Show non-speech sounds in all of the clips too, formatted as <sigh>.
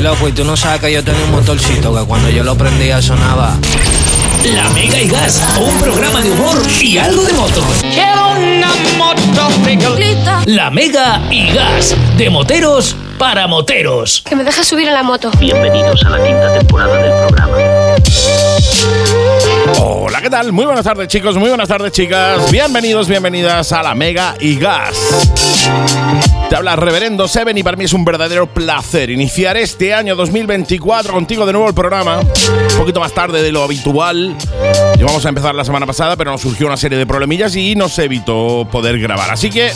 Mi loco, y tú no sabes que yo tenía un motorcito que cuando yo lo prendía sonaba. La Mega y Gas, un programa de humor y algo de motos. Quiero una motocicleta. La Mega y Gas, de moteros para moteros. Que me dejes subir a la moto. Bienvenidos a la quinta temporada del programa. Hola, ¿qué tal? Muy buenas tardes chicos, muy buenas tardes chicas. Bienvenidos, bienvenidas a la Mega y Gas. Te habla Reverendo Seven y para mí es un verdadero placer iniciar este año 2024 contigo de nuevo el programa. Un poquito más tarde de lo habitual. Íbamos a empezar la semana pasada, pero nos surgió una serie de problemillas y nos evitó poder grabar. Así que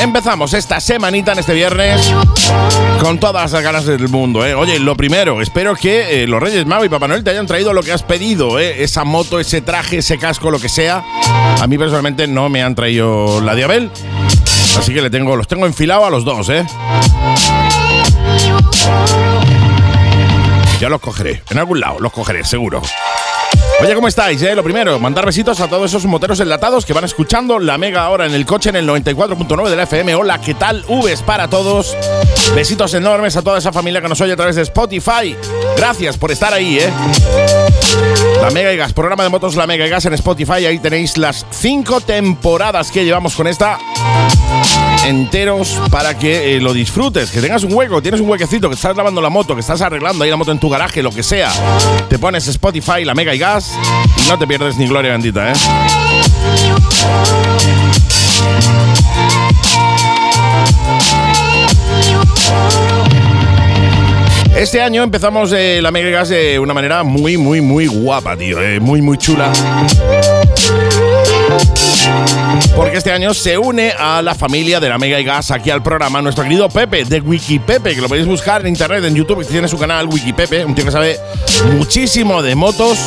empezamos esta semanita en este viernes con todas las ganas del mundo. ¿eh? Oye, lo primero, espero que eh, los Reyes Magos y Papá Noel te hayan traído lo que has pedido. ¿eh? Esa moto, ese traje, ese casco, lo que sea. A mí personalmente no me han traído la Diabel. Así que le tengo, los tengo enfilados a los dos, ¿eh? Ya los cogeré. En algún lado los cogeré, seguro. Oye, ¿cómo estáis? Eh? Lo primero, mandar besitos a todos esos moteros enlatados que van escuchando la mega ahora en el coche en el 94.9 de la FM. Hola, ¿qué tal? Vs para todos. Besitos enormes a toda esa familia que nos oye a través de Spotify. Gracias por estar ahí, ¿eh? La Mega y Gas, programa de motos La Mega y Gas en Spotify. Ahí tenéis las cinco temporadas que llevamos con esta enteros para que eh, lo disfrutes, que tengas un hueco, tienes un huequecito, que estás lavando la moto, que estás arreglando ahí la moto en tu garaje, lo que sea. Te pones Spotify, la Mega y Gas y no te pierdes ni gloria bendita, ¿eh? Este año empezamos eh, la Mega y Gas de una manera muy, muy, muy guapa, tío. eh, muy, muy chula. Porque este año se une a la familia de la Mega y Gas aquí al programa nuestro querido Pepe de Wikipepe, que lo podéis buscar en internet, en YouTube, que tiene su canal Wikipepe, un tío que sabe muchísimo de motos.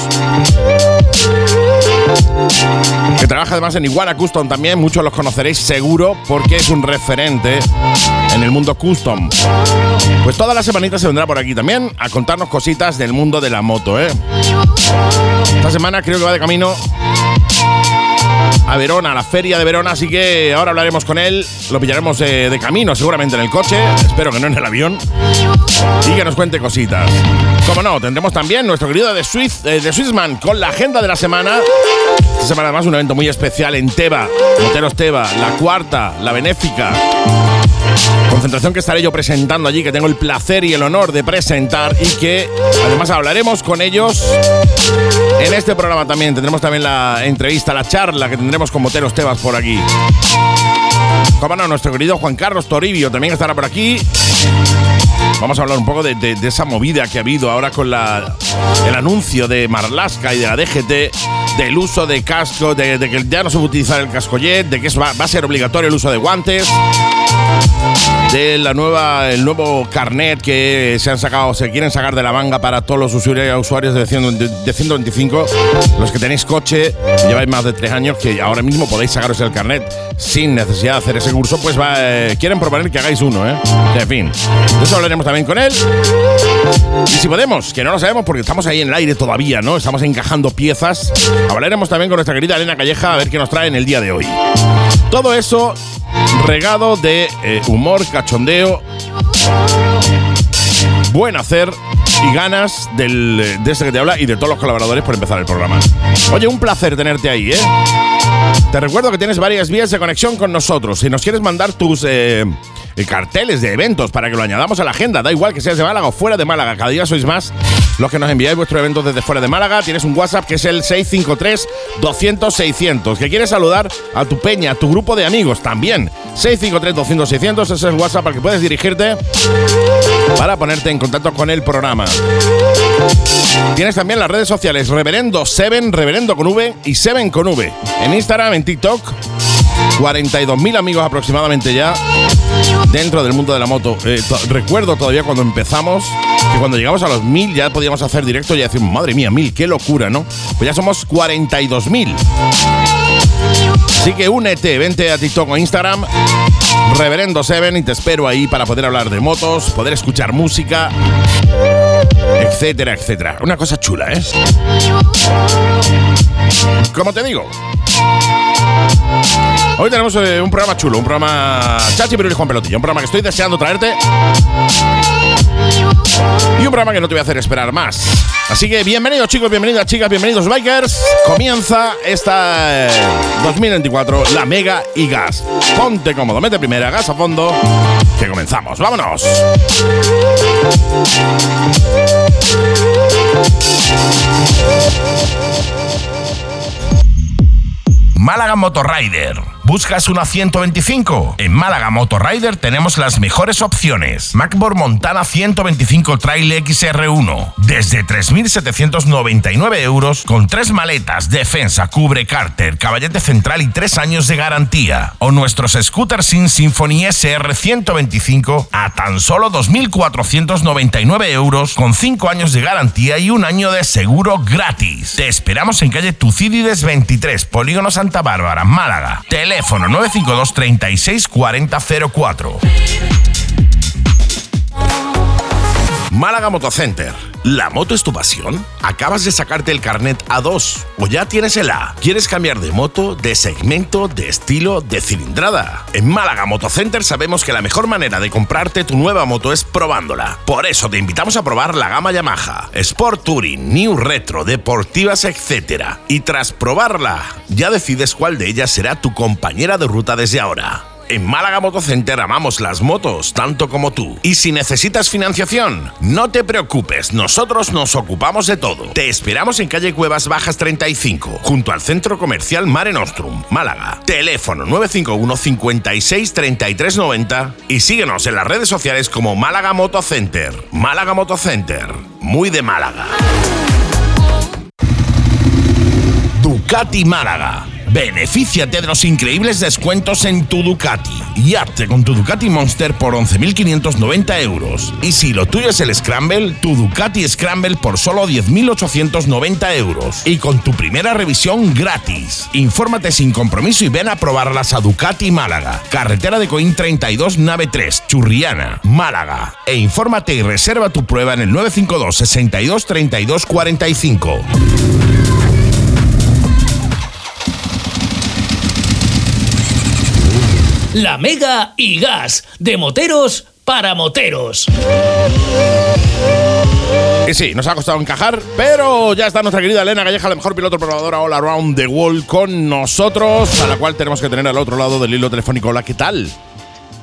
Que trabaja además en Iguana Custom también, muchos los conoceréis seguro porque es un referente en el mundo custom. Pues toda la semanita se vendrá por aquí también a contarnos cositas del mundo de la moto, ¿eh? Esta semana creo que va de camino a Verona, a la feria de Verona, así que ahora hablaremos con él, lo pillaremos eh, de camino seguramente en el coche, espero que no en el avión, y que nos cuente cositas. Como no, tendremos también nuestro querido de Swiss, eh, Swissman con la agenda de la semana. Esta semana además un evento muy especial en Teba, Moteros Teba, la cuarta, la benéfica. Concentración que estaré yo presentando allí, que tengo el placer y el honor de presentar y que además hablaremos con ellos en este programa también. Tendremos también la entrevista, la charla que tendremos con Moteros Tebas por aquí. Como no, nuestro querido Juan Carlos Toribio también estará por aquí. Vamos a hablar un poco de, de- de esa movida que ha habido ahora con el anuncio de Marlaska y de la DGT del uso de casco, de, de que ya no se va a utilizar el casco jet, de que va, va a ser obligatorio el uso de guantes de la nueva, el nuevo carnet que se han sacado, se quieren sacar de la manga para todos los usuarios, de, 100 de 125, los que tenéis coche, lleváis más de tres años, que ahora mismo podéis sacaros el carnet sin necesidad de hacer ese curso, pues eh, quieren proponer que hagáis uno, ¿eh? En fin, de eso hablaremos también con él. Y si podemos, que no lo sabemos porque estamos ahí en el aire todavía, ¿no? Estamos encajando piezas. Hablaremos también con nuestra querida Elena Calleja a ver qué nos trae en el día de hoy. Todo eso regado de eh, humor, cachondeo, buen hacer y ganas del, eh, de este que te habla y de todos los colaboradores por empezar el programa. Oye, un placer tenerte ahí, ¿eh? Te recuerdo que tienes varias vías de conexión con nosotros. Si nos quieres mandar tus eh, carteles de eventos para que lo añadamos a la agenda, da igual que seas de Málaga o fuera de Málaga, cada día sois más los que nos enviáis vuestros eventos desde fuera de Málaga. Tienes un WhatsApp que es el 653-200-600. Que quieres saludar a tu peña, a tu grupo de amigos también. 653-200-600 ese es el WhatsApp al que puedes dirigirte para ponerte en contacto con el programa. Tienes también las redes sociales Reverendo Seven, Reverendo con V y Seven con V. En Instagram, en TikTok. 42.000 amigos aproximadamente ya dentro del mundo de la moto. Eh, recuerdo todavía cuando empezamos que cuando llegamos a los 1000 ya podíamos hacer directo y decir, madre mía, 1000, qué locura, ¿no? Pues ya somos 42.000. Así que únete, vente a TikTok o Instagram, Reverendo Seven, y te espero ahí para poder hablar de motos, poder escuchar música, etcétera, etcétera. Una cosa chula, ¿eh? Como te digo. Hoy tenemos eh, un programa chulo, un programa Chachi Pirul y Juan Pelotilla, un programa que estoy deseando traerte programa que no te voy a hacer esperar más. Así que bienvenidos chicos, bienvenidas chicas, bienvenidos bikers. Comienza esta eh, 2024, la Mega y Gas. Ponte cómodo, mete primera, gas a fondo, que comenzamos. ¡Vámonos! Málaga Motorrider. ¿Buscas una 125? En Málaga Motorrider tenemos las mejores opciones. MacBook Montana 125 Trail XR1. Desde 3.799 euros con tres maletas, defensa, cubre cárter, caballete central y tres años de garantía. O nuestros scooters sin Symphony SR 125 a tan solo 2.499 euros con cinco años de garantía y un año de seguro gratis. Te esperamos en calle Tucídides 23, Polígono Santa Bárbara, Málaga. Teléfono 952 36 40 04. Málaga Motocenter. ¿La moto es tu pasión? ¿Acabas de sacarte el carnet A2 o ya tienes el A? ¿Quieres cambiar de moto, de segmento, de estilo, de cilindrada? En Málaga Motocenter sabemos que la mejor manera de comprarte tu nueva moto es probándola. Por eso te invitamos a probar la gama Yamaha, Sport Touring, New Retro, Deportivas, etc. Y tras probarla, ya decides cuál de ellas será tu compañera de ruta desde ahora. En Málaga Motocenter amamos las motos tanto como tú. Y si necesitas financiación, no te preocupes, nosotros nos ocupamos de todo. Te esperamos en calle Cuevas Bajas 35, junto al Centro Comercial Mare Nostrum, Málaga. Teléfono 951 56 33 90 y síguenos en las redes sociales como Málaga Motocenter. Málaga Motocenter, muy de Málaga. Ducati Málaga. Benefíciate de los increíbles descuentos en tu Ducati y hazte con tu Ducati Monster por 11.590 euros. Y si lo tuyo es el Scramble, tu Ducati Scramble por solo 10.890 euros. Y con tu primera revisión gratis. Infórmate sin compromiso y ven a probarlas a Ducati Málaga. Carretera de Coín 32, nave 3, Churriana, Málaga. E infórmate y reserva tu prueba en el 952 62 32 45. La Mega y Gas, de moteros para moteros. Y sí, nos ha costado encajar, pero ya está nuestra querida Elena Galleja, la mejor piloto probadora all around the world con nosotros, a la cual tenemos que tener al otro lado del hilo telefónico. Hola, ¿qué tal?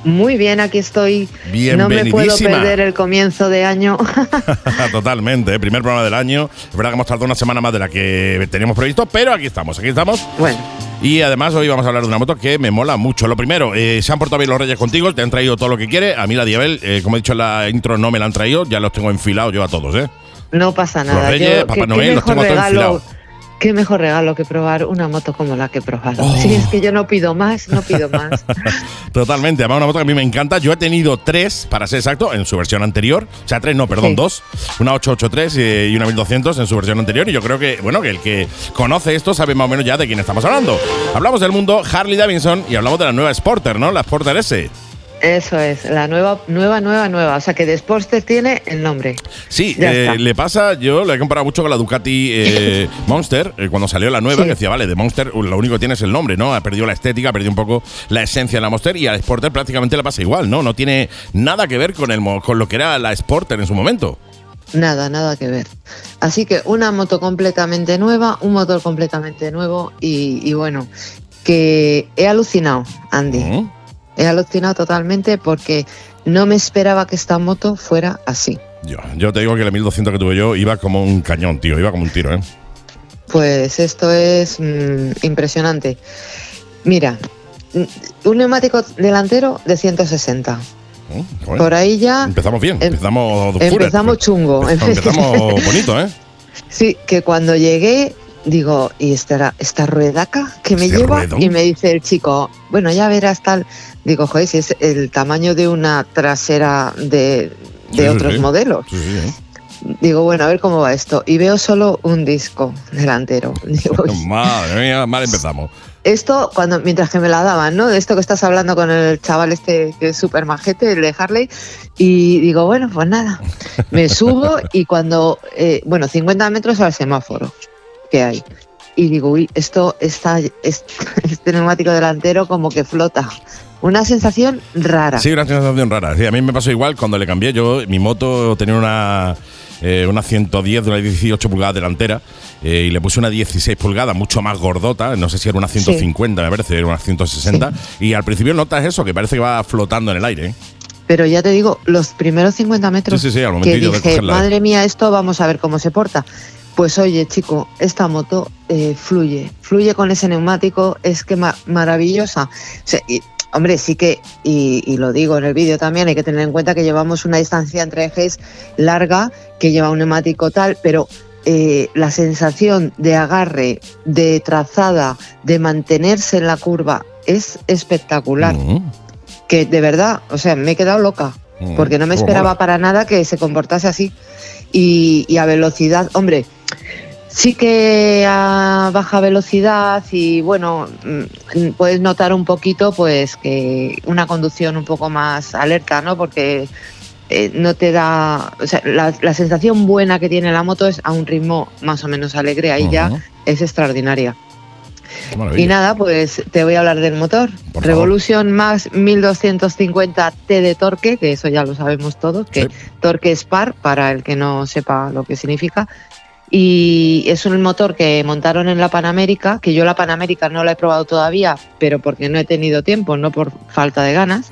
Muy bien, aquí estoy. No me puedo perder el comienzo de año. <laughs> Totalmente, ¿eh? primer programa del año. Es verdad que hemos tardado una semana más de la que teníamos previsto, pero aquí estamos, aquí estamos. bueno, Y además hoy vamos a hablar de una moto que me mola mucho. Lo primero, eh, se han portado bien los reyes contigo, te han traído todo lo que quiere. A mí la Diabel, eh, como he dicho en la intro, no me la han traído, ya los tengo enfilados yo a todos, ¿eh? no pasa nada. Reyes, Yo- Papá ¿qué- qué Noel, los tengo todos enfilados. Qué mejor regalo que probar una moto como la que he probado. Oh. Si es que yo no pido más, no pido más. <laughs> Totalmente, además una moto que a mí me encanta. Yo he tenido tres, para ser exacto, en su versión anterior. O sea, tres, no, perdón, Sí. dos. Una 883 y y una 1200 en su versión anterior. Y yo creo que, bueno, que el que conoce esto sabe más o menos ya de quién estamos hablando. Hablamos del mundo Harley Davidson y hablamos de la nueva Sporter, ¿no? La Sporter S. Eso es, la nueva, nueva, nueva, nueva. O sea que de Sportster tiene el nombre. Sí, eh, le pasa, yo le he comparado mucho con la Ducati eh, <laughs> Monster, eh, cuando salió la nueva, Sí. que decía, vale, de Monster uh, lo único que tiene es el nombre, ¿no? Ha perdido la estética, ha perdido un poco la esencia de la Monster y a la Sporter prácticamente le pasa igual, ¿no? No tiene nada que ver con, el, con lo que era la Sporter en su momento. Nada, nada que ver. Así que una moto completamente nueva, un motor completamente nuevo y, y bueno, que he alucinado, Andy. He alucinado totalmente porque no me esperaba que esta moto fuera así. Yo, yo te digo que la 1200 que tuve yo iba como un cañón, tío, iba como un tiro, ¿eh? Pues esto es mm, impresionante. Mira, mm, un neumático delantero de 160. ¿Mm? Joder. Por ahí ya Empezamos bien, em- empezamos empezamos chungo. Empezamos <laughs> bonito, ¿eh? Sí, que cuando llegué digo, ¿y esta, esta ruedaca que me Este lleva? Y me dice el chico, bueno, ya verás tal. Digo, joder, si es el tamaño de una trasera de, de Sí, otros sí. modelos. Sí, ¿eh? Digo, bueno, a ver cómo va esto. Y veo solo un disco delantero. <laughs> Digo, <laughs> Madre mía, mal empezamos. esto, cuando mientras que me la daban, ¿no? De esto que estás hablando con el chaval este que es súper majete, el de Harley. Y digo, bueno, pues nada. Me subo y cuando, eh, bueno, 50 metros al semáforo que hay. Y digo, uy, esto está, es- <laughs> este neumático delantero como que flota. una sensación rara. Sí, una sensación rara. Sí, a mí me pasó igual cuando le cambié. Yo, mi moto tenía una, eh, una 110 de una 18 pulgadas delantera eh, y le puse una 16 pulgadas, mucho más gordota. No sé si era una 150, me parece, era una 160. Y al principio notas eso, que parece que va flotando en el aire. ¿eh? Pero ya te digo, los primeros 50 metros Sí, sí, sí, al que dije, cogerla. madre mía, esto vamos a ver cómo se porta. Pues oye, chico, esta moto eh, fluye, fluye con ese neumático, es que ma- maravillosa. O sea, y, hombre, sí que, y, y lo digo en el vídeo también, hay que tener en cuenta que llevamos una distancia entre ejes larga, que lleva un neumático tal, pero eh, la sensación de agarre, de trazada, de mantenerse en la curva, es espectacular. Mm, Que de verdad, o sea, me he quedado loca mm. porque no me esperaba para nada que se comportase así. Y, y a velocidad, hombre, sí que a baja velocidad y bueno, mm, puedes notar un poquito pues que una conducción un poco más alerta, ¿no? Porque eh, no te da, o sea, la, la sensación buena que tiene la moto es a un ritmo más o menos alegre, ahí ya es extraordinaria. Y nada, pues te voy a hablar del motor. Por favor. Revolution Max 1250 T de torque, que eso ya lo sabemos todos, que Sí. torque es par, para el que no sepa lo que significa. Y es un motor que montaron en la Panamérica, que yo la Panamérica no la he probado todavía, pero porque no he tenido tiempo, no por falta de ganas,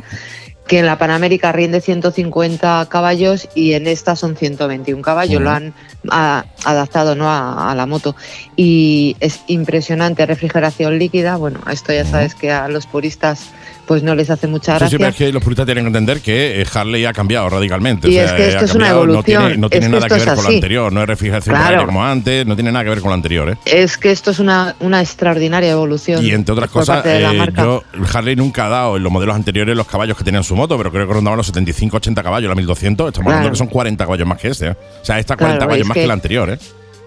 que en la Panamérica rinde 150 caballos y en esta son 121 caballos, lo han a- adaptado ¿no? a, a la moto. Y es impresionante, refrigeración líquida, bueno, esto ya sabes que a los puristas pues no les hace mucha Sí, sí, gracia. pero es que los puristas tienen que entender que eh, Harley ha cambiado radicalmente. Y o sea, es que eh, esto es una No evolución, tiene, no tiene es que nada que ver con lo anterior. No es refrigeración Claro. como antes, no tiene nada que ver con lo anterior. ¿eh? Es que esto es una, una extraordinaria evolución. Y entre otras cosas, eh, yo, Harley nunca ha dado en los modelos anteriores los caballos que tenía en su moto, pero creo que rondaban los 75-80 caballos, la 1200. Estamos hablando Claro. que son 40 caballos más que este. ¿eh? O sea, esta 40 Claro, caballos es más que, que- la anterior. ¿eh?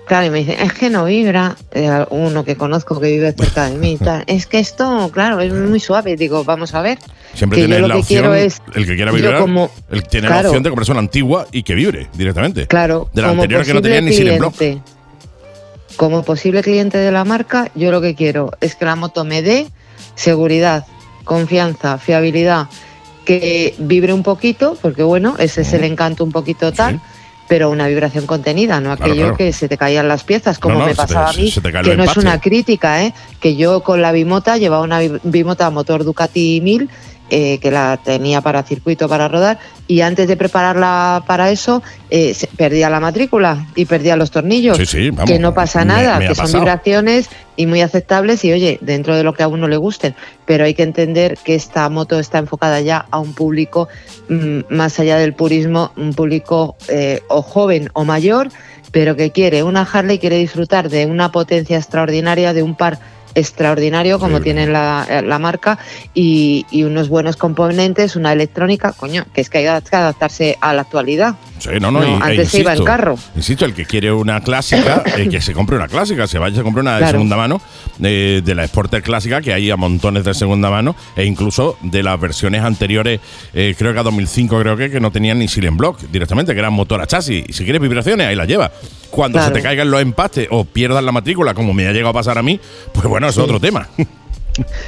Claro, y me dicen, es que no vibra, eh, uno que conozco que vive cerca de mí y tal. Es que esto, claro, es muy suave. Digo, vamos a ver. Siempre tienes la que opción, quiero es- el que quiera vibrar, como- el tiene la opción de comprarse una antigua y que vibre directamente. Claro, De la como anterior que no tenía ni Silent Block. como posible cliente de la marca, yo lo que quiero es que la moto me dé seguridad, confianza, fiabilidad, que vibre un poquito, porque bueno, ese es el encanto un poquito tal. Sí. Pero una vibración contenida, no aquello claro. que se te caían las piezas, como No, no, me te- pasaba a mí, que no es una crítica, ¿eh? que yo con la bimota llevaba una bi- bimota motor Ducati 1000 eh, que la tenía para circuito para rodar y antes de prepararla para eso eh, perdía la matrícula y perdía los tornillos Sí, sí, vamos, que no pasa nada me que son vibraciones y muy aceptables y oye dentro de lo que a uno le gusten. Pero hay que entender que esta moto está enfocada ya a un público mm, más allá del purismo un público eh, o joven o mayor pero que quiere una Harley quiere disfrutar de una potencia extraordinaria de un par extraordinario como Sí. tiene la, eh, la marca y, y unos buenos componentes, una electrónica, coño, que es que hay que adaptarse a la actualidad. Sí, no, no, No, y- e antes se iba insisto, carro. Insisto, el que quiere una clásica, <coughs> el que se compre una clásica, se vaya se compre una de segunda mano, eh, de la Sporter clásica, que hay a montones de segunda mano, e incluso de las versiones anteriores, eh, creo que a 2005, creo que, que no tenían ni Silent Block directamente, que eran motor a chasis. Y si quieres vibraciones, ahí las lleva. Cuando Claro. se te caigan los empastes o pierdas la matrícula, como me ha llegado a pasar a mí, pues bueno, eso es otro tema. <laughs>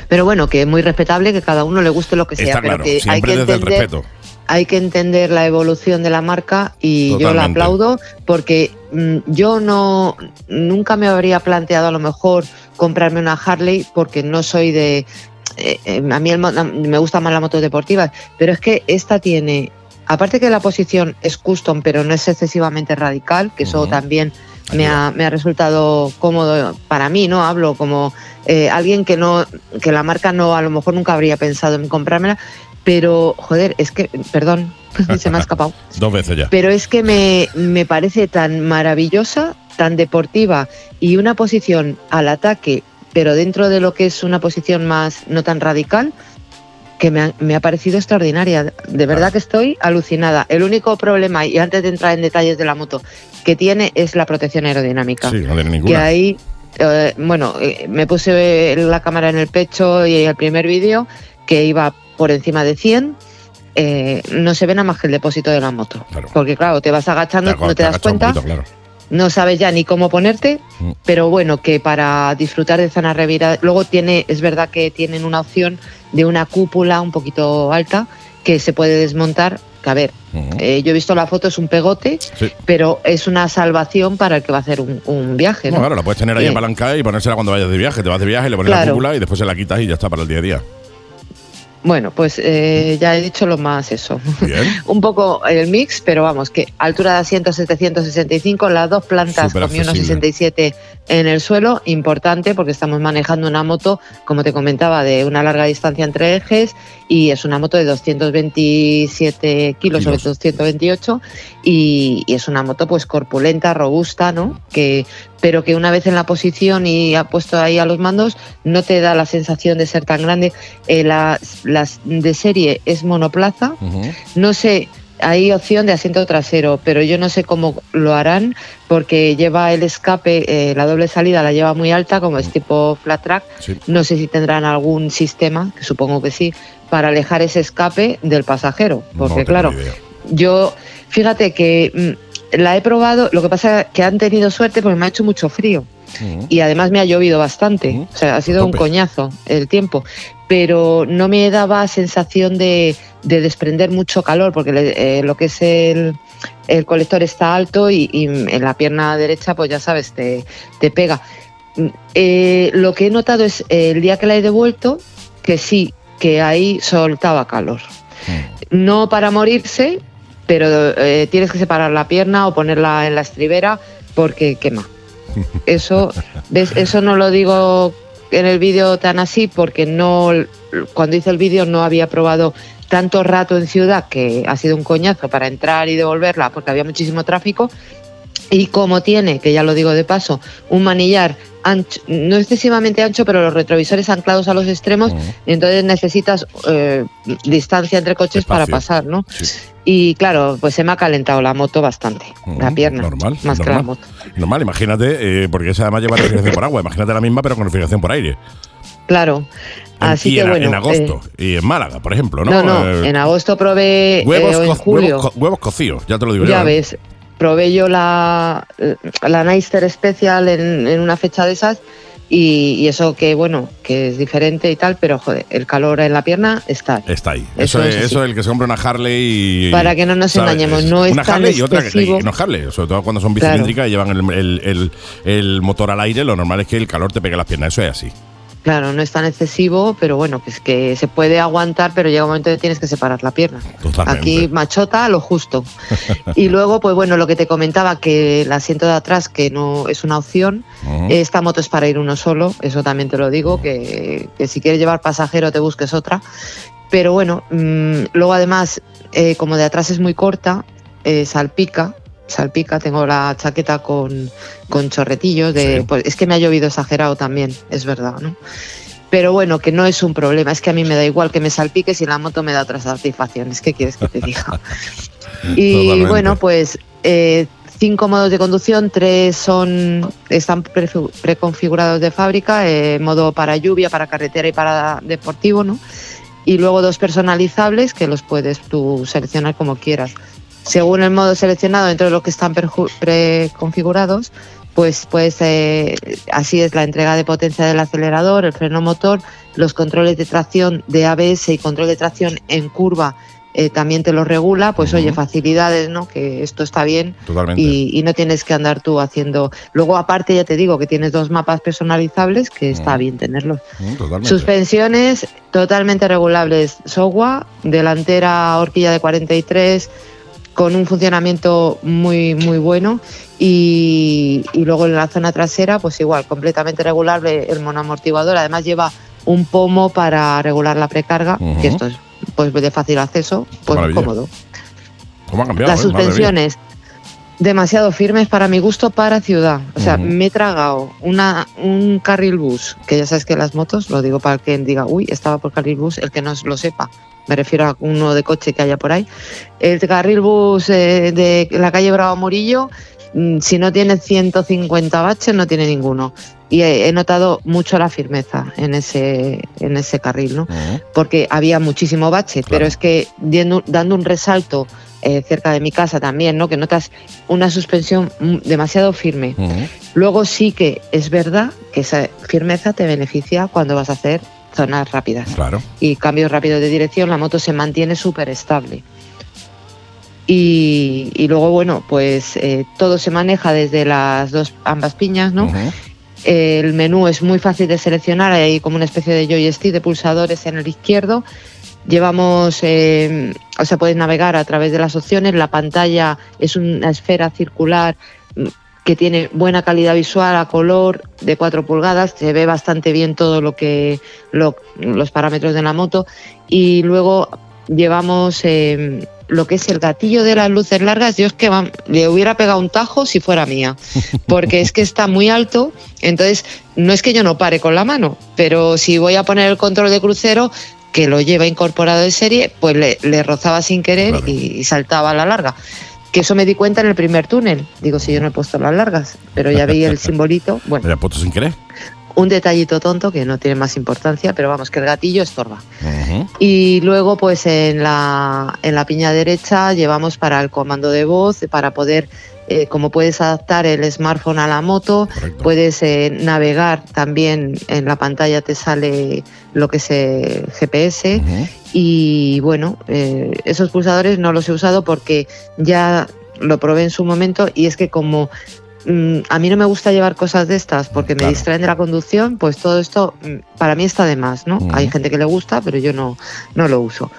Pero bueno, que es muy respetable, que cada uno le guste lo que sea, pero hay que desde el entender, respeto. hay que entender la evolución de la marca y yo la aplaudo porque mm, yo no nunca me habría planteado a lo mejor comprarme una Harley porque no soy de eh, eh, a mí el me gustan más las motos deportivas, pero es que esta tiene aparte que la posición es custom, pero no es excesivamente radical, que eso también me ha, me ha resultado cómodo para mí, ¿no? Hablo como eh, alguien que no, que la marca no, a lo mejor nunca habría pensado en comprármela, pero joder, es que, perdón, <laughs> se me ha escapado. <laughs> Dos veces ya. Pero es que me, me parece tan maravillosa, tan deportiva y una posición al ataque, pero dentro de lo que es una posición más no tan radical, que me ha, me ha parecido extraordinaria. De verdad que estoy alucinada. El único problema, y antes de entrar en detalles de la moto, que tiene es la protección aerodinámica Sí, no tiene que ninguna. ahí, eh, bueno, eh, me puse la cámara en el pecho y el primer vídeo que iba por encima de 100. eh, no se ve nada más que el depósito de la moto. Claro. Porque claro, te vas agachando, no te das cuenta, poquito, claro. no sabes ya ni cómo ponerte, Mm. pero bueno, que para disfrutar de zonas reviradas, luego tiene, es verdad que tienen una opción de una cúpula un poquito alta que se puede desmontar, que a ver, eh, yo he visto la foto, es un pegote, Sí. pero es una salvación para el que va a hacer un, un viaje, No, ¿no? claro, la puedes tener ahí Eh, apalancada y ponérsela cuando vayas de viaje. Te vas de viaje, le pones la cúpula y después se la quitas y ya está para el día a día. Bueno, pues eh, ya he dicho lo más eso. Bien. <laughs> un poco el mix, pero vamos, que altura de asiento 765, las dos plantas con mi accesible. 1,67 en el suelo, importante porque estamos manejando una moto, como te comentaba, de una larga distancia entre ejes y es una moto de 227 kilos sobre Kilos. 228 y, y es una moto pues corpulenta, robusta, ¿no? Que, pero que una vez en la posición y ha puesto ahí a los mandos no te da la sensación de ser tan grande. Eh, las, las de serie es monoplaza, no sé, hay opción de asiento trasero, pero yo no sé cómo lo harán porque lleva el escape, eh, la doble salida la lleva muy alta, como es tipo flat track. Sí. No sé si tendrán algún sistema, que supongo que sí, para alejar ese escape del pasajero. Porque claro, yo, fíjate que mm, la he probado, lo que pasa es que han tenido suerte porque me ha hecho mucho frío Ujú. y además me ha llovido bastante. Ujú. O sea, ha sido un coñazo el tiempo. Pero no me daba sensación de, de desprender mucho calor, porque le- eh, lo que es el, el colector está alto y, y en la pierna derecha, pues ya sabes, te, te pega. Mm, eh, lo que he notado es eh, el día que la he devuelto, que sí, que ahí soltaba calor. No para morirse, pero eh, tienes que separar la pierna o ponerla en la estribera porque quema. <laughs> Eso, ¿ves? Eso no lo digo en el vídeo tan así porque no cuando hice el vídeo no había probado tanto rato en ciudad que ha sido un coñazo para entrar y devolverla porque había muchísimo tráfico y como tiene, que ya lo digo de paso, un manillar ancho, no excesivamente ancho, pero los retrovisores anclados a los extremos, entonces necesitas eh, distancia entre coches para pasar, ¿no? Sí. Y claro, pues se me ha calentado la moto bastante, Ujú, la pierna, normal, más que la moto. Normal, imagínate, eh, porque esa además lleva refrigeración por agua. Imagínate la misma, pero con refrigeración por aire. Claro. En- Así y que en, bueno. en agosto. y en Málaga, por ejemplo, eh, ¿no? no, no, Eh, en agosto probé eh, huevos, o en co- julio. huevos co- huevos cocidos, ya te lo digo ya yo. ¿eh? ves, probé yo la, la Neister Special en, en una fecha de esas y, y eso que bueno, que es diferente y tal, pero joder, el calor en la pierna está. ahí. Está ahí. Eso, Eso es, eso el que se compra una Harley y. Para que no nos ¿sabes? engañemos, no es Una tan Harley y otra que, no es Harley. Sobre todo cuando son Claro. bicilíndricas y llevan el, el- el- el motor al aire, lo normal es que el calor te pegue las piernas. Eso es así. Claro, no es tan excesivo, pero bueno, que es que se puede aguantar, pero llega un momento que tienes que separar la pierna. Totalmente. Aquí machota lo justo. <laughs> y luego, pues bueno, lo que te comentaba, que el asiento de atrás, que no es una opción, esta moto es para ir uno solo, eso también te lo digo, que, que si quieres llevar pasajero te busques otra. Pero bueno, mm, luego además, eh, como de atrás es muy corta, eh, salpica, salpica, tengo la chaqueta con, con chorretillos, de, Sí. pues, es que me ha llovido exagerado también, es verdad, ¿no? Pero bueno, que no es un problema, es que a mí me da igual que me salpique si la moto me da otras satisfacciones, ¿qué quieres que te <laughs> diga? <laughs> y Totalmente. bueno, pues eh, cinco modos de conducción, tres son están preconfigurados de fábrica, eh, modo para lluvia, para carretera y para deportivo, ¿no? Y luego dos personalizables que los puedes tú seleccionar como quieras. Según el modo seleccionado dentro de los que están preconfigurados, pues, pues eh, así es la entrega de potencia del acelerador, el freno motor, los controles de tracción de ABS y control de tracción en curva eh, también te lo regula, pues oye, facilidades, ¿no? Que esto está bien Totalmente. y, y no tienes que andar tú haciendo. Luego, aparte, ya te digo que tienes dos mapas personalizables, que está bien tenerlos. Suspensiones totalmente regulables. Sogua, delantera horquilla de 43, con un funcionamiento muy, muy bueno. Y, y luego en la zona trasera, pues igual, completamente regulable el monoamortiguador. Además, lleva un pomo para regular la precarga, Ujú. que esto es pues de fácil acceso, pues Maravilla. cómodo. ¿Cómo ha cambiado? Las eh? Suspensiones demasiado firmes para mi gusto para ciudad. O sea, me he tragado una, un carril bus, que ya sabes que las motos, lo digo para quien diga, uy, estaba por carril bus, el que no lo sepa. Me refiero a uno de coche que haya por ahí. El carril bus eh, de la calle Bravo Murillo, mm, si no tiene 150 baches, no tiene ninguno. Y he, he notado mucho la firmeza en ese, en ese carril, ¿no? Porque había muchísimo bache, Claro. pero es que diendo- dando un resalto eh, cerca de mi casa también, ¿no? Que notas una suspensión mm, demasiado firme. Luego sí que es verdad que esa firmeza te beneficia cuando vas a hacer zonas rápidas Claro. y cambios rápidos de dirección, la moto se mantiene súper estable. Y, y luego, bueno, pues eh, todo se maneja desde las dos ambas piñas, ¿no? El menú es muy fácil de seleccionar, hay como una especie de joystick de pulsadores en el izquierdo. Llevamos, eh, o sea, puedes navegar a través de las opciones. La pantalla es una esfera circular que tiene buena calidad visual a color de 4 pulgadas. Se ve bastante bien todo lo que lo- los parámetros de la moto. Y luego llevamos eh, lo que es el gatillo de las luces largas. Yo es que le hubiera pegado un tajo si fuera mía, <laughs> porque es que está muy alto. Entonces, no es que yo no pare con la mano, pero si voy a poner el control de crucero, que lo lleva incorporado de serie, pues le, le rozaba sin querer y saltaba a la larga. Que eso me di cuenta en el primer túnel. Digo, si yo no he puesto las largas, pero ya veía el <laughs> simbolito. Me Bueno, he puesto sin querer. un detallito tonto que no tiene más importancia, pero vamos, que el gatillo estorba. Y luego, pues en la, en la piña derecha llevamos para el comando de voz, para poder, eh, como puedes adaptar el smartphone a la moto, Correcto. puedes eh, navegar también en la pantalla, te sale lo que es eh, GPS. Y bueno, eh, esos pulsadores no los he usado porque ya lo probé en su momento y es que como mm, a mí no me gusta llevar cosas de estas porque me distraen de la conducción, pues todo esto mm, para mí está de más, ¿no? Hay gente que le gusta, pero yo no, no lo uso.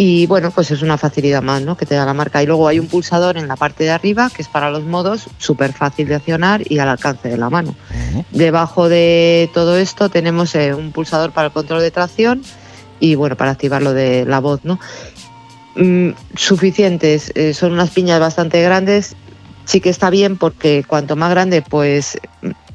Y bueno, pues es una facilidad más, ¿no? Que te da la marca. Y luego hay un pulsador en la parte de arriba que es para los modos, súper fácil de accionar y al alcance de la mano. Debajo de todo esto tenemos eh, un pulsador para el control de tracción y bueno, para activar lo de la voz, ¿no? Mm, suficientes, eh, son unas piñas bastante grandes, sí que está bien porque cuanto más grande, pues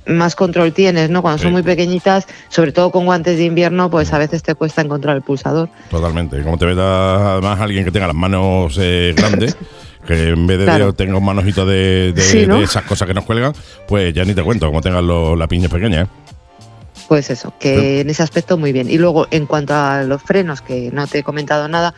más control tienes, ¿no? Cuando Sí. son muy pequeñitas, sobre todo con guantes de invierno, pues a veces te cuesta encontrar el pulsador. Totalmente. Como te ve además alguien que tenga las manos eh, <laughs> grandes, que en vez de Claro. un manojito de, de- Sí, ¿no? de esas cosas que nos cuelgan, pues ya ni te cuento, como tengan los- las piñas pequeñas. ¿eh? Pues eso, que en ese aspecto muy bien. Y luego, en cuanto a los frenos, que no te he comentado nada,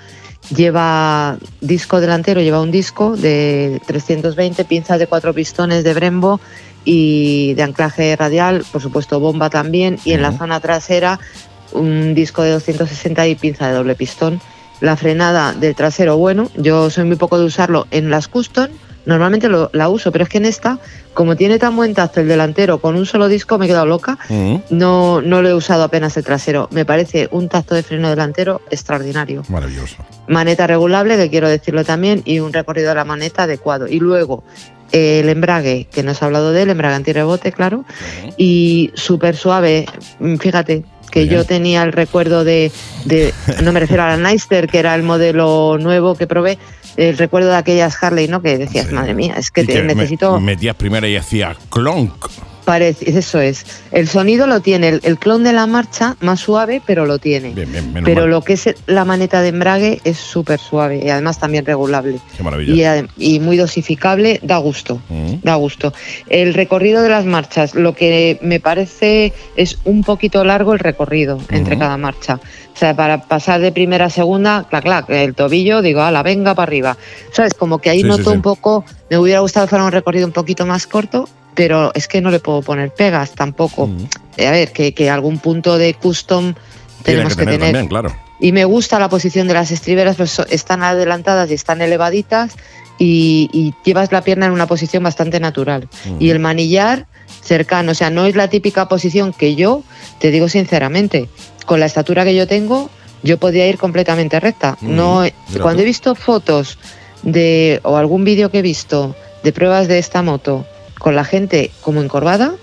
lleva disco delantero, lleva un disco de 320, pinzas de cuatro pistones de Brembo y de anclaje radial, por supuesto bomba también, y en la zona trasera un disco de 260 y pinza de doble pistón. La frenada del trasero, bueno, yo soy muy poco de usarlo en las custom, normalmente lo- la uso, pero es que en esta, como tiene tan buen tacto el delantero con un solo disco, me he quedado loca. No, no lo he usado apenas el trasero. Me parece un tacto de freno delantero extraordinario. Maravilloso. Maneta regulable, que quiero decirlo también, y un recorrido de la maneta adecuado. Y luego el embrague, que nos ha hablado de él, embrague antirrebote, claro, y súper suave. Mm, Fíjate que yo tenía el recuerdo de, de- <laughs> no me refiero a la Neister, que era el modelo nuevo que probé, el recuerdo de aquellas Harley, ¿no? Que decías, Sí. madre mía, es que, te- necesito... metías primero y hacía clonk. Parece, eso es. El sonido lo tiene, el, el clon de la marcha más suave, pero lo tiene. Bien, bien, menos pero mal. lo que es la maneta de embrague es súper suave y además también regulable. Qué maravilla. Y, muy dosificable, da gusto. Ujú. Da gusto. El recorrido de las marchas, lo que me parece es un poquito largo el recorrido entre cada marcha. O sea, para pasar de primera a segunda, clac, clac, el tobillo, digo, la venga para arriba. ¿Sabes? Como que ahí Sí, sí, noto sí. un poco, me hubiera gustado que fuera un recorrido un poquito más corto, pero es que no le puedo poner pegas tampoco. Ujú. Eh, A ver, que, que algún punto de custom Tiene tenemos que que, tener tener. también, claro. Y me gusta la posición de las estriberas, so- están adelantadas y están elevaditas y, y llevas la pierna en una posición bastante natural. Ujú. Y el manillar cercano, o sea, no es la típica posición que yo, te digo sinceramente, con la estatura que yo tengo, yo podía ir completamente recta. Ujú. No, Mira cuando tú. he visto fotos de o algún vídeo que he visto de pruebas de esta moto con la gente como encorvada,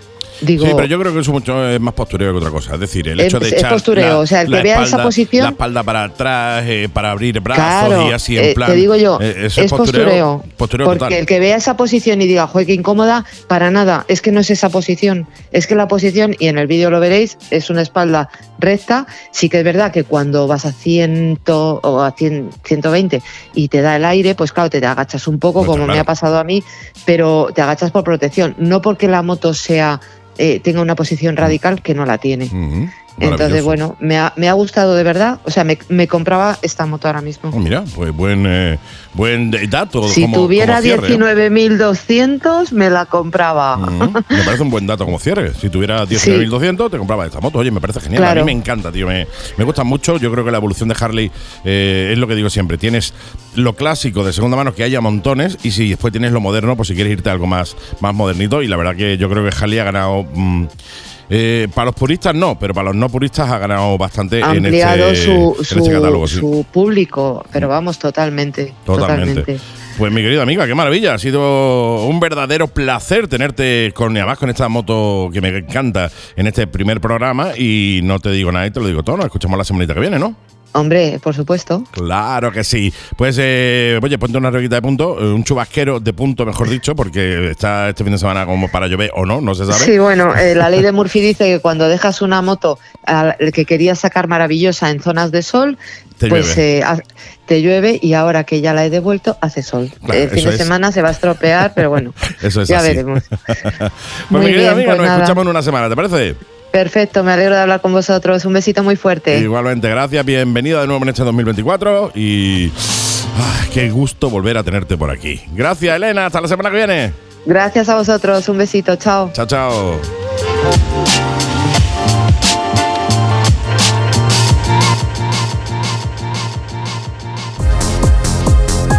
digo, Sí, pero yo creo que eso mucho es más postureo que otra cosa. Es decir, el Es- hecho de es echar postureo, la, o sea, el que vea esa espalda- posición- la espalda para atrás, eh, para abrir brazos Claro, y así en eh, plan. te digo yo, eh, eso es postureo. postureo porque total. el que vea esa posición y diga, joder, qué incómoda, para nada, es que no es esa posición. Es que la posición, y en el vídeo lo veréis, es una espalda recta. Sí que es verdad que cuando vas a 100 o a 100, 120 y te da el aire, pues claro, te agachas un poco, Pues como claro. me ha pasado a mí, pero te agachas por protección, no porque la moto sea eh, tenga una posición radical que no la tiene. Entonces, bueno, me ha, me ha gustado de verdad. O sea, me, me compraba esta moto ahora mismo. Oh, mira, pues buen, eh, buen dato. si como- tuviera como cierre, ¿eh? 19.200, me la compraba. Mm, me parece un buen dato como cierre. Si tuviera 19.200, te compraba esta moto. Oye, me parece genial. Claro. A mí me encanta, tío. Me, me gusta mucho. Yo creo que la evolución de Harley eh, es lo que digo siempre. Tienes lo clásico de segunda mano que haya montones y si después tienes lo moderno, pues si quieres irte a algo más, más modernito. Y la verdad que yo creo que Harley ha ganado. mm, eh, para los puristas no, pero para los no puristas ha ganado bastante Ha en ampliado este, su, en su, este catálogo. sí. su público, pero vamos, totalmente. Totalmente. Totalmente. Pues mi querida amiga, qué maravilla. Ha sido un verdadero placer tenerte con, además con esta moto que me encanta en este primer programa. Y no te digo nada y te lo digo todo. Nos escuchamos la semanita que viene, ¿no? Hombre, por supuesto. Claro que sí. Pues, eh, oye, ponte una reguita de punto, eh, un chubasquero de punto, mejor dicho, porque está este fin de semana como para llover o no, no se sabe. Sí, bueno, eh, la ley de <laughs> Murphy dice que cuando dejas una moto a la que querías sacar maravillosa en zonas de sol, Te pues llueve. eh, te llueve y ahora que ya la he devuelto, hace sol. Claro, El fin de es. semana se va a estropear, pero bueno, <laughs> Eso es ya así. veremos. <laughs> pues Muy mi querida bien, amiga, pues nos nada. escuchamos en una semana, ¿te parece? Perfecto, me alegro de hablar con vosotros. Un besito muy fuerte. Igualmente, gracias, bienvenida de nuevo en este 2024 y ah, qué gusto volver a tenerte por aquí. Gracias, Elena, hasta la semana que viene. Gracias a vosotros. Un besito. Chao. Chao, chao.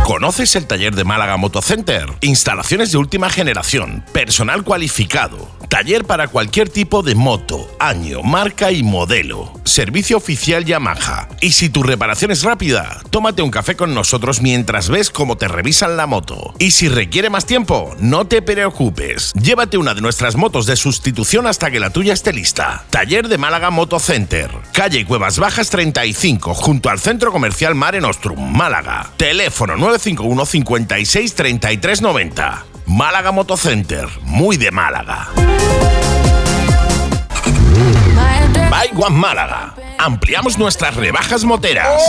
¿Conoces el taller de Málaga Motocenter? Instalaciones de última generación, personal cualificado, taller para cualquier tipo de moto, año, marca y modelo, servicio oficial Yamaha. Y si tu reparación es rápida, tómate un café con nosotros mientras ves cómo te revisan la moto. Y si requiere más tiempo, no te preocupes. Llévate una de nuestras motos de sustitución hasta que la tuya esté lista. Taller de Málaga Motocenter, calle Cuevas Bajas 35, junto al Centro Comercial Mare Nostrum, Málaga. Teléfono 951 56 33 90. Málaga Motocenter, muy de Málaga. Buy One Málaga. Ampliamos nuestras rebajas moteras.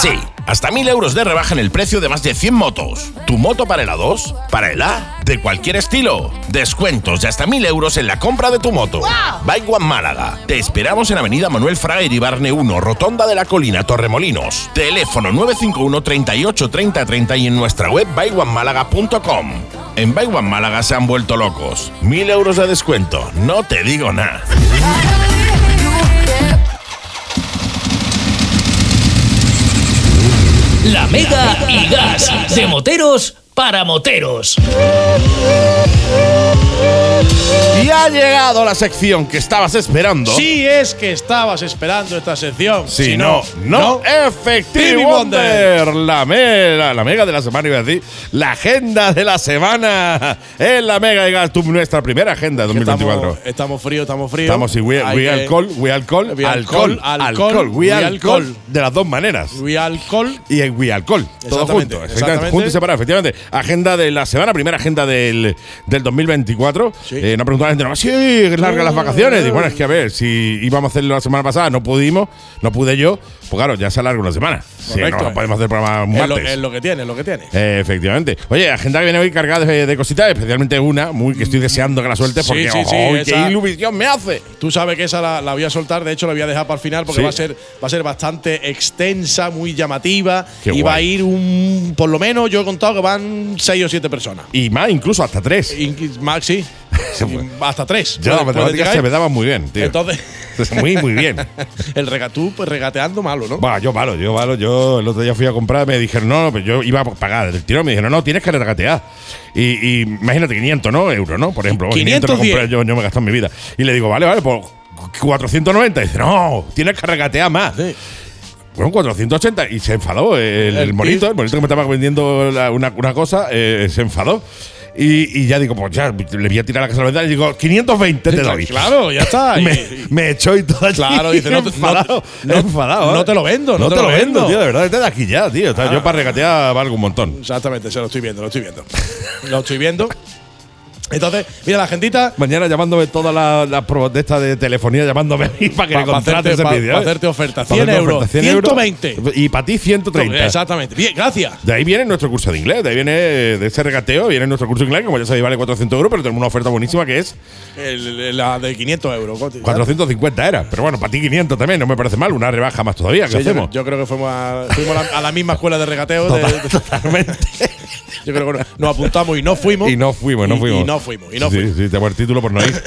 Sí, hasta 1000 euros de rebaja en el precio de más de 100 motos. ¿Tu moto para el A2? ¿Para el A? De cualquier estilo. Descuentos de hasta 1000 euros en la compra de tu moto. Buy One Málaga. Te esperamos en Avenida Manuel Fraga Iribarne 1, Rotonda de la Colina, Torremolinos. Teléfono 951 38 30 30 y en nuestra web buyOneMálaga.com. En Buy One Málaga se han vuelto locos. 1000 euros de descuento. No te digo nada. La Mega y Gas de moteros para moteros. Y ha llegado la sección que estabas esperando. Si es que estabas esperando esta sección. Si no, no, Effective Stevie Wonder, La, mega, la mega de la semana, iba a decir, la agenda de la semana en la mega y gas, tu- nuestra primera agenda de Que 2024. Estamos, estamos fríos, estamos fríos. Estamos y we, we alcohol, we alcohol, We alcohol, alcohol, alcohol, alcohol, we we alcohol, alcohol. de las dos maneras. We alcohol. Y el We Alcohol, todo junto, exactamente. junto y separado, efectivamente. Agenda de la semana, primera agenda del, del 2024. Sí. Eh, no preguntaba la gente, no, sí, larga las vacaciones. Y bueno, es que a ver, si íbamos a hacerlo la semana pasada, no pudimos, no pude yo, pues claro, ya se alarga una semana. Sí, no podemos hacer programa un Es lo, martes. es lo que tiene, es lo que tiene. Eh, efectivamente. Oye, agenda que viene hoy cargada de, de cositas, especialmente una, muy que estoy deseando que la sueltes Sí, porque sí, sí, ¡oh, qué esa- ilusión me hace! Tú sabes que esa la, la voy a soltar, de hecho la voy a dejar para el final porque va a ser va a ser bastante extensa, muy llamativa Qué y va a ir un por lo menos yo he contado que van seis o siete personas. Y más, incluso hasta tres. Y- Max sí, hasta tres. Yo la Puede- puede matemática llegar. se me daba muy bien, tío. Entonces muy, muy bien. <laughs> el regatú pues regateando malo, ¿no? Bah, yo malo, yo malo. Yo el otro día fui a comprar, me dijeron, no, no, pues yo iba a pagar el tirón. Me dijeron, no, tienes que regatear. Y, y imagínate, 500, ¿no? Euros, ¿no? Por ejemplo, 500 no 510. compré, yo, yo me he gastado en mi vida. Y le digo, vale, vale, pues 490. Y dice, no, tienes que regatear más. Sí. Bueno, 480. Y se enfadó el, el El monito, el monito que me estaba vendiendo la- una, una cosa, eh, se enfadó. Y, y ya digo, pues ya, le voy a tirar la casa y digo, 520 te doy. Claro, ya está. <laughs> Me, me echó y todo. Claro, dice, no te- enfadado, no- enfadado. no ¿eh? te lo vendo, no, te, lo vendo, tío, de verdad, vete de aquí ya, tío. O sea, Ah. Yo para regatear valgo un montón. Exactamente, se lo estoy viendo, lo estoy viendo. <laughs> lo estoy viendo. Entonces, mira, la gentita. Mañana llamándome todas las pruebas de esta de telefonía, llamándome a <laughs> mí para que Pa- pa contrates pa- vídeo. pa ¿eh? hacerte oferta. Pa 100 hacerte euros, oferta, 120. Y para ti 130. Exactamente. Bien, gracias. De ahí viene nuestro curso de inglés, de ahí viene de ese regateo, viene nuestro curso de inglés, que como ya sabéis vale 400 euros, pero tenemos una oferta buenísima que es El- la de 500 euros. Coti. 450 era. Pero bueno, para ti 500 también, no me parece mal, una rebaja más todavía. ¿Qué Sí, hacemos? yo creo que fuimos a, fuimos a la, a la misma escuela de regateo. de- de- <laughs> Totalmente. <laughs> yo creo que nos- nos apuntamos y no fuimos. y no fuimos, no Y- fuimos. Y, no fuimos. Y no sí, fuimos. Sí, tengo el título por no ir. <laughs>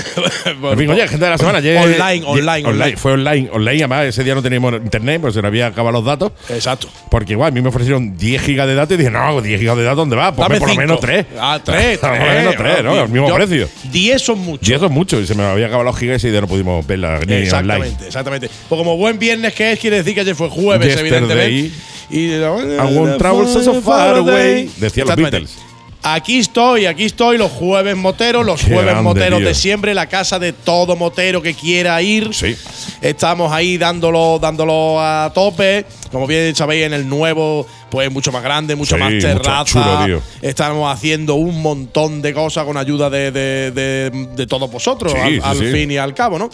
En fin, oye, gente de la semana. ayer- Online, ayer- online, online. Fue online, online. Además, ese día no teníamos internet, pues se nos había acabado los datos. Exacto. Porque igual, a mí me ofrecieron 10 gigas de datos y dije, no, 10 gigas de datos, ¿dónde va? Pues Dame por lo menos 3. Ah, 3. <laughs> Por lo menos 3, ¿no? Al mismo precio. 10 son muchos. Y eso es mucho. Y se me había acabado los gigas y ya no pudimos verla ni online. Exactamente, exactamente. Pues como buen viernes que es, quiere decir que ayer fue jueves, Yesterday. evidentemente. Y I won't travel so far away. Decían los. Beatles. Aquí estoy, aquí estoy, los jueves moteros, los Qué jueves grande, moteros tío. de siempre, la casa de todo motero que quiera ir. Sí. Estamos ahí dándolo, dándolo a tope. Como bien sabéis, en el nuevo, pues mucho más grande, mucho Sí, más terraza. chulo, tío. Estamos haciendo un montón de cosas con ayuda de, de- de- de todos vosotros, Sí, al, fin y al cabo, ¿no?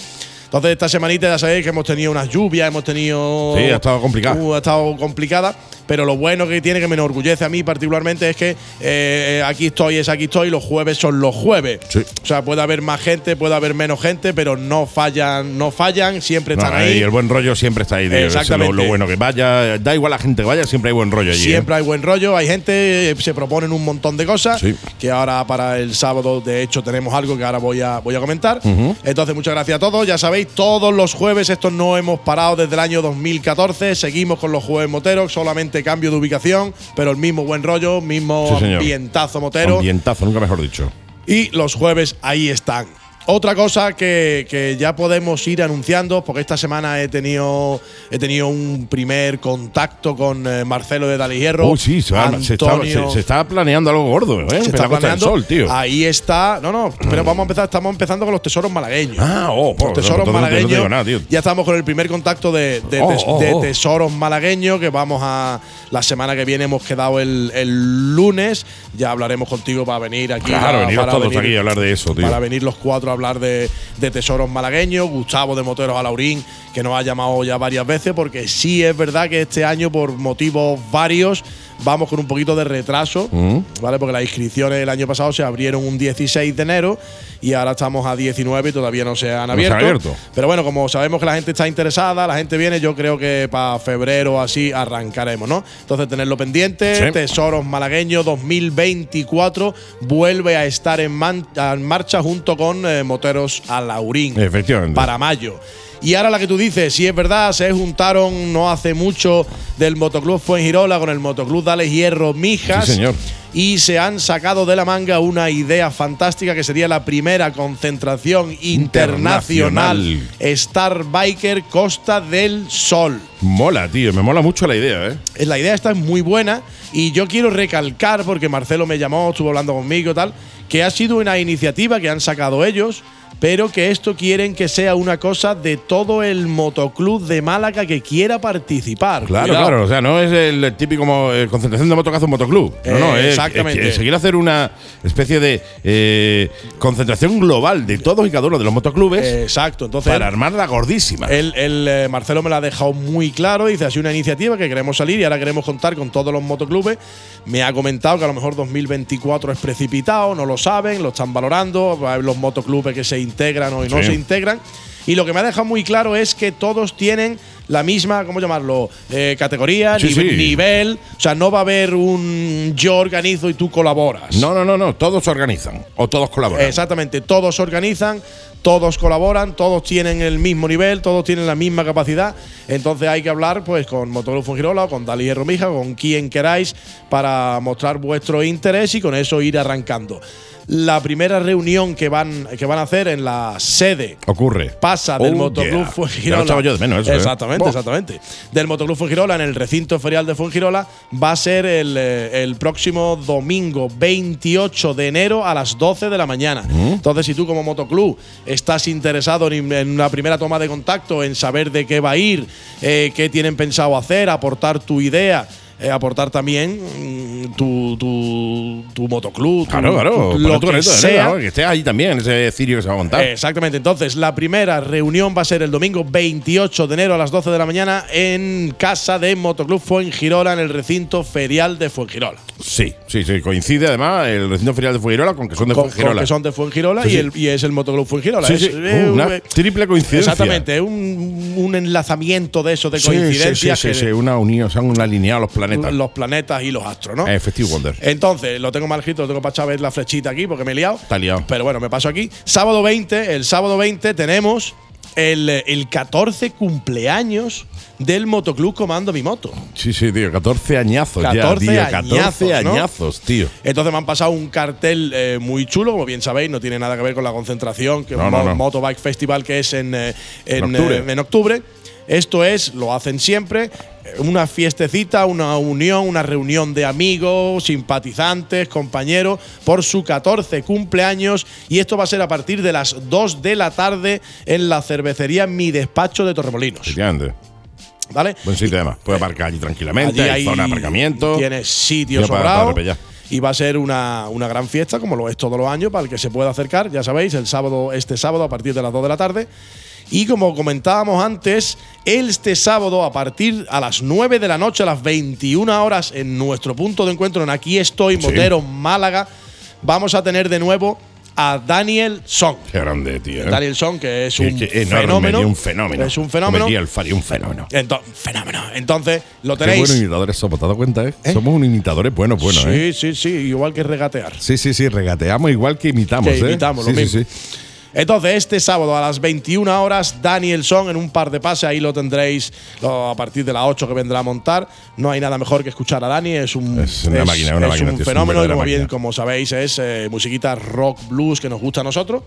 Entonces, esta semanita ya sabéis que hemos tenido unas lluvias, hemos tenido. Sí, ha estado complicada. Uh, ha estado complicada. Pero lo bueno que tiene, que me enorgullece a mí particularmente, es que eh, aquí estoy, es aquí estoy, los jueves son los jueves. Sí. O sea, puede haber más gente, puede haber menos gente, pero no fallan, no fallan, siempre No, están y ahí. el buen rollo siempre está ahí, tío. Eso es lo, Exactamente. lo bueno que vaya. Da igual la gente que vaya, siempre hay buen rollo allí. ¿eh? Siempre hay buen rollo, hay gente, se proponen un montón de cosas. Sí. Que ahora para el sábado, de hecho, tenemos algo que ahora voy a, voy a comentar. Entonces, muchas gracias a todos. Ya sabéis, todos los jueves, esto no hemos parado desde el año 2014. Seguimos con los jueves moteros, solamente cambio de ubicación, pero el mismo buen rollo, mismo Sí, ambientazo motero. Ambientazo, nunca mejor dicho. Y los jueves ahí están. Otra cosa que, que ya podemos ir anunciando, porque esta semana he tenido, he tenido un primer contacto con eh, Marcelo de Dali Hierro. Oh, sí, se, está, Antonio- se- se está planeando algo gordo, ¿eh? se está planeando. Sol, tío. Ahí está. No, no, pero vamos a empezar. Estamos empezando con los tesoros malagueños. Ah, oh, los pues, tesoros no no malagueños. nada, tío. ya estamos con el primer contacto de, de Oh, oh, de oh. tesoros malagueños que vamos a. La semana que viene hemos quedado el, el lunes. Ya hablaremos contigo para venir aquí. Claro, para- veniros para todos venir- aquí a hablar de eso, tío. Para venir los cuatro a hablar de, de tesoros malagueños. Gustavo de Moteros a Laurín, que nos ha llamado ya varias veces, porque sí es verdad que este año, por motivos varios, vamos con un poquito de retraso, Mm. ¿vale? Porque las inscripciones el año pasado se abrieron un 16 de enero y ahora estamos a 19 y todavía no se han No se han abierto. abierto. Pero bueno, como sabemos que la gente está interesada, la gente viene, yo creo que para febrero así arrancaremos, ¿no? Entonces tenerlo pendiente, Sí. Tesoros Malagueños 2024 vuelve a estar en, man- en marcha junto con eh, Moteros a Laurín Efectivamente. para mayo. Y ahora la que tú dices, si es verdad, se juntaron no hace mucho del Motoclub Fuengirola con el Motoclub Dale Hierro Mijas. Sí, señor. Y se han sacado de la manga una idea fantástica que sería la primera concentración internacional, Internacional. Star Biker Costa del Sol. Mola, tío. Me mola mucho la idea, ¿eh? Eh, La idea está muy buena y yo quiero recalcar, porque Marcelo me llamó, estuvo hablando conmigo y tal, que ha sido una iniciativa que han sacado ellos, pero que esto quieren que sea una cosa de todo el motoclub de Málaga que quiera participar. Claro, Cuidado. claro. O sea, no es el típico mo- eh, concentración de moto que hace un motoclub. No, no, es, exactamente. es quiere hacer una especie de eh, concentración global de todos y cada uno de los motoclubes Eh, Exacto, entonces para armarla gordísima. El, el, eh, Marcelo me la ha dejado muy claro. Dice, ha sido una iniciativa que queremos salir y ahora queremos contar con todos los motoclubes. Me ha comentado que a lo mejor 2024 es precipitado, no lo saben, lo están valorando. Los motoclubes que se integran o no Sí. se integran. Y lo que me ha dejado muy claro es que todos tienen la misma, ¿cómo llamarlo? Eh, categoría, Sí, nive- sí. nivel. O sea, no va a haber un yo organizo y tú colaboras. No, no, no, no. Todos se organizan o todos colaboran. Exactamente, todos se organizan, todos colaboran, todos tienen el mismo nivel, todos tienen la misma capacidad. Entonces hay que hablar pues con Motoclub Fungirola o con Dali Hierro Mija, con quien queráis, para mostrar vuestro interés y con eso ir arrancando. La primera reunión que van, que van a hacer en la sede Ocurre. pasa del Oh, Motoclub yeah. Echaba yo de menos eso, ¿eh? Exactamente, exactamente. Del Motoclub Fuengirola en el recinto ferial de Fuengirola va a ser el, eh, el próximo domingo 28 de enero a las 12 de la mañana. Mm. Entonces, si tú como motoclub estás interesado en, una primera toma de contacto, en saber de qué va a ir, eh, qué tienen pensado hacer, aportar tu idea. Eh, aportar también mm, tu, tu, tu motoclub, tu- Claro, claro. tu- lo tu que de arena, sea. Que estés ahí también, en ese cirio que se va a montar. Exactamente. Entonces, la primera reunión va a ser el domingo 28 de enero a las 12 de la mañana en casa de Motoclub Fuengirola, en el recinto ferial de Fuengirola. Sí, sí, sí. Coincide además el recinto ferial de Fuengirola con que son de Con, con Fuengirola. que son de Fuengirola Sí, y, sí. el- y es el Motoclub Fuengirola. Sí, Es- sí. eh, Uh, una eh, triple coincidencia. Exactamente, un, un enlazamiento de esos de Sí, sí, sí, coincidencias sí, que sí, una unión, se han alineado los planetas. los planetas y los astros, ¿no? Eh, Festive Wonder. Entonces, lo tengo mal escrito, lo tengo para echar a ver la flechita aquí porque me he liado. Está liado. Pero bueno, me paso aquí. Sábado 20, el sábado 20 tenemos el, el 14 cumpleaños del Motoclub Comando Mi Moto. Sí, sí, tío, 14 añazos 14 ya, tío. 14 añazos, ¿no? añazos, tío. Entonces me han pasado un cartel eh, muy chulo, como bien sabéis, no tiene nada que ver con la concentración, que No, es un no. Motobike Festival que es en, eh, en, En octubre. eh, en octubre. Esto es, lo hacen siempre, eh, una fiestecita, una unión, una reunión de amigos, simpatizantes, compañeros, por su 14 cumpleaños. Y esto va a ser a partir de las 2 de la tarde en la cervecería Mi Despacho de Torremolinos. ¿Vale? Buen sitio además. Puede aparcar allí tranquilamente, Allí hay zona de aparcamiento. Tienes sitio para- sobrado. para y va a ser una, una gran fiesta, como lo es todos los años, para el que se pueda acercar, ya sabéis, el sábado, este sábado a partir de las 2 de la tarde. Y como comentábamos antes, este sábado a partir a las 9 de la noche, a las 21 horas, en nuestro punto de encuentro en Aquí Estoy, Sí. Motero, Málaga, vamos a tener de nuevo a Daniel Song. Qué grande, tío. ¿eh? Daniel Song, que es Sí, un que fenómeno. un fenómeno. Es un fenómeno. El Fari, un fenómeno. Ento- fenómeno. Entonces, lo Qué tenéis. buenos imitadores somos, ¿te has dado cuenta, eh? Somos unos imitadores buenos, buenos, sí, ¿eh? sí, sí, igual que regatear. Sí, sí, sí, regateamos igual que imitamos, Que ¿eh? imitamos, sí, lo sí, mismo. sí. Entonces, este sábado a las 21 horas, Daniel Song en un par de pases, ahí lo tendréis lo- a partir de las 8 que vendrá a montar. No hay nada mejor que escuchar a Dani, es un, Es una máquina, una es máquina, un tío, es una fenómeno y como bien, como sabéis, es eh, musiquita rock blues que nos gusta a nosotros.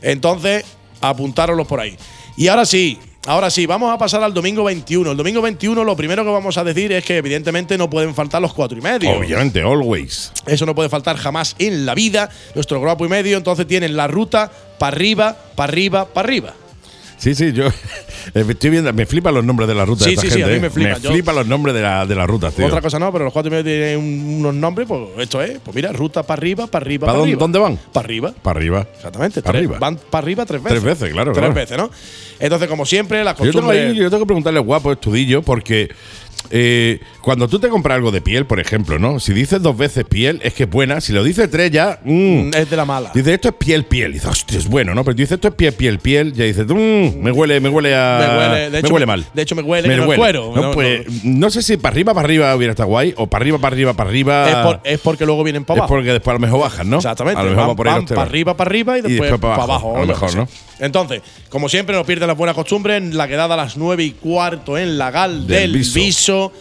Entonces, apuntároslo por ahí. Y ahora sí, ahora sí, vamos a pasar al domingo 21. El domingo 21 lo primero que vamos a decir es que evidentemente no pueden faltar los cuatro y medio. Obviamente, always. Eso no puede faltar jamás en la vida. Nuestro grupo y medio, entonces tienen la ruta para arriba, para arriba, para arriba. Sí, sí, yo <laughs> eh, estoy viendo, me flipan los nombres de la ruta Sí, de esta sí, sí, gente. a mí eh. me flipan. Yo- flipan los nombres de, la, de las rutas, tío. Otra cosa no, pero los cuatro y medio tienen un- unos nombres, pues esto es, pues mira, ruta para arriba, para arriba, ¿Pa para dónde- arriba. dónde van? Para arriba. Para arriba. Exactamente. Pa' tres- arriba. Van para arriba tres veces. Tres veces, claro, Tres claro. veces, ¿no? Entonces, como siempre, la Yo tengo, costumbre. ahí- yo tengo que preguntarle guapo estudillo porque eh, cuando tú te compras algo de piel, por ejemplo, ¿no? Si dices dos veces piel, es que es buena. Si lo dices tres ya, mm, es de la mala. Dices, esto es piel, piel. Y dices, hostia, es bueno, ¿no? Pero tú dices, esto es piel, piel, piel. Ya dices, "Mm, me huele, me huele a. Me huele- de hecho, huele me- mal. de hecho, me huele es huele. cuero. No, No, pues, no sé si para arriba, para arriba hubiera estado guay, o para arriba, para arriba, para arriba. es, por- es porque luego vienen para Es abajo. porque después a lo mejor bajan, ¿no? Exactamente. A lo mejor van va por ahí los para arriba, para arriba y después, después pa' para abajo, abajo. a lo mejor, ¿no? Entonces, como siempre, no pierden la buena costumbre, en la quedada a las 9 y cuarto en la Gal Del del, Viso. Viso.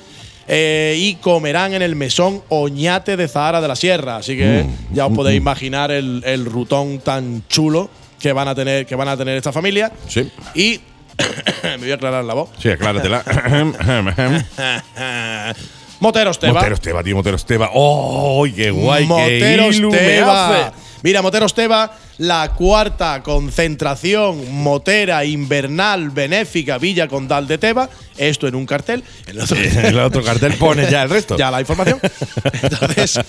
eh, y comerán en el mesón Oñate de Zahara de la Sierra. Así que Mm, ya os podéis imaginar el, el rutón tan chulo que van a tener, que van a tener esta familia. Sí. Y <coughs> me voy a aclarar la voz. Sí, acláratela. <laughs> Moteros Teba. Moteros Teba, tío, Moteros Teba. ¡Oh, qué guay! Moteros qué ilu me Teba. hace! Mira, Moteros Teba, la cuarta concentración motera invernal benéfica Villa Condal de Teba. Esto en un cartel. En el otro, El otro <laughs> cartel pone ya el resto. ya la información. <laughs> Entonces,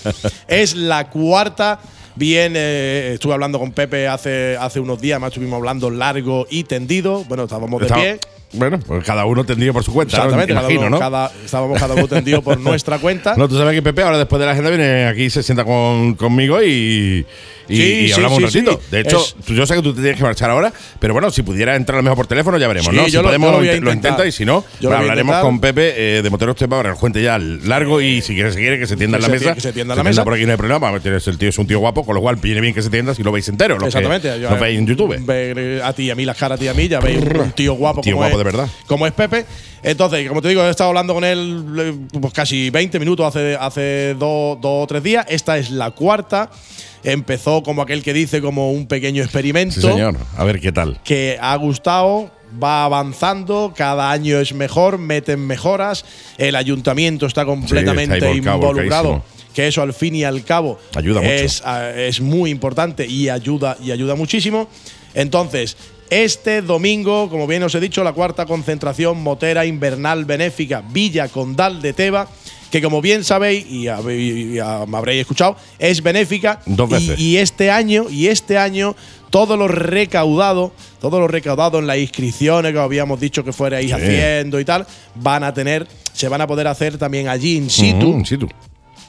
es la cuarta. Bien, eh, estuve hablando con Pepe hace, hace unos días, más estuvimos hablando largo y tendido. Bueno, estábamos de pie. Bueno, pues cada uno tendido por su cuenta, ¿no? Exactamente, cada imagino, uno- ¿no? cada- estábamos cada uno tendido por <laughs> nuestra cuenta. No, tú sabes que Pepe ahora después de la agenda viene aquí, se sienta con, conmigo y, y, Sí, y sí, hablamos sí, un ratito. sí. De hecho, Es- tú- yo sé que tú te tienes que marchar ahora, pero bueno, si pudiera entrar a lo mejor por teléfono ya veremos, ¿no? Si yo lo- podemos yo lo a lo intenta intentar. y si no, Yo lo hablaremos con Pepe eh, de Moteros Tepa para que nos cuente ya largo y si quiere, si quiere que se tienda en la se mesa. que se tienda en la mesa. por aquí no hay problema, el tío es un tío guapo, con lo cual viene bien que se tienda si lo veis entero. Exactamente. Yo, eh, veis en YouTube. eh, a ti y a mí las caras, a ti y a mí, ya veis un tío guapo, como, de verdad. como es Pepe. Entonces, como te digo, he estado hablando con él eh, pues casi 20 minutos hace, hace dos dos o tres días. Esta es la cuarta. Empezó como aquel que dice, como un pequeño experimento. Sí, señor. A ver qué tal. que ha gustado, va avanzando, cada año es mejor, meten mejoras, el ayuntamiento está completamente está ahí volcado, involucrado. Que eso al fin y al cabo Ayuda mucho. es, ah, es muy importante y ayuda, y ayuda muchísimo. Entonces, este domingo, como bien os he dicho, la cuarta concentración motera invernal benéfica Villa Condal de Teba, que como bien sabéis y, me habréis escuchado, es benéfica. Dos Y- veces. Y, este año, y este año, todo lo recaudado, todo lo recaudado en las inscripciones que os habíamos dicho que fuerais Sí. haciendo y tal, van a tener, se van a poder hacer también allí in situ. Ujú, in situ.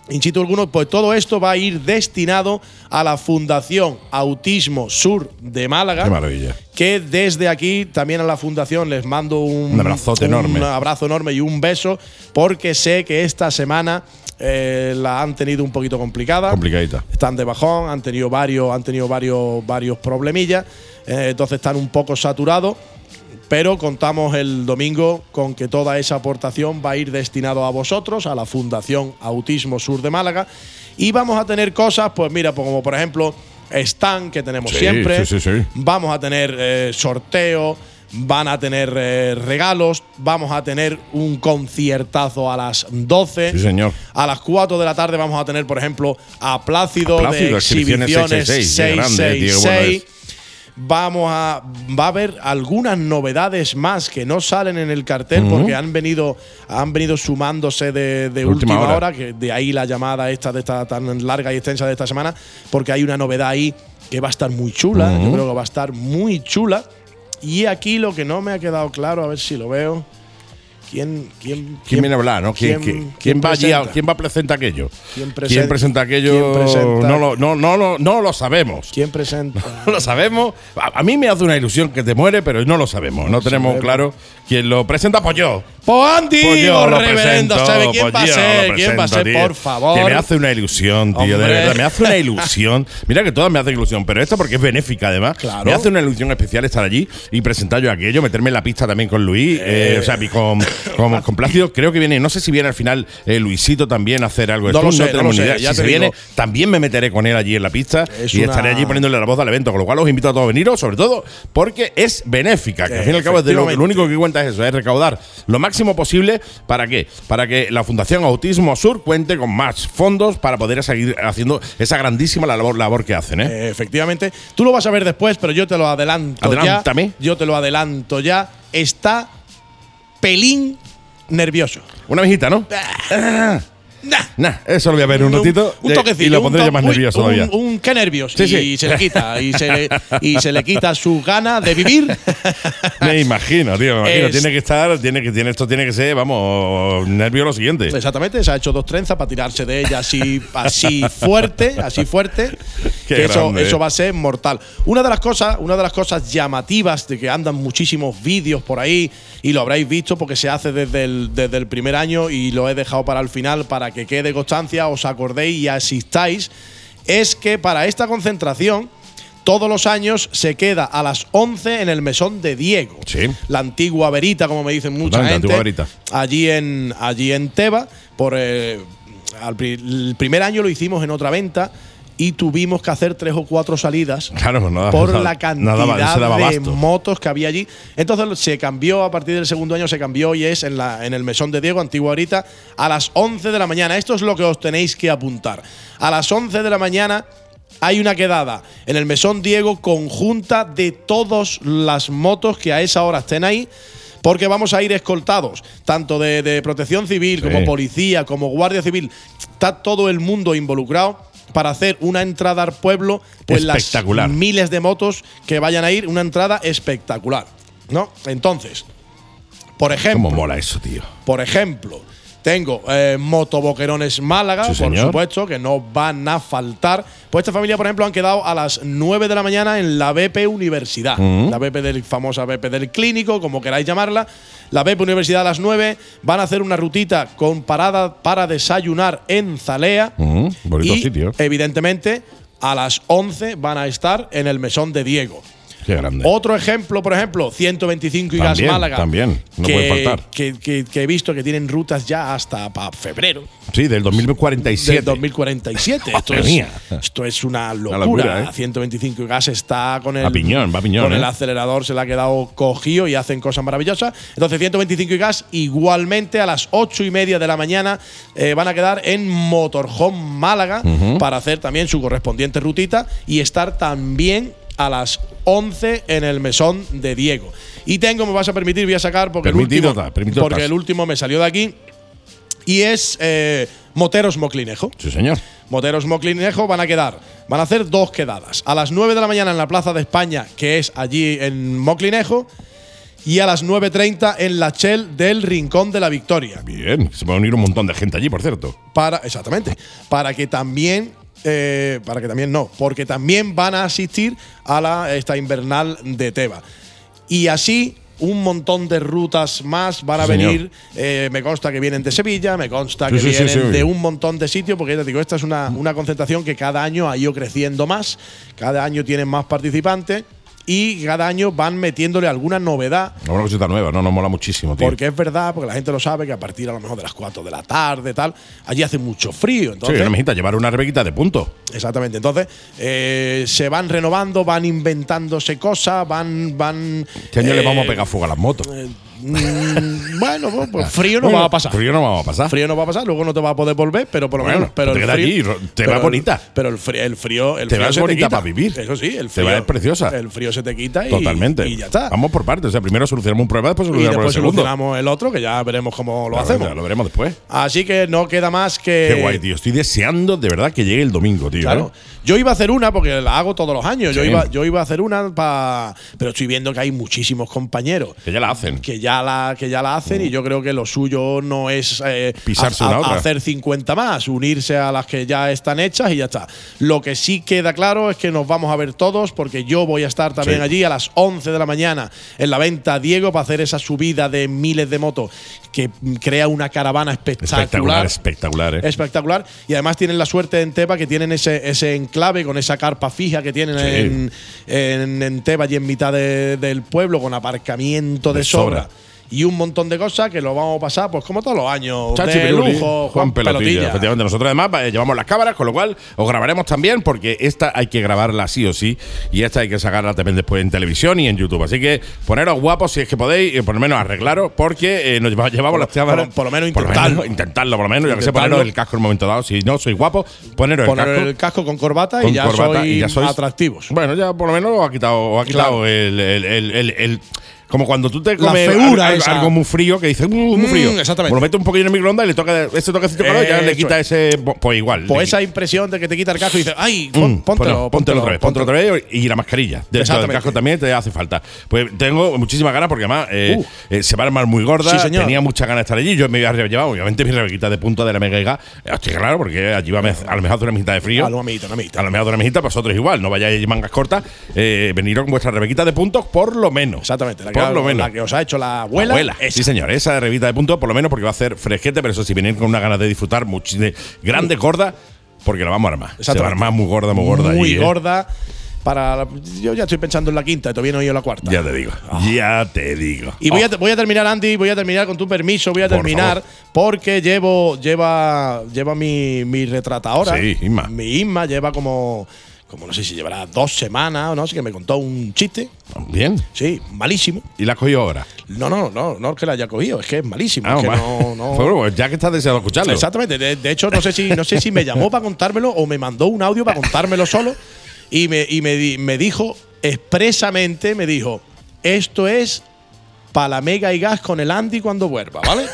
In situ algunos, pues todo esto va a ir destinado a la Fundación Autismo Sur de Málaga. Qué maravilla. Que desde aquí también a la Fundación les mando un, Un abrazote enorme. Un abrazo enorme y un beso, porque sé que esta semana eh, la han tenido un poquito complicada. Complicadita. Están de bajón, han tenido varios, han tenido varios, varios problemillas. eh, entonces están un poco saturados. Pero contamos el domingo con que toda esa aportación va a ir destinado a vosotros, a la Fundación Autismo Sur de Málaga. Y vamos a tener cosas, pues mira, pues como por ejemplo, stand que tenemos Sí, siempre. sí, sí, sí. Vamos a tener eh, sorteo, van a tener eh, regalos, vamos a tener un conciertazo a las 12. Sí, señor. A las 4 de la tarde vamos a tener, por ejemplo, a Plácido, A Plácido, de exhibiciones exhibiciones 666, qué grande, Vamos a va a haber algunas novedades más que no salen en el cartel porque han venido han venido sumándose de, de Última última, hora. hora. que de ahí la llamada esta de esta tan larga y extensa de esta semana, porque hay una novedad ahí que va a estar muy chula, yo creo que va a estar muy chula. Y aquí lo que no me ha quedado claro, a ver si lo veo. ¿Quién, quién, ¿Quién viene a hablar, no? ¿Quién, quién- quién- va allí a, presenta? ¿Quién va a presentar aquello? ¿Quién ¿Quién presen- presenta aquello? quién presenta? No, lo, no, no, lo- no lo sabemos. ¿Quién presenta? <laughs> No lo sabemos. A, a mí me hace una ilusión que te muere, pero no lo sabemos. No tenemos sabemos. claro quién lo presenta. Pues yo. Pues Andy, Pues yo lo reverendo, presento, ¿sabe quién pues va a ser? lo ¿Quién va a presento, ser, tío. por favor? Que me hace una ilusión, tío. De Hombre. verdad, me hace una <laughs> ilusión. Mira que todas me hacen ilusión, pero esta porque es benéfica además. Claro. Me hace una ilusión especial estar allí y presentar yo aquello, meterme en la pista también con Luis. eh, o sea, y con, con, con Plácido. Creo que viene, no sé si viene al final eh, Luisito también a hacer algo. de No lo sé, no tenemos lo ni sé, ya Si se digo. viene, también me meteré con él allí en la pista Es y una- estaré allí poniéndole la voz a la evento. Con lo cual os invito a todos a veniros, sobre todo porque es benéfica. Que al fin y al cabo es de lo único que cuenta es eso, es recaudar lo máximo posible. ¿Para qué? Para que la Fundación Autismo Sur cuente con más fondos para poder seguir haciendo esa grandísima labor, labor que hacen. ¿eh? Eh, efectivamente. Tú lo vas a ver después, pero yo te lo adelanto Adelántame. ya. Yo te lo adelanto ya. Está pelín nervioso. Una mijita, ¿no? Nah. Nah, eso lo voy a ver un, ratito Un y- toquecillo. y lo un pondré yo más nervioso un, todavía. Un qué nervios. Sí, y sí. se le quita. Y se le, y se le quita su gana de vivir. <laughs> Me imagino, tío, me imagino. Es- Tiene que estar, tiene que, tiene, esto tiene que ser, vamos, nervio lo siguiente. Exactamente, se ha hecho dos trenzas para tirarse de ella así, así fuerte, así fuerte. <laughs> Qué que eso, eso va a ser mortal. Una de las cosas, una de las cosas llamativas de que andan muchísimos vídeos por ahí y lo habréis visto porque se hace desde el, desde el primer año y lo he dejado para el final para que quede constancia, os acordéis y asistáis, es que para esta concentración todos los años se queda a las 11 en el mesón de Diego. Sí. La antigua verita, como me dicen mucha Totalmente, gente. antigua verita. Allí en, allí en Teba. Por, eh, al el primer año lo hicimos en otra venta y tuvimos que hacer tres o cuatro salidas Claro, nada, por nada- la cantidad nada de motos que había allí. Entonces se cambió a partir del segundo año, se cambió y es en, la, en el mesón de Diego, antigua ahorita, a las 11 de la mañana. Esto es lo que os tenéis que apuntar. A las 11 de la mañana hay una quedada en el mesón Diego conjunta de todas las motos que a esa hora estén ahí. Porque vamos a ir escoltados, tanto de, de protección civil Sí. como policía, como guardia civil. Está todo el mundo involucrado para hacer una entrada al pueblo, pues las miles de motos que vayan a ir, una entrada espectacular. ¿No? Entonces, por ejemplo, ¿Cómo mola eso, tío? por ejemplo, tengo eh, motoboquerones Málaga, Sí, por señor. supuesto, que no van a faltar. Pues esta familia, por ejemplo, han quedado a las 9 de la mañana en la BP Universidad. Mm. La BP del famosa BP del clínico, como queráis llamarla. La BP Universidad a las 9 van a hacer una rutita con parada para desayunar en Zalea. Mm, bonito y, sitio. evidentemente, a las 11 van a estar en el mesón de Diego. Qué grande. Otro ejemplo, por ejemplo, 125 y Gas Málaga. también, no que, puede faltar. Que, que- que he visto que tienen rutas ya hasta para febrero Sí, del 2047. del 2047. <laughs> Esto es, esto es una locura. locura, ¿eh? 125 y Gas está con el, piñón, va piñón, con el ¿eh? acelerador, se le ha quedado cogido y hacen cosas maravillosas. Entonces, 125 y Gas, igualmente a las 8 y media de la mañana, eh, van a quedar en Motorhome Málaga para hacer también su correspondiente rutita y estar también a las 11 en el mesón de Diego. Y tengo, me vas a permitir, voy a sacar porque, el último, porque el último me salió de aquí. y es eh, Moteros Moclinejo. Sí, señor. Moteros Moclinejo van a quedar, van a hacer dos quedadas. A las 9 de la mañana en la Plaza de España, que es allí en Moclinejo, y a las 9.30 en la Shell del Rincón de la Victoria. Bien, se va a unir un montón de gente allí, por cierto. Para, exactamente, para que también, eh, para que también no, porque también van a asistir a la, esta invernal de Teba. Y así un montón de rutas más van a señor. venir. eh, me consta que vienen de Sevilla, me consta Sí, que sí, vienen sí. de un montón de sitios, porque ya te digo, esta es una, una concentración que cada año ha ido creciendo más, cada año tienen más participantes y cada año van metiéndole alguna novedad Una cosita nueva, no, nos mola muchísimo, tío. porque es verdad, porque la gente lo sabe, que a partir a lo mejor de las 4 de la tarde, tal, allí hace mucho frío. sí, Entonces, una mijita, llevar una rebequita de punto. Exactamente. Entonces, eh, se van renovando, van inventándose cosas, van. van Este año le eh, vamos a pegar fuego a las motos. Mm, bueno, pues, pues <laughs> frío no Bueno, va a pasar. Frío no va a pasar. Frío no va a pasar, luego no te va a poder volver, pero por lo Bueno, menos. Pero te el frío, allí, te pero va el- bonita. Pero el frío, el frío, el Te frío bonita quita. pa' vivir. Eso sí, el Te frío. vas preciosa. El frío se te quita y, Totalmente. y ya está. Vamos por partes. O sea, primero solucionamos un problema, después y solucionamos después el segundo. solucionamos el otro, que ya veremos cómo lo hacemos. Lo veremos después. Así que no queda más que. Qué guay, tío. Estoy deseando de verdad que llegue el domingo, tío. Claro. ¿eh? Yo iba a hacer una porque la hago todos los años. Yo iba, yo iba a hacer una para. Pero estoy viendo que hay muchísimos compañeros Que ya la hacen. que ya la, que ya la hacen y yo creo que lo suyo no es eh, Pisarse a- una a- otra. hacer 50 más, unirse a las que ya están hechas y ya está. Lo que sí queda claro es que nos vamos a ver todos porque yo voy a estar también Sí. allí a las 11 de la mañana en la venta Diego para hacer esa subida de miles de motos que mm, crea una caravana Espectacular, espectacular, ¿eh? espectacular. Y además tienen la suerte en Teba que tienen ese, ese enclave con esa carpa fija que tienen Sí. en, en, en Teba y en mitad de- del pueblo con aparcamiento de, De sobra. sobra. Y un montón de cosas que lo vamos a pasar, pues como todos los años. Chachi de lujo, Juan Pelotilla. Pelotilla. Efectivamente, nosotros además eh, llevamos las cámaras, con lo cual os grabaremos también, porque esta hay que grabarla sí o sí, y esta hay que sacarla también después en televisión y en YouTube. Así que poneros guapos si es que podéis, eh, por lo menos arreglaros, porque eh, nos lleva- llevamos las cámaras. por lo menos Por intentarlo. intentarlo, por lo menos. Ya que sé, Intentarlo. poneros el casco en un momento dado. Si no sois guapos, poneros Poner el casco. el casco con corbata con y ya, corbata sois y ya sois atractivos. Bueno, ya por lo menos os ha quitado, os ha quitado Claro. el, el- el- el- el- como cuando tú te comes feura algo, algo muy frío que dices, "Mm, muy frío. Mm, exactamente. Pues lo metes un poquillo en el microondas y le toca ese toquecito calor y ya le quita es. ese. Pues igual. Pues esa impresión de que te quita el casco y dices, ay, Mm, pon- póntelo, pues póntelo otra vez, póntelo otra vez y la mascarilla. Dentro del casco también te hace falta. Pues tengo muchísimas ganas porque además eh, Uh. eh, se va a armar muy gorda. Sí, señor. Tenía muchas ganas de estar allí. Yo me había llevado, obviamente, mi rebequita de punta de la mega. Estoy claro, porque allí va a, a lo mejor hace una mijita de frío. A lo amiguito, una amiguita. A lo mejor una mijita, vosotros igual. No vayáis mangas cortas. Eh, veniros con vuestra rebequita de puntos, por lo menos. Exactamente, la por lo menos. la que os ha hecho la abuela. Sí, señor. Esa revista de puntos, por lo menos, porque va a hacer fresquete, pero eso sí, venir con una ganas de disfrutar de grande, gorda, porque la vamos a armar. Se va a armar muy gorda, muy gorda. Muy allí, ¿eh? gorda. Para la- yo ya estoy pensando en la quinta, todavía no he ido a la cuarta. Ya te digo. Ya te digo. Y voy, Oh, a, voy a terminar, Andy, voy a terminar con tu permiso, voy a Por terminar favor. porque llevo, lleva, lleva mi, mi retratadora. Sí, Inma. Mi Inma lleva como, como no sé si llevará dos semanas o no, así que me contó un chiste. Bien. Sí, malísimo. Y la has cogido ahora. No, no, no, no es que la haya cogido, es que es malísimo. Ah, es que no, no. Ya que estás deseando escucharlo. Exactamente. De, de hecho, no sé si no sé si me llamó para contármelo o me mandó un audio para contármelo solo. Y me, y me, di- me dijo expresamente, me dijo, esto es para la mega y gas con el Andy cuando vuelva, ¿vale?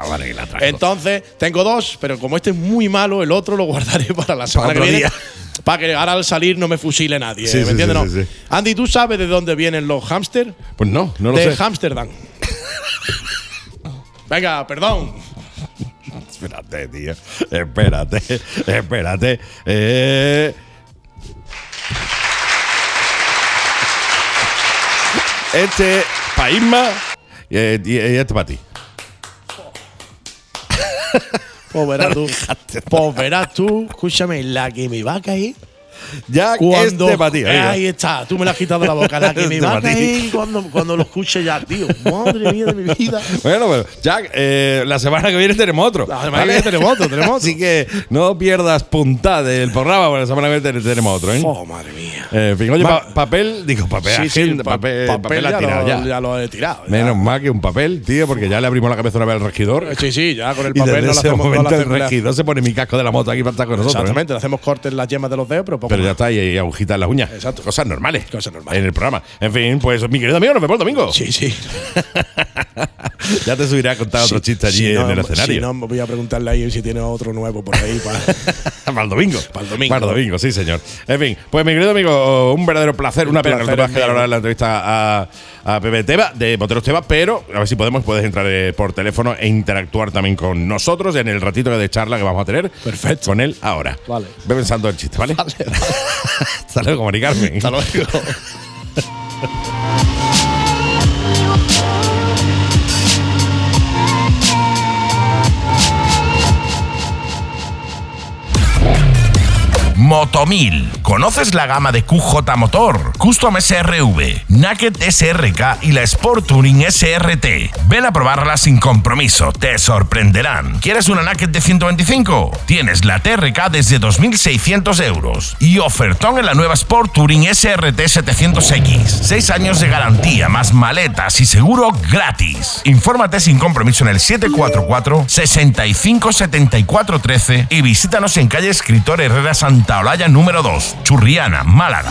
Ah, vale, que la traigo. Entonces, tengo dos, pero como este es muy malo, el otro lo guardaré <laughs> para la semana que otro viene. día. <laughs> Para que ahora al salir no me fusile nadie. Sí, ¿Me sí, entiendes? sí, no? Andy, ¿tú sabes de dónde vienen los hámster? Pues no, no lo De sé. Ámsterdam. <laughs> Venga, perdón. Espérate, tío. Espérate. Espérate. Eh. Este para Isma eh, y este para ti. Pues <laughs> verás tú. Pues verás tú, escúchame, la que me va a caer. Ya Cuando, este para ti. oiga. ahí está, tú me la has quitado de la boca. La que me Este va a pa' ti. caer cuando, cuando lo escuche ya, tío. Madre mía de mi vida. <laughs> Bueno, pues, Jack, eh, la semana que viene tenemos otro. La semana que viene tenemos otro, tenemos <laughs> otro. Así que no pierdas punta del programa, porque la semana que viene tenemos otro, ¿eh? Oh, madre mía. Eh, en fin, oye, Ma- pa- papel, digo, papel, Sí, sí, agenda, papel, papel, ha tirado lo, ya. ya lo he tirado. ya. Menos mal que un papel, tío, porque ya le abrimos la cabeza una vez al regidor. Sí, sí, ya con el Y papel desde no ese hacemos, no momento el hacemos- regidor se pone mi casco de la moto aquí para estar con nosotros. ¿eh? Exactamente, le hacemos cortes en las yemas de los dedos, pero poco Pero ya está, y, y agujitas en las uñas. Exacto. Cosas normales. Cosas normales. En el programa. En fin, pues mi querido amigo, nos vemos el domingo. Sí, sí. <laughs> ya te subiré a contar otro chiste allí si en no, el escenario. Si no, voy a preguntarle ahí si tiene otro nuevo por ahí. para- <laughs> Para el domingo. Para el domingo. Para el domingo, sí, señor. En fin, pues mi querido amigo, un verdadero placer. Una pena que no te puedas quedar ahora en la entrevista a, a Pepe Teba, de Moteros Teba, pero a ver si podemos, puedes entrar eh, por teléfono e interactuar también con nosotros en el ratito de charla que vamos a tener Perfecto. con él ahora. Vale. Ve pensando el chiste, <laughs> ¿vale? Hasta luego, Mari Carmen. Hasta luego. <laughs> Motomil. ¿Conoces la gama de QJ Motor, Custom SRV, Naked SRK y la Sport Touring SRT? Ven a probarla sin compromiso, te sorprenderán. ¿Quieres una Naked de 125? Tienes la TRK desde 2.600 euros y ofertón en la nueva Sport Touring SRT 700X. 6 años de garantía, más maletas y seguro gratis. Infórmate sin compromiso en el 744 65 74 13 y visítanos en calle Escritor Herrera Santa Olaya número 2, Churriana, Málaga.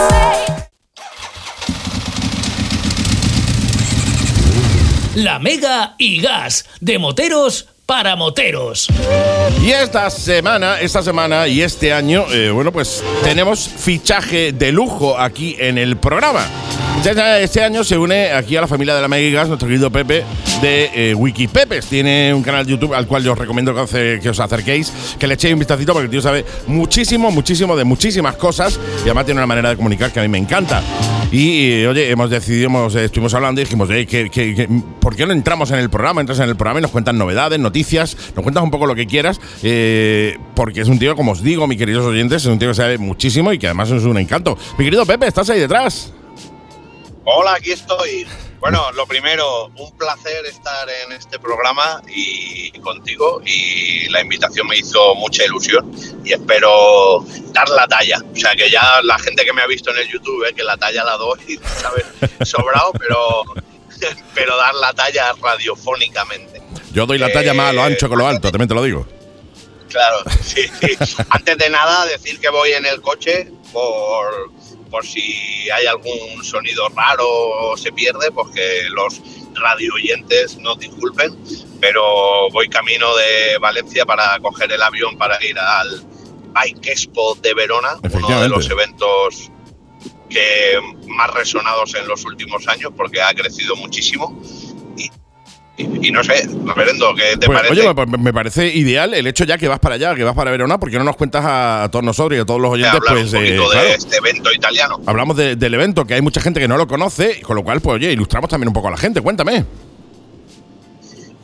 La Mega y Gas, de moteros para moteros. Y esta semana, esta semana y este año, eh, bueno, pues tenemos fichaje de lujo aquí en el programa. Este- año se une aquí a la familia de la Megigas nuestro querido Pepe de eh, Wikipepes. Tiene un canal de YouTube al cual yo os recomiendo que, hace- que os acerquéis, que le echéis un vistacito porque el tío sabe muchísimo, muchísimo de muchísimas cosas y además tiene una manera de comunicar que a mí me encanta. Y eh, oye, hemos decidido, hemos, eh, estuvimos hablando y dijimos, oye, que, que- que- ¿por qué no entramos en el programa? Entras en el programa y nos cuentan novedades, noticias, nos cuentas un poco lo que quieras, eh, porque es un tío, como os digo, mis queridos oyentes, es un tío que sabe muchísimo y que además es un encanto. Mi querido Pepe, ¿estás ahí detrás? Hola, aquí estoy. Bueno, lo primero, un placer estar en este programa y contigo y la invitación me hizo mucha ilusión y espero dar la talla. O sea, que ya la gente que me ha visto en el YouTube ve que la talla la doy, <laughs> ¿sabes? Sobrado, pero, <laughs> pero dar la talla radiofónicamente. Yo doy la Eh, talla más a lo ancho que a lo alto, también te lo digo. Claro, sí, sí. Antes de nada, decir que voy en el coche por, por si hay algún sonido raro o se pierde, pues que los radio oyentes nos disculpen, pero voy camino de Valencia para coger el avión para ir al Bike Expo de Verona, uno de los eventos que más resonados en los últimos años porque ha crecido muchísimo. Y, y- y no sé, reverendo, ¿qué te Pues, parece? oye, me parece ideal el hecho ya que vas para allá, que vas para Verona, porque no nos cuentas a, todos nosotros y a todos los oyentes, hablar pues un poquito eh, de claro, este evento italiano. hablamos de- del evento, que hay mucha gente que no lo conoce, con lo cual, pues oye, ilustramos también un poco a la gente. Cuéntame.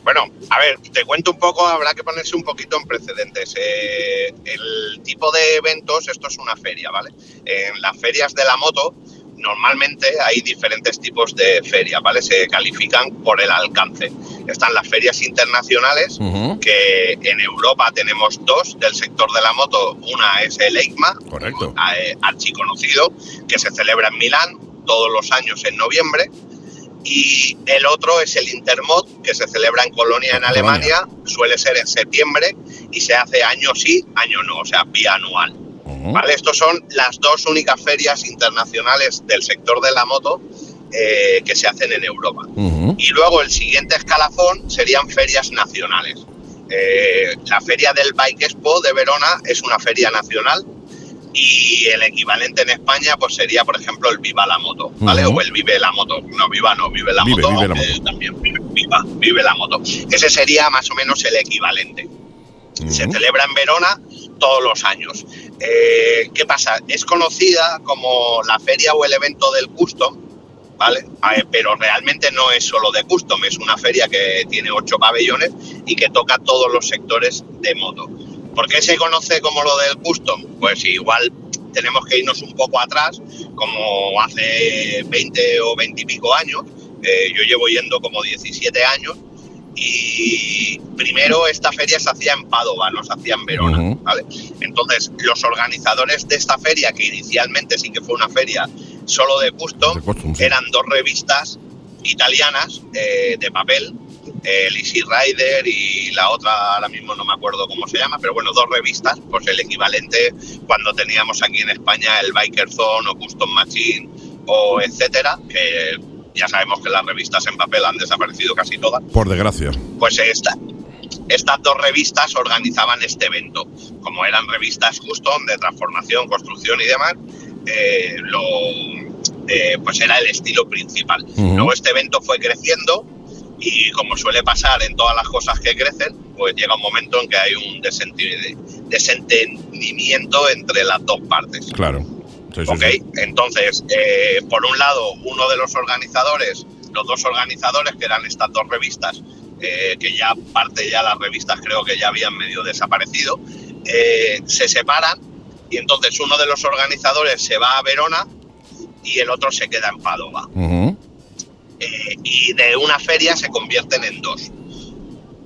Bueno, a ver, te cuento un poco, habrá que ponerse un poquito en precedentes. Eh, el tipo de eventos, esto es una feria, ¿vale? En las ferias de la moto, normalmente hay diferentes tipos de ferias, ¿vale? Se califican por el alcance. Están las ferias internacionales, que en Europa tenemos dos del sector de la moto. Una es el EICMA, Correcto. eh, archiconocido, que se celebra en Milán todos los años en noviembre. Y el otro es el Intermod, que se celebra en Colonia, en Alemania, suele ser en septiembre y se hace año sí, año no, o sea, bianual. Estos son las dos únicas ferias internacionales del sector de la moto eh, que se hacen en Europa. Y luego el siguiente escalafón serían ferias nacionales. Eh, la feria del Bike Expo de Verona es una feria nacional y el equivalente en España pues sería, por ejemplo, el Viva la Moto, ¿vale? O el Vive la Moto. No, Viva no, Vive la Vive, Moto. Vive la Moto. También vive, viva, vive la Moto. Ese sería más o menos el equivalente. Se celebra en Verona todos los años. Eh, ¿Qué pasa? Es conocida como la feria o el evento del custom, ¿vale? Eh, pero realmente no es solo de custom, es una feria que tiene ocho pabellones y que toca todos los sectores de moto. ¿Por qué se conoce como lo del custom? Pues igual tenemos que irnos un poco atrás, como hace 20 o 20 y pico años. Eh, yo llevo yendo como 17 años y primero esta feria se hacía en Padova, no se hacía en Verona. Entonces, los organizadores de esta feria, que inicialmente sí que fue una feria solo de custom, De custom, sí. eran dos revistas italianas eh, de papel, el Easy Rider y la otra, ahora mismo no me acuerdo cómo se llama, pero bueno, dos revistas, pues el equivalente cuando teníamos aquí en España el Biker Zone o Custom Machine o etcétera, que ya sabemos que las revistas en papel han desaparecido casi todas Por desgracia. pues esta, estas dos revistas organizaban este evento. Como eran revistas custom de transformación, construcción y demás, eh, lo, eh, pues era el estilo principal. Luego este evento fue creciendo y como suele pasar en todas las cosas que crecen, pues llega un momento en que hay un desentendimiento entre las dos partes. Claro. Sí, sí, Ok, sí. entonces, eh, por un lado, uno de los organizadores, los dos organizadores que eran estas dos revistas, eh, que ya parte ya las revistas creo que ya habían medio desaparecido, eh, se separan y entonces uno de los organizadores se va a Verona y el otro se queda en Padova. Y de una feria se convierten en dos.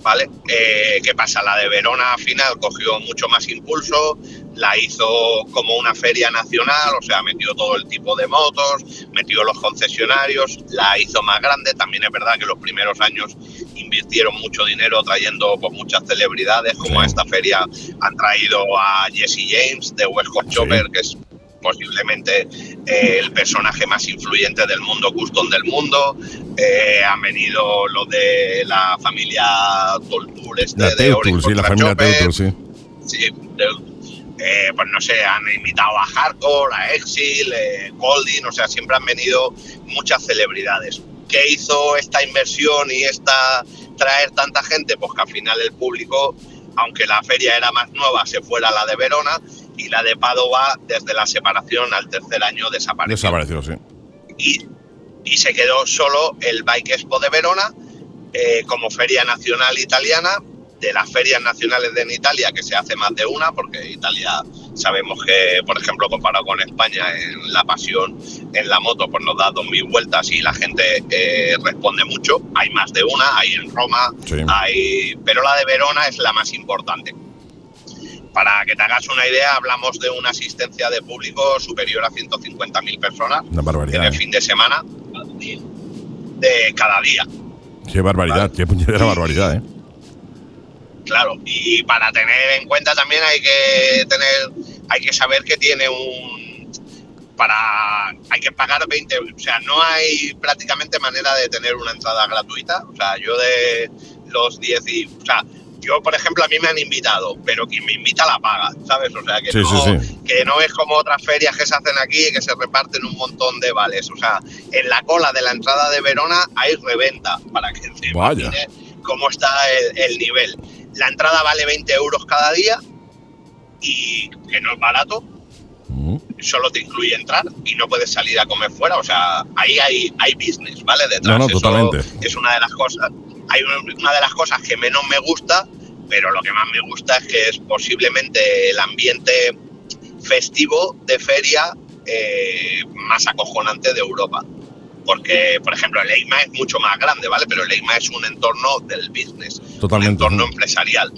¿Vale? Eh, ¿Qué pasa? La de Verona al final cogió mucho más impulso, la hizo como una feria nacional, o sea, metió todo el tipo de motos, metió los concesionarios, la hizo más grande. También es verdad que los primeros años invirtieron mucho dinero trayendo pues, muchas celebridades, como a esta feria han traído a Jesse James de West Coast Sí. Chopper, que es posiblemente eh, el personaje más influyente del mundo custom del mundo. Eh, han venido los de la familia Toltour, este La Teutul, sí, la familia. Teutul, sí. Sí, eh, pues no sé, han invitado a Hardcore, a Exil, Golding, o sea, siempre han venido muchas celebridades. ¿Qué hizo esta inversión y esta traer tanta gente? Pues que al final el público, aunque la feria era más nueva, se fuera la de Verona y la de Padova desde la separación al tercer año desapareció Desapareció, sí. y, y se quedó solo el Bike Expo de Verona eh, como feria nacional italiana. De las ferias nacionales de en Italia, que se hace más de una, porque Italia sabemos que, por ejemplo, comparado con España, en la pasión en la moto, pues nos da dos mil vueltas y la gente eh, responde mucho. Hay más de una, hay en Roma, Sí. hay, pero la de Verona es la más importante. Para que te hagas una idea, hablamos de una asistencia de público superior a 150.000 personas Una en barbaridad. el ¿eh? fin de semana de cada día. Qué barbaridad, qué puñetera barbaridad, ¿eh? Claro, y para tener en cuenta también hay que tener, hay que saber que tiene un, para, hay que pagar 20, o sea, no hay prácticamente manera de tener una entrada gratuita, o sea, yo de los 10 y, o sea, yo por ejemplo a mí me han invitado, pero quien me invita la paga, ¿sabes? O sea, que, Sí, no, sí, sí. que no es como otras ferias que se hacen aquí y que se reparten un montón de vales, o sea, en la cola de la entrada de Verona hay reventa, para que se Vaya. imagine cómo está el, el nivel. La entrada vale 20 euros cada día y que no es barato, solo te incluye entrar y no puedes salir a comer fuera. O sea, ahí hay, hay business, ¿vale? Detrás. No, no, Eso totalmente. Es una de las cosas. Hay un- una de las cosas que menos me gusta, pero lo que más me gusta es que es posiblemente el ambiente festivo de feria eh, más acojonante de Europa. Porque, por ejemplo, el EIMA es mucho más grande, ¿vale? Pero el EIMA es un entorno del business, Totalmente, un entorno ¿no? empresarial.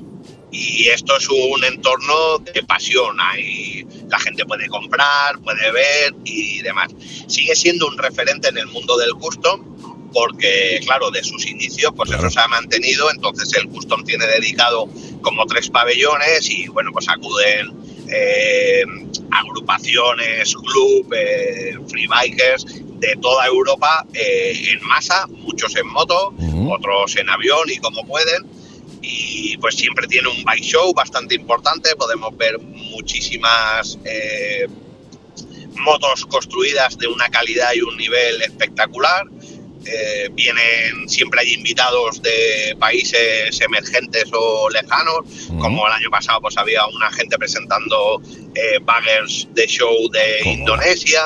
Y esto es un entorno de pasión. Ahí la gente puede comprar, puede ver y demás. Sigue siendo un referente en el mundo del custom porque, claro, de sus inicios, pues Claro. eso se ha mantenido. Entonces el custom tiene dedicado como tres pabellones y, bueno, pues acuden eh, agrupaciones, club, eh, free bikers de toda Europa eh, en masa, muchos en moto, Ujú. otros en avión y como pueden. Y pues siempre tiene un bike show bastante importante, podemos ver muchísimas eh, motos construidas de una calidad y un nivel espectacular. Eh, vienen, siempre hay invitados de países emergentes o lejanos, Ujú. como el año pasado pues había una gente presentando eh, baggers de show de ¿Cómo? Indonesia,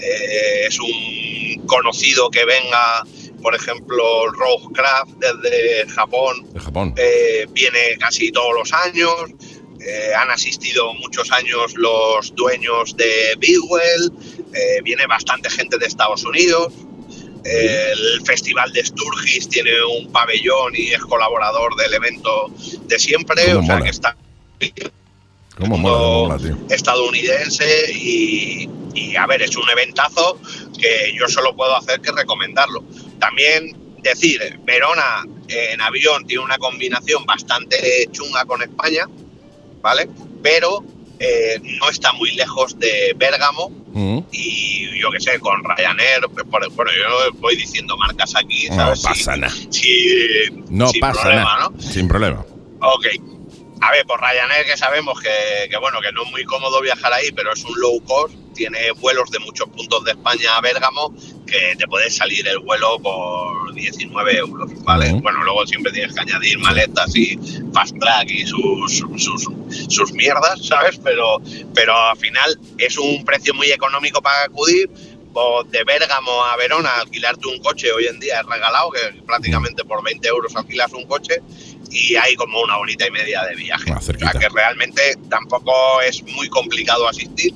Eh, es un conocido que venga, por ejemplo, Rogue Craft desde Japón, De Japón. eh, viene casi todos los años. eh, han asistido muchos años los dueños de Bigwell, viene bastante gente de Estados Unidos. El Festival de Sturgis tiene un pabellón y es colaborador del evento de siempre, o sea mola. que está ¿Cómo mola, mola, tío? estadounidense y, y, a ver, es un eventazo que yo solo puedo hacer que recomendarlo. También decir, Verona en avión tiene una combinación bastante chunga con España, ¿vale? Pero eh, no está muy lejos de Bérgamo Mm. y yo qué sé, con Ryanair, por- bueno, yo voy diciendo marcas aquí, No ¿sabes? pasa Sí, nada. No sin pasa problema, nada. ¿no? Sin problema. Ok. A ver, por Ryanair que sabemos que, que, bueno, que no es muy cómodo viajar ahí, pero es un low cost, tiene vuelos de muchos puntos de España a Bérgamo, que te puede salir el vuelo por 19 euros, ¿vale? Ujú. Bueno, luego siempre tienes que añadir maletas y fast track y sus, sus, sus mierdas, ¿sabes? Pero, pero al final es un precio muy económico para acudir. De Bérgamo a Verona, alquilarte un coche hoy en día es regalado, que prácticamente por 20 euros alquilas un coche y hay como una horita y media de viaje. Ah, o sea que realmente tampoco es muy complicado asistir.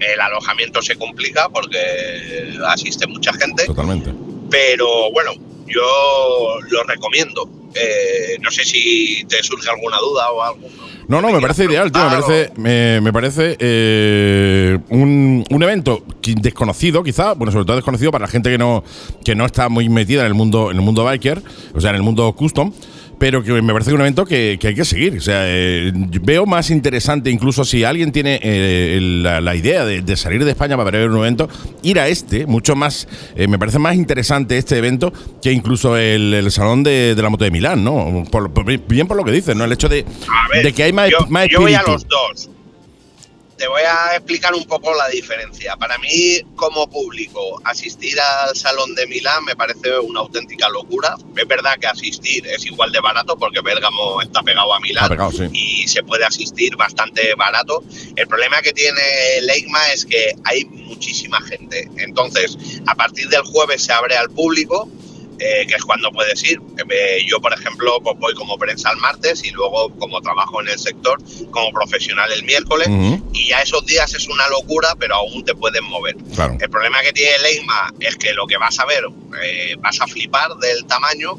El alojamiento se complica porque asiste mucha gente, Totalmente. pero bueno, yo lo recomiendo. Eh, no sé si te surge alguna duda o algo. No, no, me parece ideal, tío. Me parece, me, me parece eh, un, un evento desconocido, quizá, bueno, sobre todo desconocido para la gente que no, que no está muy metida en el mundo, en el mundo biker, o sea, en el mundo custom. Pero que me parece un evento que, que hay que seguir. O sea, eh, veo más interesante, incluso si alguien tiene eh, la, la idea de, de salir de España para ver un evento, ir a este, mucho más, eh, me parece más interesante este evento que incluso el, el Salón de, de la Moto de Milán, ¿no? Por- por- bien por lo que dices, ¿no? El hecho de, ver, de que hay más, yo, más yo voy a los dos. Te voy a explicar un poco la diferencia. Para mí, como público, asistir al Salón de Milán me parece una auténtica locura. Es verdad que asistir es igual de barato porque Bérgamo está pegado a Milán Está pegado, sí. y se puede asistir bastante barato. El problema que tiene el EICMA es que hay muchísima gente. Entonces, a partir del jueves se abre al público, eh, que es cuando puedes ir. Eh, yo, por ejemplo, pues voy como prensa el martes y luego como trabajo en el sector como profesional el miércoles. Y ya esos días es una locura, pero aún te pueden mover. Claro. El problema que tiene el EICMA es que lo que vas a ver, eh, vas a flipar del tamaño.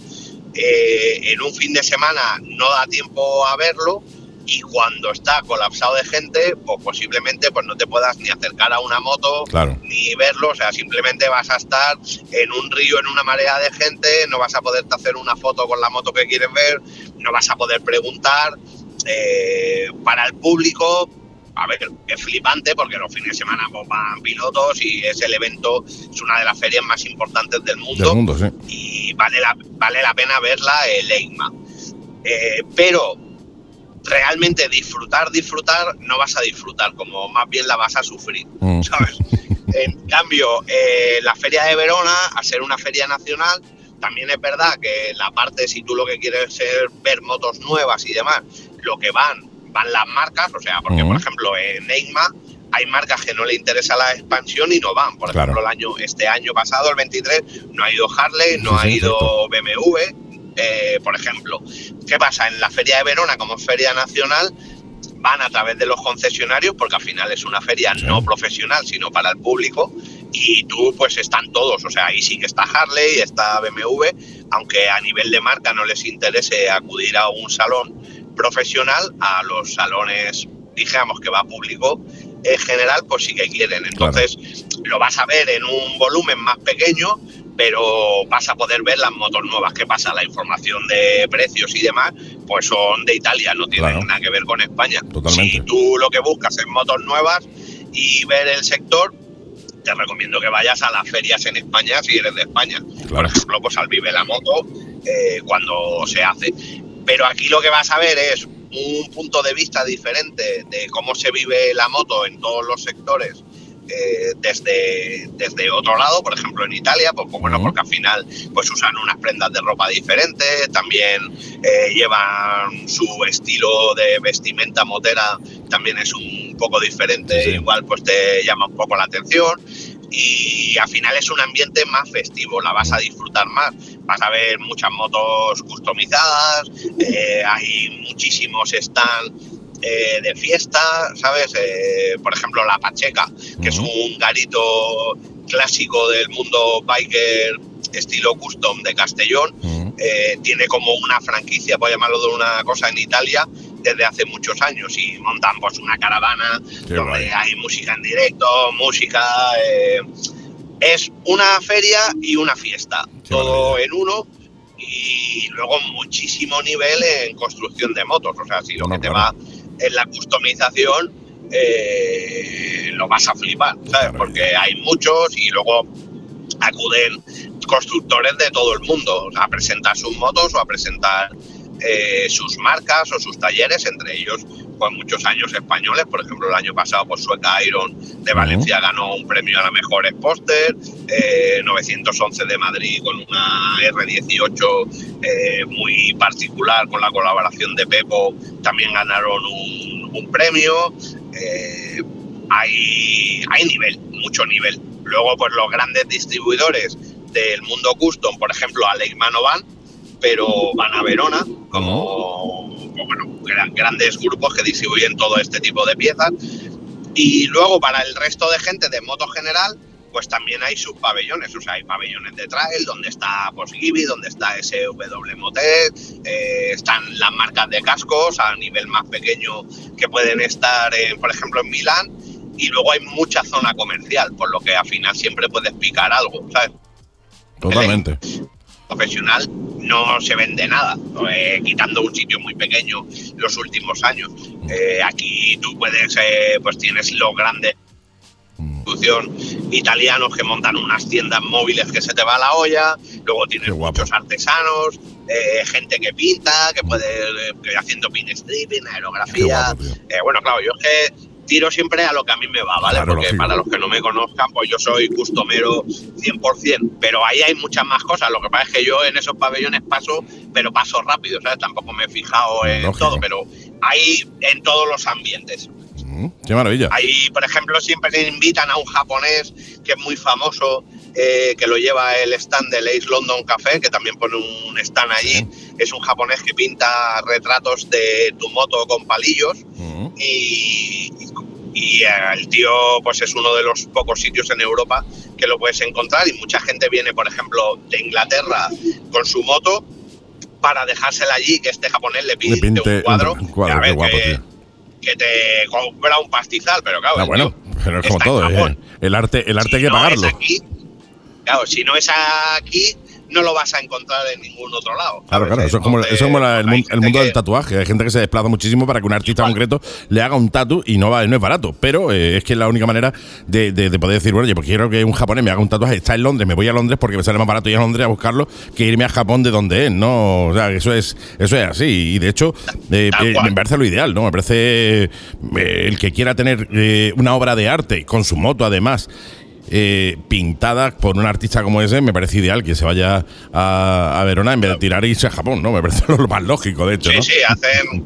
eh, en un fin de semana no da tiempo a verlo y cuando está colapsado de gente, pues posiblemente pues no te puedas ni acercar a una moto Claro. ni verlo, o sea, simplemente vas a estar en un río, en una marea de gente, no vas a poderte hacer una foto con la moto que quieres ver, no vas a poder preguntar. Eh, para el público, a ver, es flipante porque los fines de semana pues, van pilotos y es el evento, es una de las ferias más importantes del mundo, Del mundo, sí. y vale la, vale la pena verla el EICMA. Eh, pero realmente disfrutar, disfrutar, no vas a disfrutar, como más bien la vas a sufrir, Mm. ¿sabes? En cambio, eh, la Feria de Verona, a ser una feria nacional, también es verdad que la parte, si tú lo que quieres es ver motos nuevas y demás, lo que van, van las marcas, o sea, porque por ejemplo en EICMA hay marcas que no le interesa la expansión y no van. Por Claro. ejemplo, el año, este año pasado, el 23, no ha ido Harley, no Sí, ha sí, ido BMW, eh, por ejemplo. ¿Qué pasa? En la Feria de Verona, como feria nacional, van a través de los concesionarios, porque al final es una feria no profesional, sino para el público, y tú pues están todos, o sea, ahí sí que está Harley, está BMW, aunque a nivel de marca no les interese acudir a un salón profesional, a los salones, digamos que va público, en general, pues sí que quieren. Entonces, lo vas a ver en un volumen más pequeño, pero vas a poder ver las motos nuevas. ¿Qué pasa? La información de precios y demás, pues son de Italia, no tienen Claro. nada que ver con España. Totalmente. Si tú lo que buscas es motos nuevas y ver el sector, te recomiendo que vayas a las ferias en España si eres de España. Por ejemplo, pues al Vive la Moto eh, cuando se hace. Pero aquí lo que vas a ver es un punto de vista diferente de cómo se vive la moto en todos los sectores eh, desde, desde otro lado, por ejemplo en Italia, pues, pues bueno, porque al final pues usan unas prendas de ropa diferentes, también eh, llevan su estilo de vestimenta motera, también es un poco diferente, sí. igual pues te llama un poco la atención y al final es un ambiente más festivo, la vas a disfrutar más, vas a ver muchas motos customizadas, eh, hay muchísimos stands eh, de fiesta, ¿sabes? Eh, por ejemplo, la Pacheca, que es un garito clásico del mundo biker estilo custom de Castellón. Eh, tiene como una franquicia, por llamarlo de una cosa, en Italia desde hace muchos años y montan pues una caravana Qué donde guay. hay música en directo, música... eh, es una feria y una fiesta, Qué todo maravilla. en uno y luego muchísimo nivel en construcción de motos. O sea, si lo que te claro. va en la customización, eh, lo vas a flipar, ¿sabes? Porque hay muchos y luego acuden constructores de todo el mundo a presentar sus motos o a presentar eh, sus marcas o sus talleres, entre ellos pues muchos años españoles, por ejemplo el año pasado pues Sueca Iron de Valencia ganó un premio a la mejor póster, eh, 911 de Madrid con una R18 eh, muy particular con la colaboración de Pepo también ganaron un, un premio, eh, hay, hay nivel, mucho nivel. Luego pues los grandes distribuidores del mundo custom, por ejemplo Alex Manovan, pero van a Verona como bueno, gran- grandes grupos que distribuyen todo este tipo de piezas. Y luego para el resto de gente de moto general, pues también hay sus pabellones, o sea, hay pabellones de trail donde está pues Gibi, donde está SW Motet, eh, están las marcas de cascos a nivel más pequeño que pueden estar, en, por ejemplo, en Milán, y luego hay mucha zona comercial, por lo que al final siempre puedes picar algo, ¿sabes? Totalmente. profesional no se vende nada, eh, quitando un sitio muy pequeño los últimos años. Eh, aquí tú puedes, eh, pues tienes los grandes italianos que montan unas tiendas móviles que se te va la olla, luego tienes muchos artesanos, eh, gente que pinta, que puede que haciendo pin stripping, aerografía. Eh, bueno, claro, yo es que tiro siempre a lo que a mí me va, ¿vale? Claro, Porque lógico. para los que no me conozcan, pues yo soy customero 100%, pero ahí hay muchas más cosas. Lo que pasa es que yo en esos pabellones paso, pero paso rápido, ¿sabes? Tampoco me he fijado en Lógico. todo, pero hay en todos los ambientes. Mm, Qué maravilla. Ahí, por ejemplo, siempre te invitan a un japonés que es muy famoso, eh, que lo lleva el stand del Ace London Café, que también pone un stand allí. Es un japonés que pinta retratos de tu moto con palillos Mm. y, y, eh, el tío pues es uno de los pocos sitios en Europa que lo puedes encontrar y mucha gente viene, por ejemplo, de Inglaterra con su moto para dejársela allí, que este japonés le pinte, Le pinte un cuadro, un cuadro, que, a qué ver, guapo, que. Que te cobra un pastizal, pero claro, Ah, bueno, pero es como todo. eh. El arte, el arte Si hay que no pagarlo. es aquí, claro, si no es aquí, no lo vas a encontrar en ningún otro lado. Claro, claro, eso es como, Entonces, eso es como la- el, mundo que- del tatuaje. Hay gente que se desplaza muchísimo para que un artista Igual. concreto le haga un tatu y no va, no es barato. Pero eh, es que es la única manera de, de- de poder decir, bueno, pues quiero que un japonés me haga un tatuaje. Está en Londres, me voy a Londres porque me sale más barato ir a Londres a buscarlo que irme a Japón de donde es, ¿no? O sea, eso es, eso es así. Y de hecho, eh, eh, me parece lo ideal, ¿no? Me parece eh, el que quiera tener eh, una obra de arte con su moto, además. Eh, pintada por un artista como ese, me parece ideal que se vaya a, a Verona en vez de tirar y irse a Japón, ¿no? Me parece <laughs> lo más lógico, de hecho, Sí, ¿no? sí, hacen.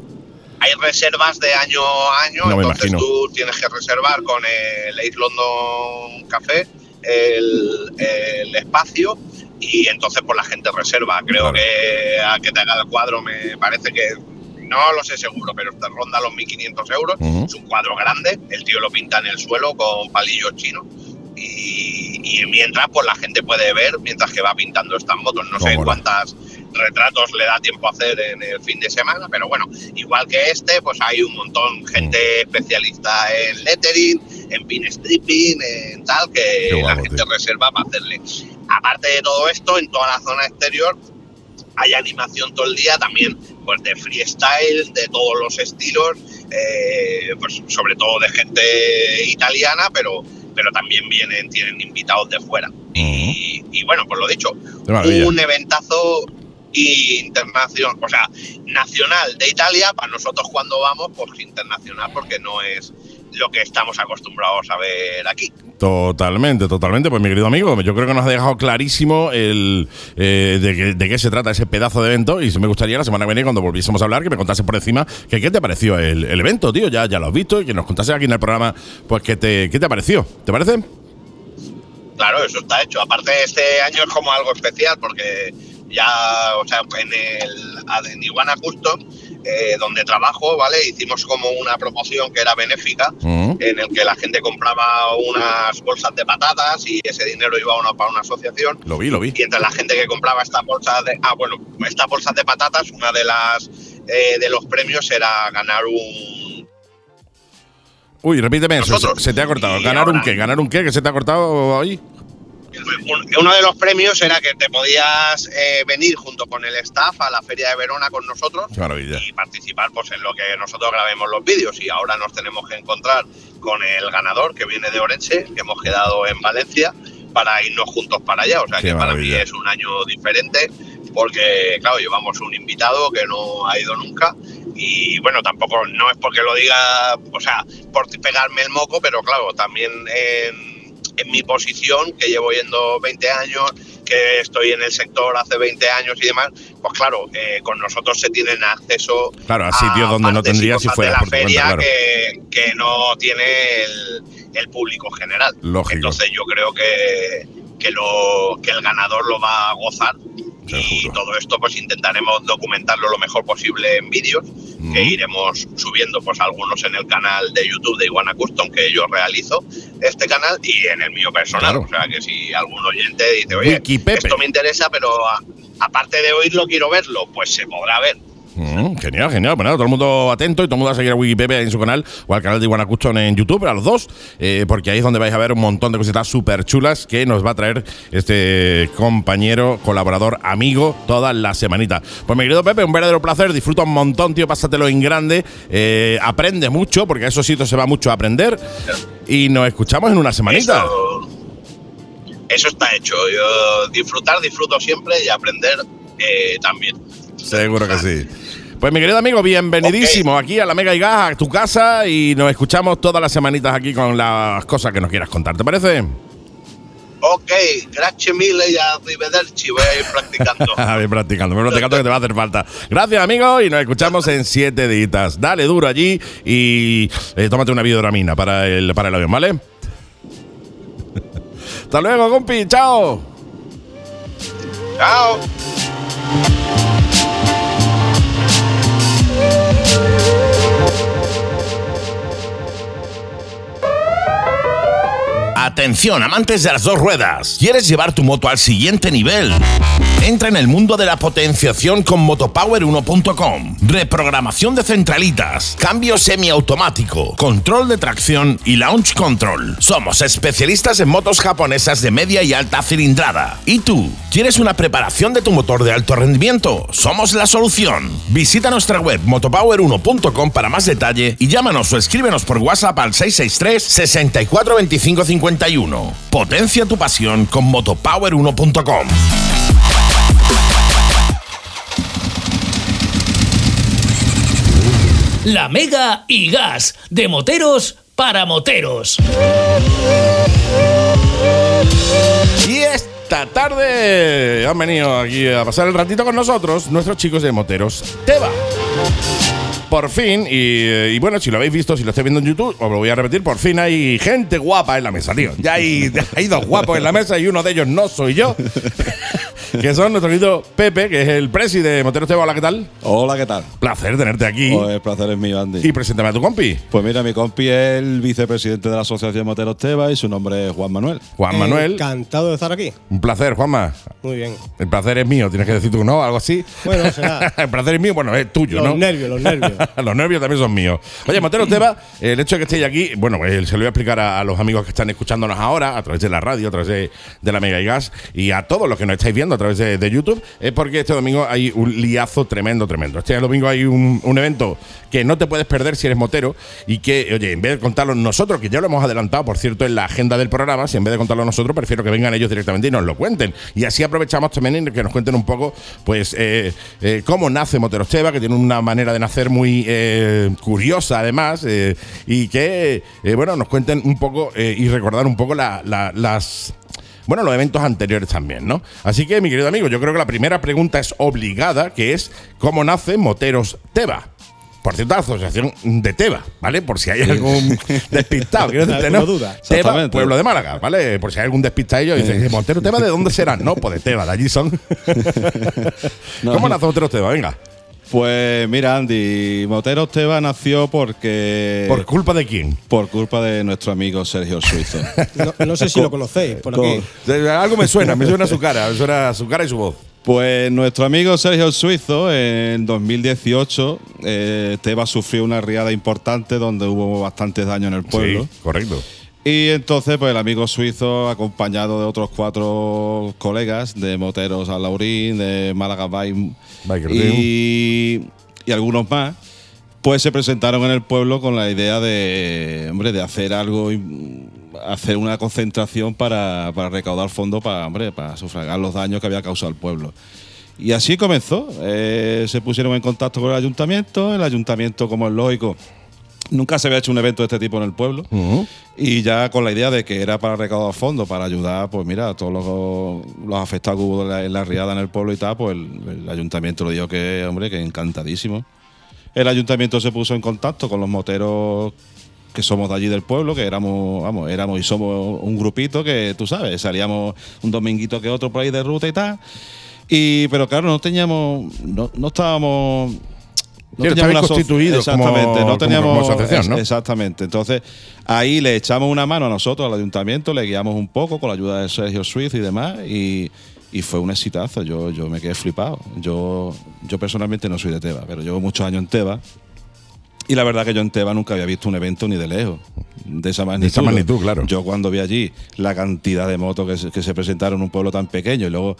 Hay reservas de año a año, No entonces tú tienes que reservar con el Ace London Café el, el espacio y entonces pues la gente reserva. Creo Claro. que a que te haga el cuadro me parece que no lo sé seguro, pero te ronda los 1.500 euros. Es un cuadro grande, el tío lo pinta en el suelo con palillos chinos. Y, y mientras pues la gente puede ver mientras que va pintando estas motos. No sé cuántas retratos le da tiempo a hacer en el fin de semana pero bueno igual que este pues hay un montón. Gente Mm. especialista en lettering en pin stripping en tal que guapo, la gente tío. reserva para hacerle. Aparte de todo esto en toda la zona exterior hay animación todo el día también pues de freestyle de todos los estilos eh, pues sobre todo de gente italiana pero pero también vienen tienen invitados de fuera. Y, y bueno pues lo dicho un eventazo internacional o sea nacional de Italia para nosotros cuando vamos pues internacional porque no es lo que estamos acostumbrados a ver aquí Totalmente, totalmente. Pues mi querido amigo, yo creo que nos ha dejado clarísimo el eh, de, qué, de qué se trata ese pedazo de evento y me gustaría la semana que viene cuando volviésemos a hablar que me contase por encima que qué te pareció el, el evento, tío. Ya, ya lo has visto y que nos contase aquí en el programa pues qué te, qué te pareció. ¿Te parece? Claro, eso está hecho. Aparte, este año es como algo especial porque ya, o sea, en el en Iguana Custom eh, donde trabajo, ¿vale? Hicimos como una promoción que era benéfica, Mm. en el que la gente compraba unas bolsas de patatas y ese dinero iba a una, para una asociación. Lo vi, lo vi. Y entre la gente que compraba estas bolsas de, ah, bueno, estas bolsas de patatas, una de las eh, de los premios era ganar un Uy, repíteme eso. Se, te ha cortado. ¿Ganar un qué? ¿Ganar un qué? ¿Que se te ha cortado ahí? Un- uno de los premios era que te podías eh, venir junto con el staff a la feria de Verona con nosotros maravilla. y participar pues en lo que nosotros grabemos los vídeos. Y ahora nos tenemos que encontrar con el ganador que viene de Orense que hemos quedado en Valencia para irnos juntos para allá. O sea Qué que para mí es un año diferente porque claro llevamos un invitado que no ha ido nunca. Y bueno tampoco no es porque lo diga o sea por pegarme el moco pero claro también en en mi posición, que llevo yendo 20 años, que estoy en el sector hace 20 años y demás, pues claro, eh, con nosotros se tienen acceso Claro, a sitios donde no tendrías si de la por tu cuenta, feria claro. que, que no tiene el, el público general. Lógico. Entonces yo creo que, que, lo, que el ganador lo va a gozar y todo esto pues intentaremos documentarlo lo mejor posible en vídeos que iremos subiendo pues algunos en el canal de YouTube de Iguana Custom que yo realizo este canal y en el mío personal Claro. o sea que si algún oyente dice oye Wikipepe. esto me interesa pero a- aparte de oírlo quiero verlo pues se podrá ver Mm, genial, genial. Bueno, todo el mundo atento y todo el mundo va a seguir a Wikipedia en su canal o al canal de Iguana Custom en YouTube, a los dos, eh, porque ahí es donde vais a ver un montón de cositas súper chulas que nos va a traer este compañero, colaborador, amigo, todas las semanitas. Pues mi querido Pepe, un verdadero placer, disfruta un montón, tío, pásatelo en grande, eh, aprende mucho, porque a esos sitios se va mucho a aprender y nos escuchamos en una semanita. Eso, eso está hecho. Yo disfrutar, disfruto siempre y aprender eh, también. Seguro que sí. Pues mi querido amigo, bienvenidísimo aquí a la Mega y Gas, a tu casa y nos escuchamos todas las semanitas aquí con las cosas que nos quieras contar, ¿te parece? Ok, gracias mille y arrivederci. Voy a ir practicando. <laughs> Ah, bien practicando, bien practicando que te va a hacer falta. Gracias, amigo, y nos escuchamos en siete días. Dale duro allí y eh, tómate una videoramina para el, para el avión, ¿vale? <laughs> Hasta luego, compi, chao. Chao. Atención, amantes de las dos ruedas. ¿Quieres llevar tu moto al siguiente nivel? Entra en el mundo de la potenciación con motopower1.com. Reprogramación de centralitas, cambio semiautomático, control de tracción y launch control. Somos especialistas en motos japonesas de media y alta cilindrada. ¿Y tú? ¿Quieres una preparación de tu motor de alto rendimiento? Somos la solución. Visita nuestra web motopower1.com para más detalle y llámanos o escríbenos por WhatsApp al 663 64 25 51. Potencia tu pasión con motopower1.com. La Mega y Gas, de moteros para moteros. Y esta tarde han venido aquí a pasar el ratito con nosotros nuestros chicos de Moteros Teba. Por fin, y, eh, y bueno, si lo habéis visto, si lo estáis viendo en YouTube, os lo voy a repetir, por fin hay gente guapa en la mesa, tío. Ya hay, ya <laughs> hay dos guapos en la mesa y uno de ellos no soy yo. <laughs> que son nuestro querido Pepe, que es el presi de Moteros Teba. Hola, ¿qué tal? Hola, ¿qué tal? Placer tenerte aquí. Pues el placer es mío, Andy. Y preséntame a tu compi. Pues mira, mi compi es el vicepresidente de la Asociación Moteros Teba y su nombre es Juan Manuel. Juan Manuel. Encantado de estar aquí. Un placer, Juanma. Muy bien. El placer es mío, tienes que decir tú, ¿no? Algo así. Bueno, será. <laughs> el placer es mío, bueno, es tuyo, Los ¿no? nervios, los nervios. <laughs> los nervios también son míos. Oye, Montero Teba, el hecho de que estéis aquí, bueno, eh, se lo voy a explicar a, los amigos que están escuchándonos ahora, a través de la radio, a través de, de la Mega y Gas, y a todos los que nos estáis viendo a través de, de YouTube, es porque este domingo hay un liazo tremendo, tremendo. Este domingo hay un, un evento que no te puedes perder si eres motero y que, oye, en vez de contarlo nosotros, que ya lo hemos adelantado, por cierto, en la agenda del programa, si en vez de contarlo nosotros, prefiero que vengan ellos directamente y nos lo cuenten. Y así aprovechamos también que nos cuenten un poco, pues, eh, eh, cómo nace Moteros Teba, que tiene una manera de nacer muy eh, curiosa, además, eh, y que, eh, bueno, nos cuenten un poco eh, y recordar un poco la- la- las bueno, los eventos anteriores también, ¿no? Así que, mi querido amigo, yo creo que la primera pregunta es obligada, que es ¿cómo nace Moteros Teba? Por cierto, la asociación de Teba, ¿vale? Por si hay algún <laughs> despistado, quiero decirte, ¿no? Duda. Teba, pueblo de Málaga, ¿vale? Por si hay algún despistadillo, dice, ¿Montero Teba de dónde serán? No, pues de Teba, de allí son. <laughs> <laughs> ¿Cómo nace Moteros Teba? Venga. Pues mira, Andy, Moteros Teba nació porque. ¿Por culpa de quién? Por culpa de nuestro amigo Sergio Suizo. <laughs> No, no sé si lo conocéis por Con- aquí. Algo me suena, me suena su cara, me suena su cara y su voz. Pues nuestro amigo Sergio Suizo, en 2018, eh, Teba sufrió una riada importante donde hubo bastantes daños en el pueblo. Sí, correcto. Y entonces, pues el amigo suizo, acompañado de otros cuatro colegas de Moteros a Laurín, de Málaga Bike Biker y, y algunos más, pues se presentaron en el pueblo con la idea de, hombre, de hacer algo, hacer una concentración para, para recaudar fondos para, hombre, para sufragar los daños que había causado el pueblo. Y así comenzó. Eh, se pusieron en contacto con el ayuntamiento. El ayuntamiento, como es lógico, nunca se había hecho un evento de este tipo en el pueblo. Y ya con la idea de que era para recaudar fondos, para ayudar, pues mira, a todos los, los afectados que hubo en la, riada en el pueblo y tal, pues el, el ayuntamiento le dijo que, hombre, que encantadísimo. El ayuntamiento se puso en contacto con los moteros que somos de allí del pueblo, que éramos, vamos, éramos y somos un grupito que, tú sabes, salíamos un dominguito que otro por ahí de ruta y tal. Y, pero claro, no teníamos, no, no estábamos Estabais aso- constituidos como- exactamente, como- no teníamos como asociación, ¿no? es- Exactamente. Entonces, ahí le echamos una mano a nosotros, al ayuntamiento, le guiamos un poco con la ayuda de Sergio Suiz y demás, y, y fue un exitazo. Yo, yo me quedé flipado. Yo, yo personalmente no soy de Teba, pero llevo muchos años en Teba. Y la verdad que yo en Teba nunca había visto un evento ni de lejos. De esa magnitud. esa magnitud, claro. Yo cuando vi allí la cantidad de motos que se, que se presentaron en un pueblo tan pequeño y luego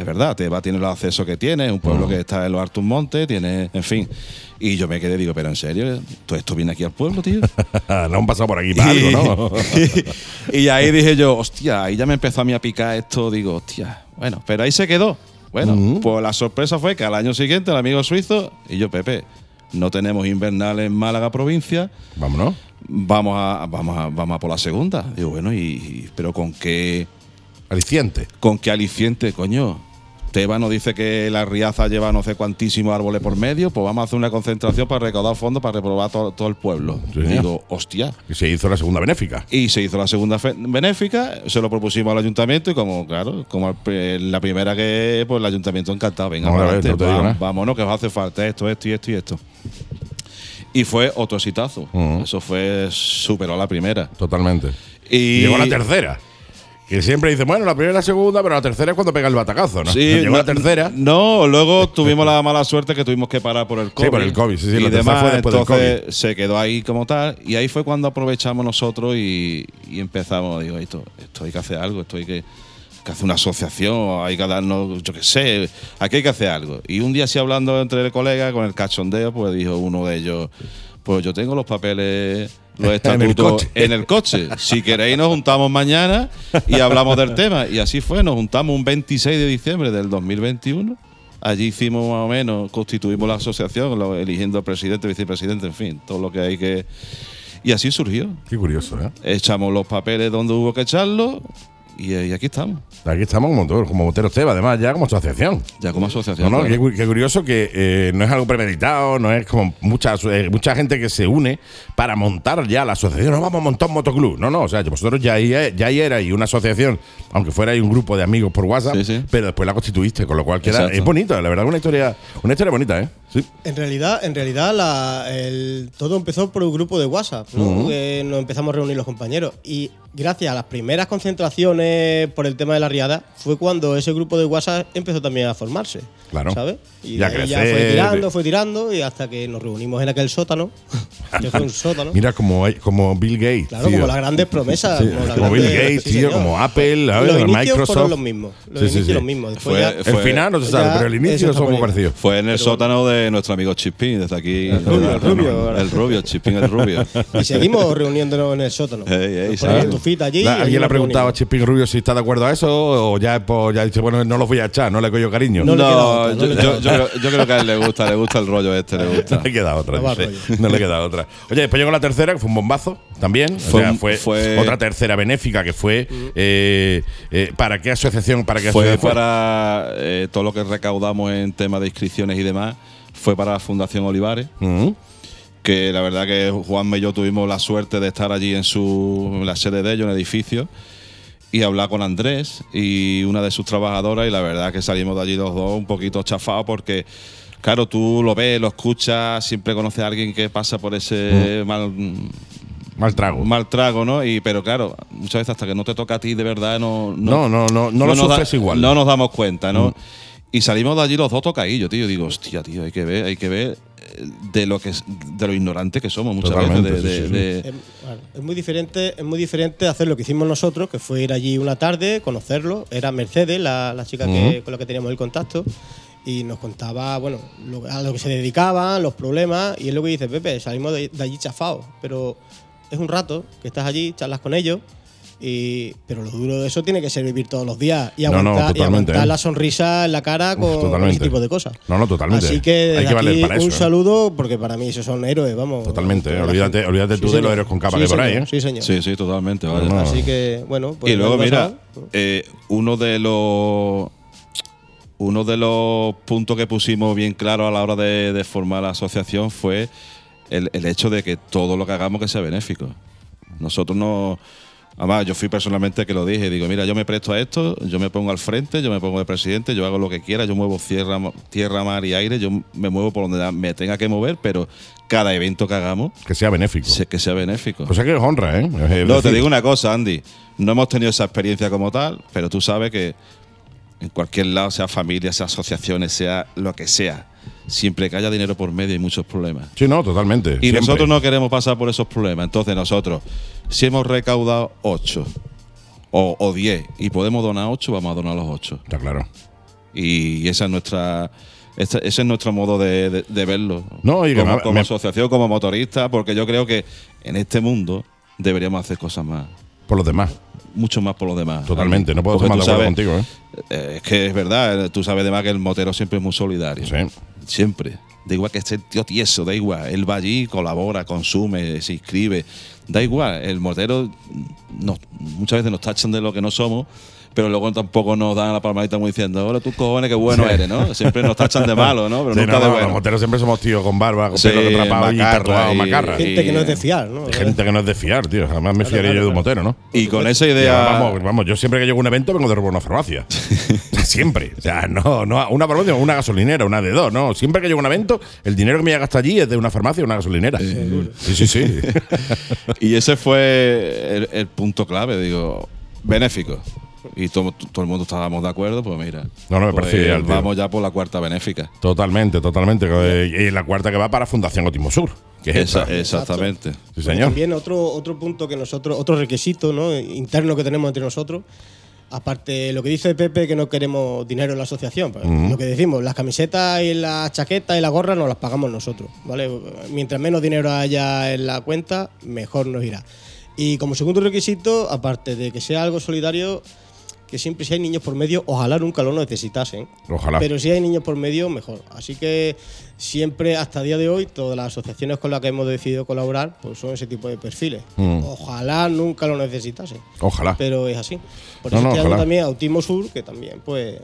es verdad, Teba tiene los accesos que tiene, un pueblo que está en los Artus Montes, tiene, en fin. Y yo me quedé, digo, pero en serio, todo esto viene aquí al pueblo, tío. <laughs> no han pasado por aquí para algo, ¿no? <laughs> y ahí dije yo, hostia, ahí ya me empezó a mí a picar esto, digo, hostia, bueno, pero ahí se quedó. Bueno, pues la sorpresa fue que al año siguiente el amigo suizo y yo, Pepe, no tenemos invernal en Málaga provincia. Vámonos. Vamos a, vamos a, vamos a por la segunda. Digo, bueno, y, y- pero con qué aliciente. ¿Con qué aliciente, coño? Teba nos dice que la Riaza lleva no sé cuantísimos árboles por medio, pues vamos a hacer una concentración para recaudar fondos para reprobar todo, todo el pueblo. Sí. Digo, hostia. Y se hizo la segunda benéfica. Y se hizo la segunda benéfica, se lo propusimos al ayuntamiento y como, claro, como pri- la primera que, pues el ayuntamiento encantado, venga, adelante, no digo vámonos que os hace falta esto, esto y esto y esto. Y fue otro exitazo. Eso fue, superó la primera. Totalmente. Y Llegó la tercera. Que siempre dice, bueno, la primera y la segunda, pero la tercera es cuando pega el batacazo, ¿no? Sí, <laughs> Llegó no- la tercera. No, luego tuvimos la mala suerte que tuvimos que parar por el COVID. por el COVID, sí, sí, y la demás. fue después del entonces se quedó ahí como tal. Y ahí fue cuando aprovechamos nosotros y, y empezamos. Digo, esto, esto hay que hacer algo, esto hay que, que hacer una asociación, hay que darnos, yo qué sé, aquí hay que hacer algo. Y un día así hablando entre el colega con el cachondeo, pues dijo uno de ellos, pues yo tengo los papeles. Los En el estatutos coche. en el coche. Si queréis, nos juntamos mañana y hablamos del tema. Y así fue, nos juntamos un 26 de diciembre del 2021. Allí hicimos más o menos, constituimos la asociación, eligiendo presidente, vicepresidente, en fin, todo lo que hay que. Y así surgió. Qué curioso, ¿eh? Echamos los papeles donde hubo que echarlos y, y aquí estamos. Aquí estamos como, motor- como Moteros Teba, además, ya como asociación. Ya como asociación. No, no, claro. qué, cu- qué curioso que eh, no es algo premeditado, no es como mucha, eh, mucha gente que se une para montar ya la asociación. No vamos a montar un motoclub. No, no, o sea, vosotros ya, ahí- ya erais una asociación, aunque fuera un grupo de amigos por WhatsApp, pero después la constituiste, con lo cual queda, es bonito, la verdad, una historia, una historia bonita, ¿eh? Sí. En realidad, en realidad la- el- todo empezó por un grupo de WhatsApp, ¿no? Que nos empezamos a reunir los compañeros. Y gracias a las primeras concentraciones por el tema de la riada, fue cuando ese grupo de WhatsApp empezó también a formarse. Claro. ¿Sabes? Y ya crecer. fue tirando, fue tirando, y hasta que nos reunimos en aquel sótano. <laughs> que fue un sótano. Mira, como, como Bill Gates. Claro, tío. como las grandes promesas. Sí, como como Bill grandes- Gates, sí, tío, señor. como Apple, ver, Los Microsoft. fueron los mismos. Los Sí, sí, inicios sí. los mismos. Después ya- el final no se sabe, ya pero el inicio eso es está un por poco ahí. parecido. Fue en el sótano de nuestro amigo Chispín, desde aquí. El rubio, el rubio. El rubio, Chispín el rubio. <laughs> Y seguimos reuniéndonos en el sótano. Allí. ¿Alguien le ha preguntado a. Chispín Rubio si está de acuerdo a eso o ya, pues, ya dice, bueno, no los voy a echar, no le cojo cariño? No, yo, yo- yo creo, yo creo que a él le gusta, le gusta el rollo este, le gusta. No le queda otra. No. No le queda otra. Oye, después llegó la tercera, que fue un bombazo también. O Fue sea, un- fue, fue- otra tercera benéfica que fue. eh, eh, ¿Para qué asociación? ¿Para qué Fue asociación para eh, todo lo que recaudamos en temas de inscripciones y demás, fue para la Fundación Olivares. Que la verdad que Juanme y yo tuvimos la suerte de estar allí en, su, en la sede de ellos, en el edificio, y hablar con Andrés y una de sus trabajadoras, y la verdad que salimos de allí los dos un poquito chafados porque claro, tú lo ves, lo escuchas, siempre conoces a alguien que pasa por ese mal, Mal trago. mal trago, ¿no? Y, pero claro, muchas veces hasta que no te toca a ti de verdad, no. No, no, no, no lo nos da- sufres igual. No nos damos cuenta, ¿no? Mm. Y salimos de allí los dos tocadillos, tío. Digo, hostia, tío, hay que ver, hay que ver eh, de lo que es- de lo ignorante que somos muchas Totalmente, veces. de- sí, de- sí, de- Es, muy diferente, es muy diferente hacer lo que hicimos nosotros, que fue ir allí una tarde, conocerlo. Era Mercedes, la, la chica que- con la que teníamos el contacto, y nos contaba, bueno, lo- a lo que se dedicaban, los problemas, y es lo que dice Pepe, salimos de, de allí chafados, pero es un rato que estás allí, charlas con ellos. Y, pero lo duro de eso tiene que ser vivir todos los días y No, no, aguantar, y totalmente, aguantar ¿eh? la sonrisa en la cara con, ese tipo de cosas. No, no, totalmente. Así que, Hay desde que valer aquí para eso, un ¿eh? saludo, porque para mí esos son héroes, vamos. Totalmente, ¿eh? Olvídate, olvídate Sí, tú de los héroes con capa Sí, que por ahí, ¿eh? Sí, señor. Sí, sí, totalmente. No, no. Así que, bueno, pues y luego, mira, eh, uno de los uno de los puntos que pusimos bien claro a la hora de, de formar la asociación fue el, el hecho de que todo lo que hagamos que sea benéfico. Nosotros no. Además, yo fui personalmente que lo dije. Digo, mira, yo me presto a esto, yo me pongo al frente, yo me pongo de presidente, yo hago lo que quiera, yo muevo tierra, tierra mar y aire, yo me muevo por donde me tenga que mover, pero cada evento que hagamos, Que sea benéfico. que sea benéfico. Pues es que es honra, ¿eh? Es No, te digo una cosa, Andy. No hemos tenido esa experiencia como tal, pero tú sabes que en cualquier lado, sea familia, sea asociaciones, sea lo que sea, siempre que haya dinero por medio hay muchos problemas. Sí, no, totalmente. Y siempre. nosotros no queremos pasar por esos problemas. Entonces nosotros, si hemos recaudado 8 o, o 10 y podemos donar 8, vamos a donar los 8. Está claro. Y esa es nuestra... ese es nuestro modo de, de- de verlo. No, y como, me- como me- asociación, como motorista, porque yo creo que en este mundo deberíamos hacer cosas más Por los demás. Mucho más por los demás. Totalmente, no puedo estar más de acuerdo contigo, ¿eh? eh, Es que es verdad, eh, tú sabes además que el motero siempre es muy solidario. Sí. Siempre. Da igual que esté el tío tieso, da igual. Él va allí, colabora, consume, se inscribe. Da igual. El motero nos- muchas veces nos tachan de lo que no somos, pero luego tampoco nos dan la palmadita muy diciendo, hola tú cojones, qué bueno eres, ¿no? Siempre nos tachan de malo, ¿no? Pero Sí, nunca no, de no, bueno. Los moteros siempre somos tíos con barba, con Sí, pelo atrapado y macarra tatuado, macarra. gente que no es de fiar, ¿no? Gente que no es de fiar, tío. Jamás me fiaría yo de un motero, ¿no? Y con esa idea. Vamos, vamos, yo siempre que llego a un evento vengo de robar una farmacia. <laughs> siempre. O sea, no, no, una farmacia, una gasolinera, una de dos, ¿no? Siempre que llego a un evento, el dinero que me llega hasta allí es de una farmacia o una gasolinera. Sí, sí, sí. <laughs> Y ese fue el, el punto clave, digo, benéfico. Y todo, todo el mundo estábamos de acuerdo, pues mira. No, no, me pues parece ideal, tío. Vamos ya por la cuarta benéfica. totalmente, totalmente. Y la cuarta que va para Fundación Ótimo Sur. Que es Esa- exactamente. Sí, señor. También otro, otro punto que nosotros, otro requisito ¿no? interno que tenemos entre nosotros, aparte de lo que dice Pepe, que no queremos dinero en la asociación, pues, lo que decimos, las camisetas y las chaquetas y la gorra nos las pagamos nosotros, ¿vale? Mientras menos dinero haya en la cuenta, mejor nos irá. Y como segundo requisito, aparte de que sea algo solidario, que siempre si hay niños por medio, ojalá nunca lo necesitasen. Ojalá. Pero si hay niños por medio, mejor. Así que siempre, hasta el día de hoy, todas las asociaciones con las que hemos decidido colaborar, pues son ese tipo de perfiles. Mm. Ojalá nunca lo necesitasen. Ojalá. Pero es así. Por No, eso no, ojalá. también Autismo Sur, que también, pues.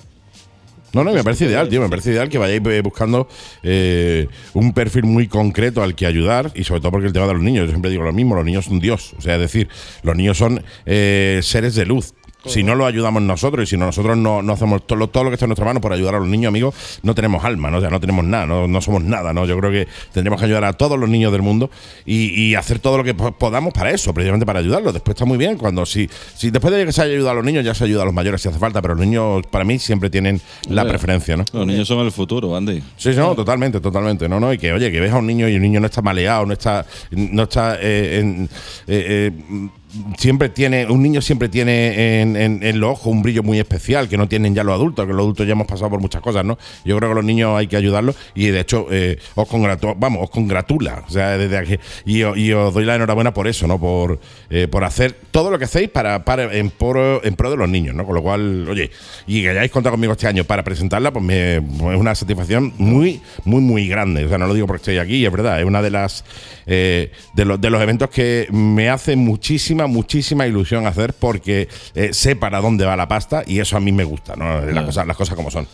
No, no, me parece ideal, tío. Me parece ideal que vayáis eh, buscando eh, un perfil muy concreto al que ayudar y sobre todo porque el tema de los niños, yo siempre digo lo mismo, los niños son Dios. O sea, es decir, los niños son eh, seres de luz. Si no lo ayudamos nosotros y si no nosotros no, no hacemos todo lo, todo lo que está en nuestra mano por ayudar a los niños, amigos, no tenemos alma, ¿no? O sea, no tenemos nada, no, no somos nada, ¿no? Yo creo que tendremos que ayudar a todos los niños del mundo y, y hacer todo lo que po- podamos para eso, precisamente para ayudarlos. Después está muy bien cuando si, si después de que se haya ayudado a los niños, ya se ayuda a los mayores si hace falta, pero los niños para mí siempre tienen la preferencia, ¿no? Los niños son el futuro, Andy. Sí, sí, no, totalmente, totalmente. No, no, y que, oye, que ves a un niño y el niño no está maleado, no está. No está eh, en, eh, eh, siempre tiene. Un niño siempre tiene en, en, en los ojos un brillo muy especial que no tienen ya los adultos, que los adultos ya hemos pasado por muchas cosas, ¿no? Yo creo que los niños hay que ayudarlos y de hecho eh, os congratu vamos, os congratula. O sea, desde aquí. Y os doy la enhorabuena por eso, ¿no? Por, eh, por hacer todo lo que hacéis para, para en, pro, en pro de los niños, ¿no? Con lo cual, oye, y que hayáis contado conmigo este año para presentarla, pues me pues es una satisfacción muy, muy, muy grande. O sea, no lo digo porque estoy aquí, es verdad, es una de las eh, de, los, de los eventos que me hace muchísima, muchísima ilusión hacer porque eh, sé para dónde va la pasta y eso a mí me gusta, ¿no? Las, cosas, las cosas como son.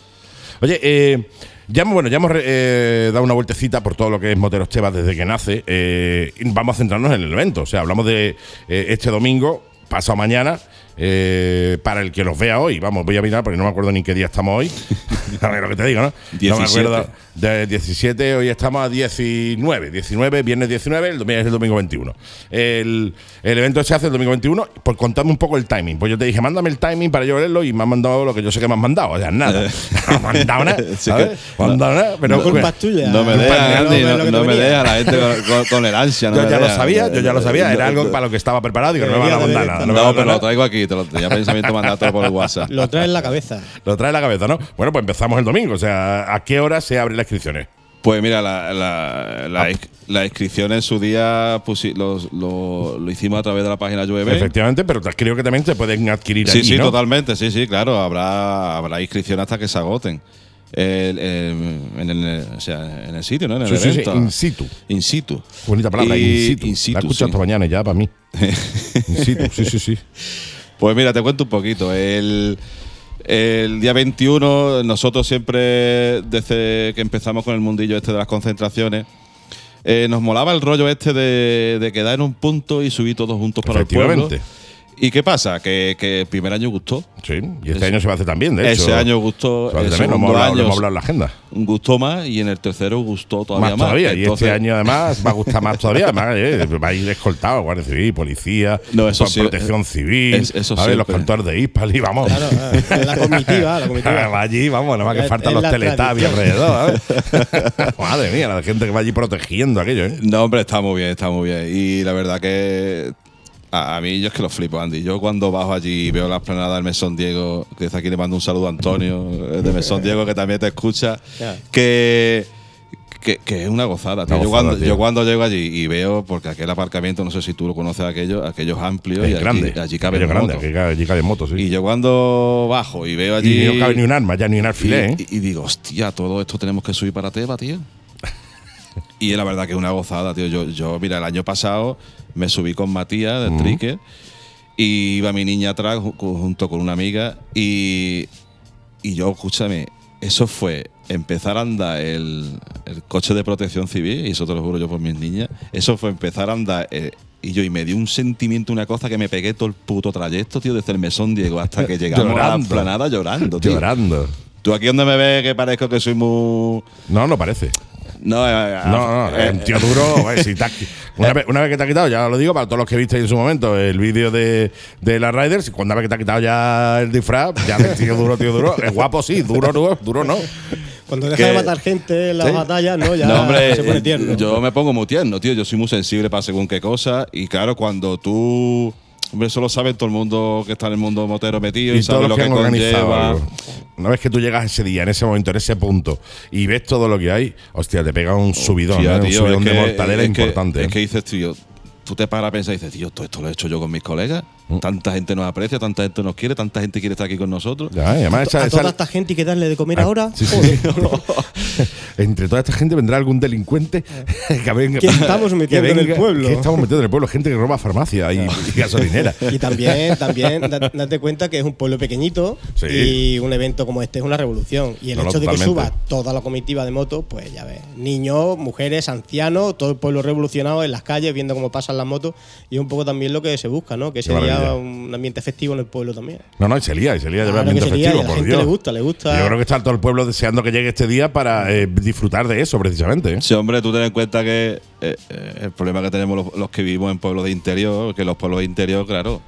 Oye, eh, ya, hemos- bueno, ya hemos eh, dado una vueltecita por todo lo que es Moteros Chevas desde que nace. eh, vamos a centrarnos en el evento. O sea, hablamos de eh, este domingo, pasado mañana, eh, para el que los vea hoy. Vamos, voy a mirar porque no me acuerdo ni qué día estamos hoy. <laughs> a ver lo que te digo, ¿no? No me 17. acuerdo. De 17, hoy estamos a 19. 19, viernes 19, el domingo es el domingo 21. El, el evento se hace el domingo 21. Por contarme un poco el timing. Pues yo te dije, mándame el timing para yo verlo y me han mandado lo que yo sé que me han mandado. O sea, nada. <laughs> no me han mandado nada. <laughs> Sí, ¿sabes? que- dado nada, pero No culpa tuya. No me Culpa deja, mía, Andy, no, no, que no me la gente con, con- con el ansia. no yo ya lo deja. sabía, yo ya lo sabía. Era No, algo para lo que estaba preparado. Digo, no me van a mandar nada. no No, pero lo traigo aquí, te lo tenía pensamiento mandártelo por el WhatsApp. Lo traes en la cabeza. Lo trae en la cabeza, ¿no? Bueno, pues empezamos el domingo. O sea, ¿a qué hora se abren las inscripciones? Pues mira, la, la, la, ins- la inscripción en su día pusi- los- lo, lo hicimos a través de la página Llueve. Efectivamente, pero creo que también se pueden adquirir Sí, allí, sí, ¿no? totalmente, sí, sí, claro. Habrá, habrá inscripción hasta que se agoten. El- el- en, el, o sea, en el sitio, ¿no? En el Sí, sí, sí, evento. in situ. In situ. Bonita palabra, Y- in situ. in situ, la he escuchado sí. esta mañana ya para mí. <laughs> in situ, sí, sí, sí. Pues mira, te cuento un poquito. El, día 21, nosotros siempre, desde que empezamos con el mundillo este de las concentraciones, eh, nos molaba el rollo este de, de quedar en un punto y subir todos juntos para el pueblo. ¿Y qué pasa? Que, que el primer año gustó. Sí, y este año se va a hacer también, de hecho. Ese año gustó. Se va a El hacer también, lo hemos hablado, en la agenda. gustó más y en el tercero gustó todavía Más más. todavía. y Entonces- este año además va a gustar más todavía. Además, eh, va a ir escoltado, Guardia Civil, policía, No, eso sí, protección eh, civil, es- eso a ver, los cantores de Ispal y vamos. Claro, eh, la <laughs> comitiva, la comitiva. Va allí, vamos, nada más que faltan los tradición. alrededor. ¿sabes? <laughs> <laughs> Madre mía, la gente que va allí protegiendo aquello, ¿eh? No, hombre, está muy bien, está muy bien. Y la verdad que a, a mí yo es que lo flipo, Andy. Yo cuando bajo allí y veo la esplanada del Mesón Diego, que desde aquí le mando un saludo a Antonio, eh, de Mesón <laughs> Diego, que también te escucha, que, que, que es una gozada. tío. Una yo, gozada, cuando, yo cuando llego allí y veo, porque aquel aparcamiento, no sé si tú lo conoces, aquello, aquello es amplio y Es allí, grande. allí cabe grande, moto. allí cabe moto, sí. Y yo cuando bajo y veo allí. Y no cabe ni un arma, ya ni un alfiler, ¿eh? Y, y digo, hostia, todo esto tenemos que subir para Teba, tío. <laughs> y la verdad que es una gozada, tío. Yo, yo, mira, el año pasado me subí con Matías del Tricker y iba mi niña atrás ju- ju- junto con una amiga y, y yo, escúchame, eso fue empezar a andar el, el coche de protección civil, y eso te lo juro yo por mis niñas, eso fue empezar a andar... eh, y yo, y me dio un sentimiento, una cosa que me pegué todo el puto trayecto, tío, desde el mesón Diego hasta que <laughs> llegamos a la Llorando. planada llorando, tío. Llorando. Tú aquí donde me ves que parezco que soy muy. No, no parece. No, eh, No, no, eh, es un tío duro. eh, si te has una, <laughs> vez, una vez que te ha quitado, ya lo digo para todos los que visteis en su momento el vídeo de, de las Riders, cuando una vez que te ha quitado ya el disfraz, ya ves, tío duro, tío duro. Es guapo, sí, duro, duro, duro no. Cuando deja Que- de matar gente en las Sí. batallas, no, ya no, hombre, se pone eh, tierno. yo me pongo muy tierno, tío. Yo soy muy sensible para según qué cosa. Y claro, cuando tú. Hombre, eso lo sabe todo el mundo que está en el mundo motero metido y, Y sabe lo que que, conlleva. algo. Una vez que tú llegas ese día, en ese momento, en ese punto, y ves todo lo que hay, hostia, te pega un subidón, Hostia, ¿eh? un subidón de que- mortadera es que- importante. Es ¿eh? que dices, tío, tú te paras a pensar y dices, tío, todo esto lo he hecho yo con mis colegas. Tanta gente nos aprecia, tanta gente nos quiere, tanta gente quiere estar aquí con nosotros. Ya, y además esa- a esa- toda esta gente hay que darle de comer Ah, ahora. sí, sí, Joder. <laughs> Entre toda esta gente vendrá algún delincuente <laughs> que venga. ¿Qué estamos que metiendo en el pueblo? ¿Qué estamos metiendo en el pueblo? Gente que roba farmacia y, y gasolinera. <laughs> Y también, también da- date cuenta que es un pueblo pequeñito Sí. y un evento como este es una revolución. Y el No, no, hecho de que suba toda la comitiva de motos, pues ya ves, niños, mujeres, ancianos, todo el pueblo revolucionado en las calles, viendo cómo pasan las motos. Y es un poco también lo que se busca, ¿no? Que sería maravilla. un ambiente festivo en el pueblo también. No, no, y se lía, y se lía de Claro ambiente se lía, festivo, y a la por gente Dios. le gusta, le gusta. Yo creo que está todo el pueblo deseando que llegue este día para eh, disfrutar de eso, precisamente. ¿eh? Sí, hombre, tú ten en cuenta que eh, eh, el problema que tenemos los, los que vivimos en pueblos de interior, que los pueblos de interior, claro,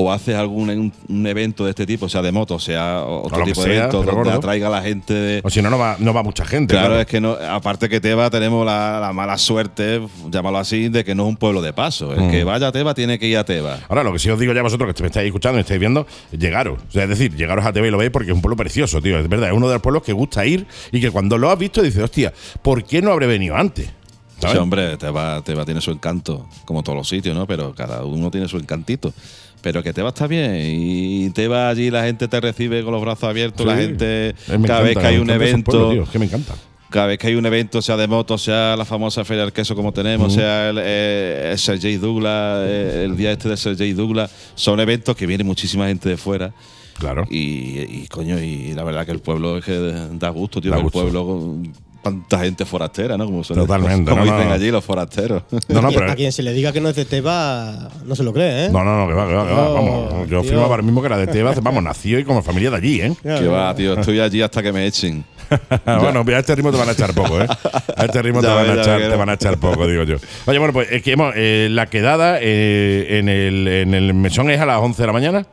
o haces algún un, un evento de este tipo, sea de moto, sea otro tipo de evento, donde gordo. atraiga a la gente de. O si no, no va, no va mucha gente. Claro, claro. es que no, aparte que Teba tenemos la, la mala suerte, llámalo así, de que no es un pueblo de paso. El Mm. que vaya a Teba tiene que ir a Teba. Ahora, lo que sí os digo ya vosotros que me estáis escuchando y estáis viendo, llegaros. O sea, es decir, llegaros a TV y lo veis porque es un pueblo precioso, tío. Es verdad, es uno de los pueblos que gusta ir y que cuando lo has visto dices, hostia, ¿por qué no habré venido antes? Sí, hombre, Teba, Teba tiene su encanto, como todos los sitios, ¿no? Pero cada uno tiene su encantito. Pero que Teba está bien y Teba allí la gente te recibe con los brazos abiertos, la gente Eh, cada vez que hay un evento, pueblo, tío, es que me encanta. cada vez que hay un evento, sea de moto, sea la famosa Feria del Queso como tenemos, sea el, eh, el Sergei Douglas, eh, el día este de Sergei Douglas, son eventos que viene muchísima gente de fuera. Claro. Y, y, coño, y la verdad que el pueblo es que da gusto, tío. Da gusto. El pueblo tanta gente forastera, ¿no? Como, suelen- Totalmente, como no, dicen no. allí los forasteros. <laughs> No, no, a, quien, pero- a quien se le diga que no es de Teba, no se lo cree, ¿eh? No, no, no, que va, que va, que va. Vamos, yo firmaba ahora mismo que era de Tebas, vamos, nació y como familia de allí, ¿eh? que va, tío, estoy allí hasta que me echen. <laughs> bueno, a este ritmo te van a echar poco, ¿eh? A este ritmo <laughs> te van a echar, te van a echar poco, digo yo. Oye, bueno, pues es que hemos, eh, la quedada eh, en, el, en el mesón es a las 11 de la mañana.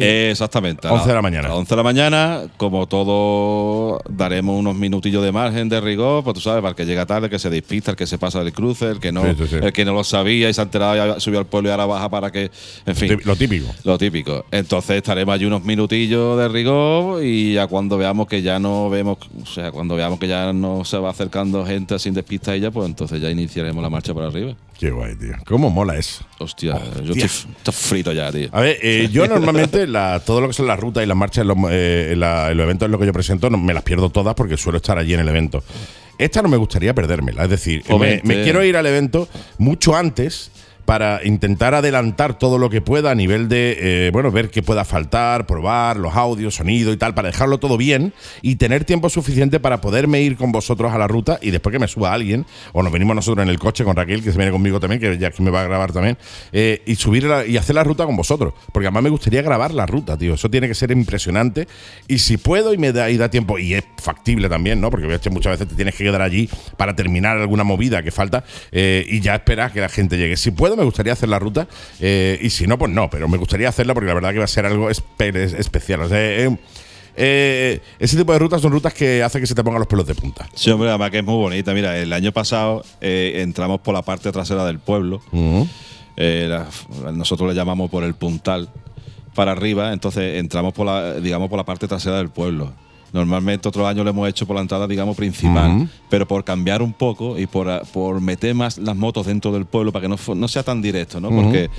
Eh, exactamente. a 11 de la mañana. A las 11 de la mañana, como todo, daremos unos minutillos de margen de rigor, pues tú sabes, para el que llega tarde, el que se despista, el que se pasa del cruce, el que no, Sí, sí, sí. el que no lo sabía y se ha enterado y ha subido al pueblo y ahora baja para que. En fin. Lo típico. Lo típico. Entonces estaremos allí unos minutillos de rigor y ya cuando veamos que ya no vemos, o sea, cuando veamos que ya no se va acercando gente sin despista ella, pues entonces ya iniciaremos la marcha para arriba. Qué guay, tío. ¿Cómo mola eso? Hostia, yo Hostia. estoy, estoy frito ya, tío. A ver, eh, yo normalmente <laughs> la, todo lo que son las rutas y las marchas, los, eh, la- los eventos en los que yo presento, no, me las pierdo todas porque suelo estar allí en el evento. Esta no me gustaría perdérmela. Es decir, me, quiero ir al evento mucho antes para intentar adelantar todo lo que pueda a nivel de, eh, bueno, ver qué pueda faltar, probar los audios, sonido y tal, para dejarlo todo bien y tener tiempo suficiente para poderme ir con vosotros a la ruta y después que me suba alguien, o nos venimos nosotros en el coche con Raquel, que se viene conmigo también, que ya aquí me va a grabar también, eh, y subir y hacer la ruta con vosotros. Porque además me gustaría grabar la ruta, tío. Eso tiene que ser impresionante. Y si puedo y me da, y da tiempo, y es factible también, ¿no? Porque muchas veces te tienes que quedar allí para terminar alguna movida que falta eh, y ya esperas que la gente llegue. Si puedo, me gustaría hacer la ruta. eh, y si no, pues no. Pero me gustaría hacerla porque la verdad que va a ser algo espe- es- especial. O sea, eh, eh, ese tipo de rutas son rutas que hacen que se te pongan los pelos de punta. Sí, hombre, además que es muy bonita. Mira, el año pasado eh, entramos por la parte trasera del pueblo. Eh, la- nosotros le llamamos por el puntal para arriba. Entonces entramos por la, digamos, por la parte trasera del pueblo. Normalmente otros años lo hemos hecho por la entrada, digamos, principal. Pero por cambiar un poco y por, ah, por meter más las motos dentro del pueblo para que no, no sea tan directo, ¿no? Porque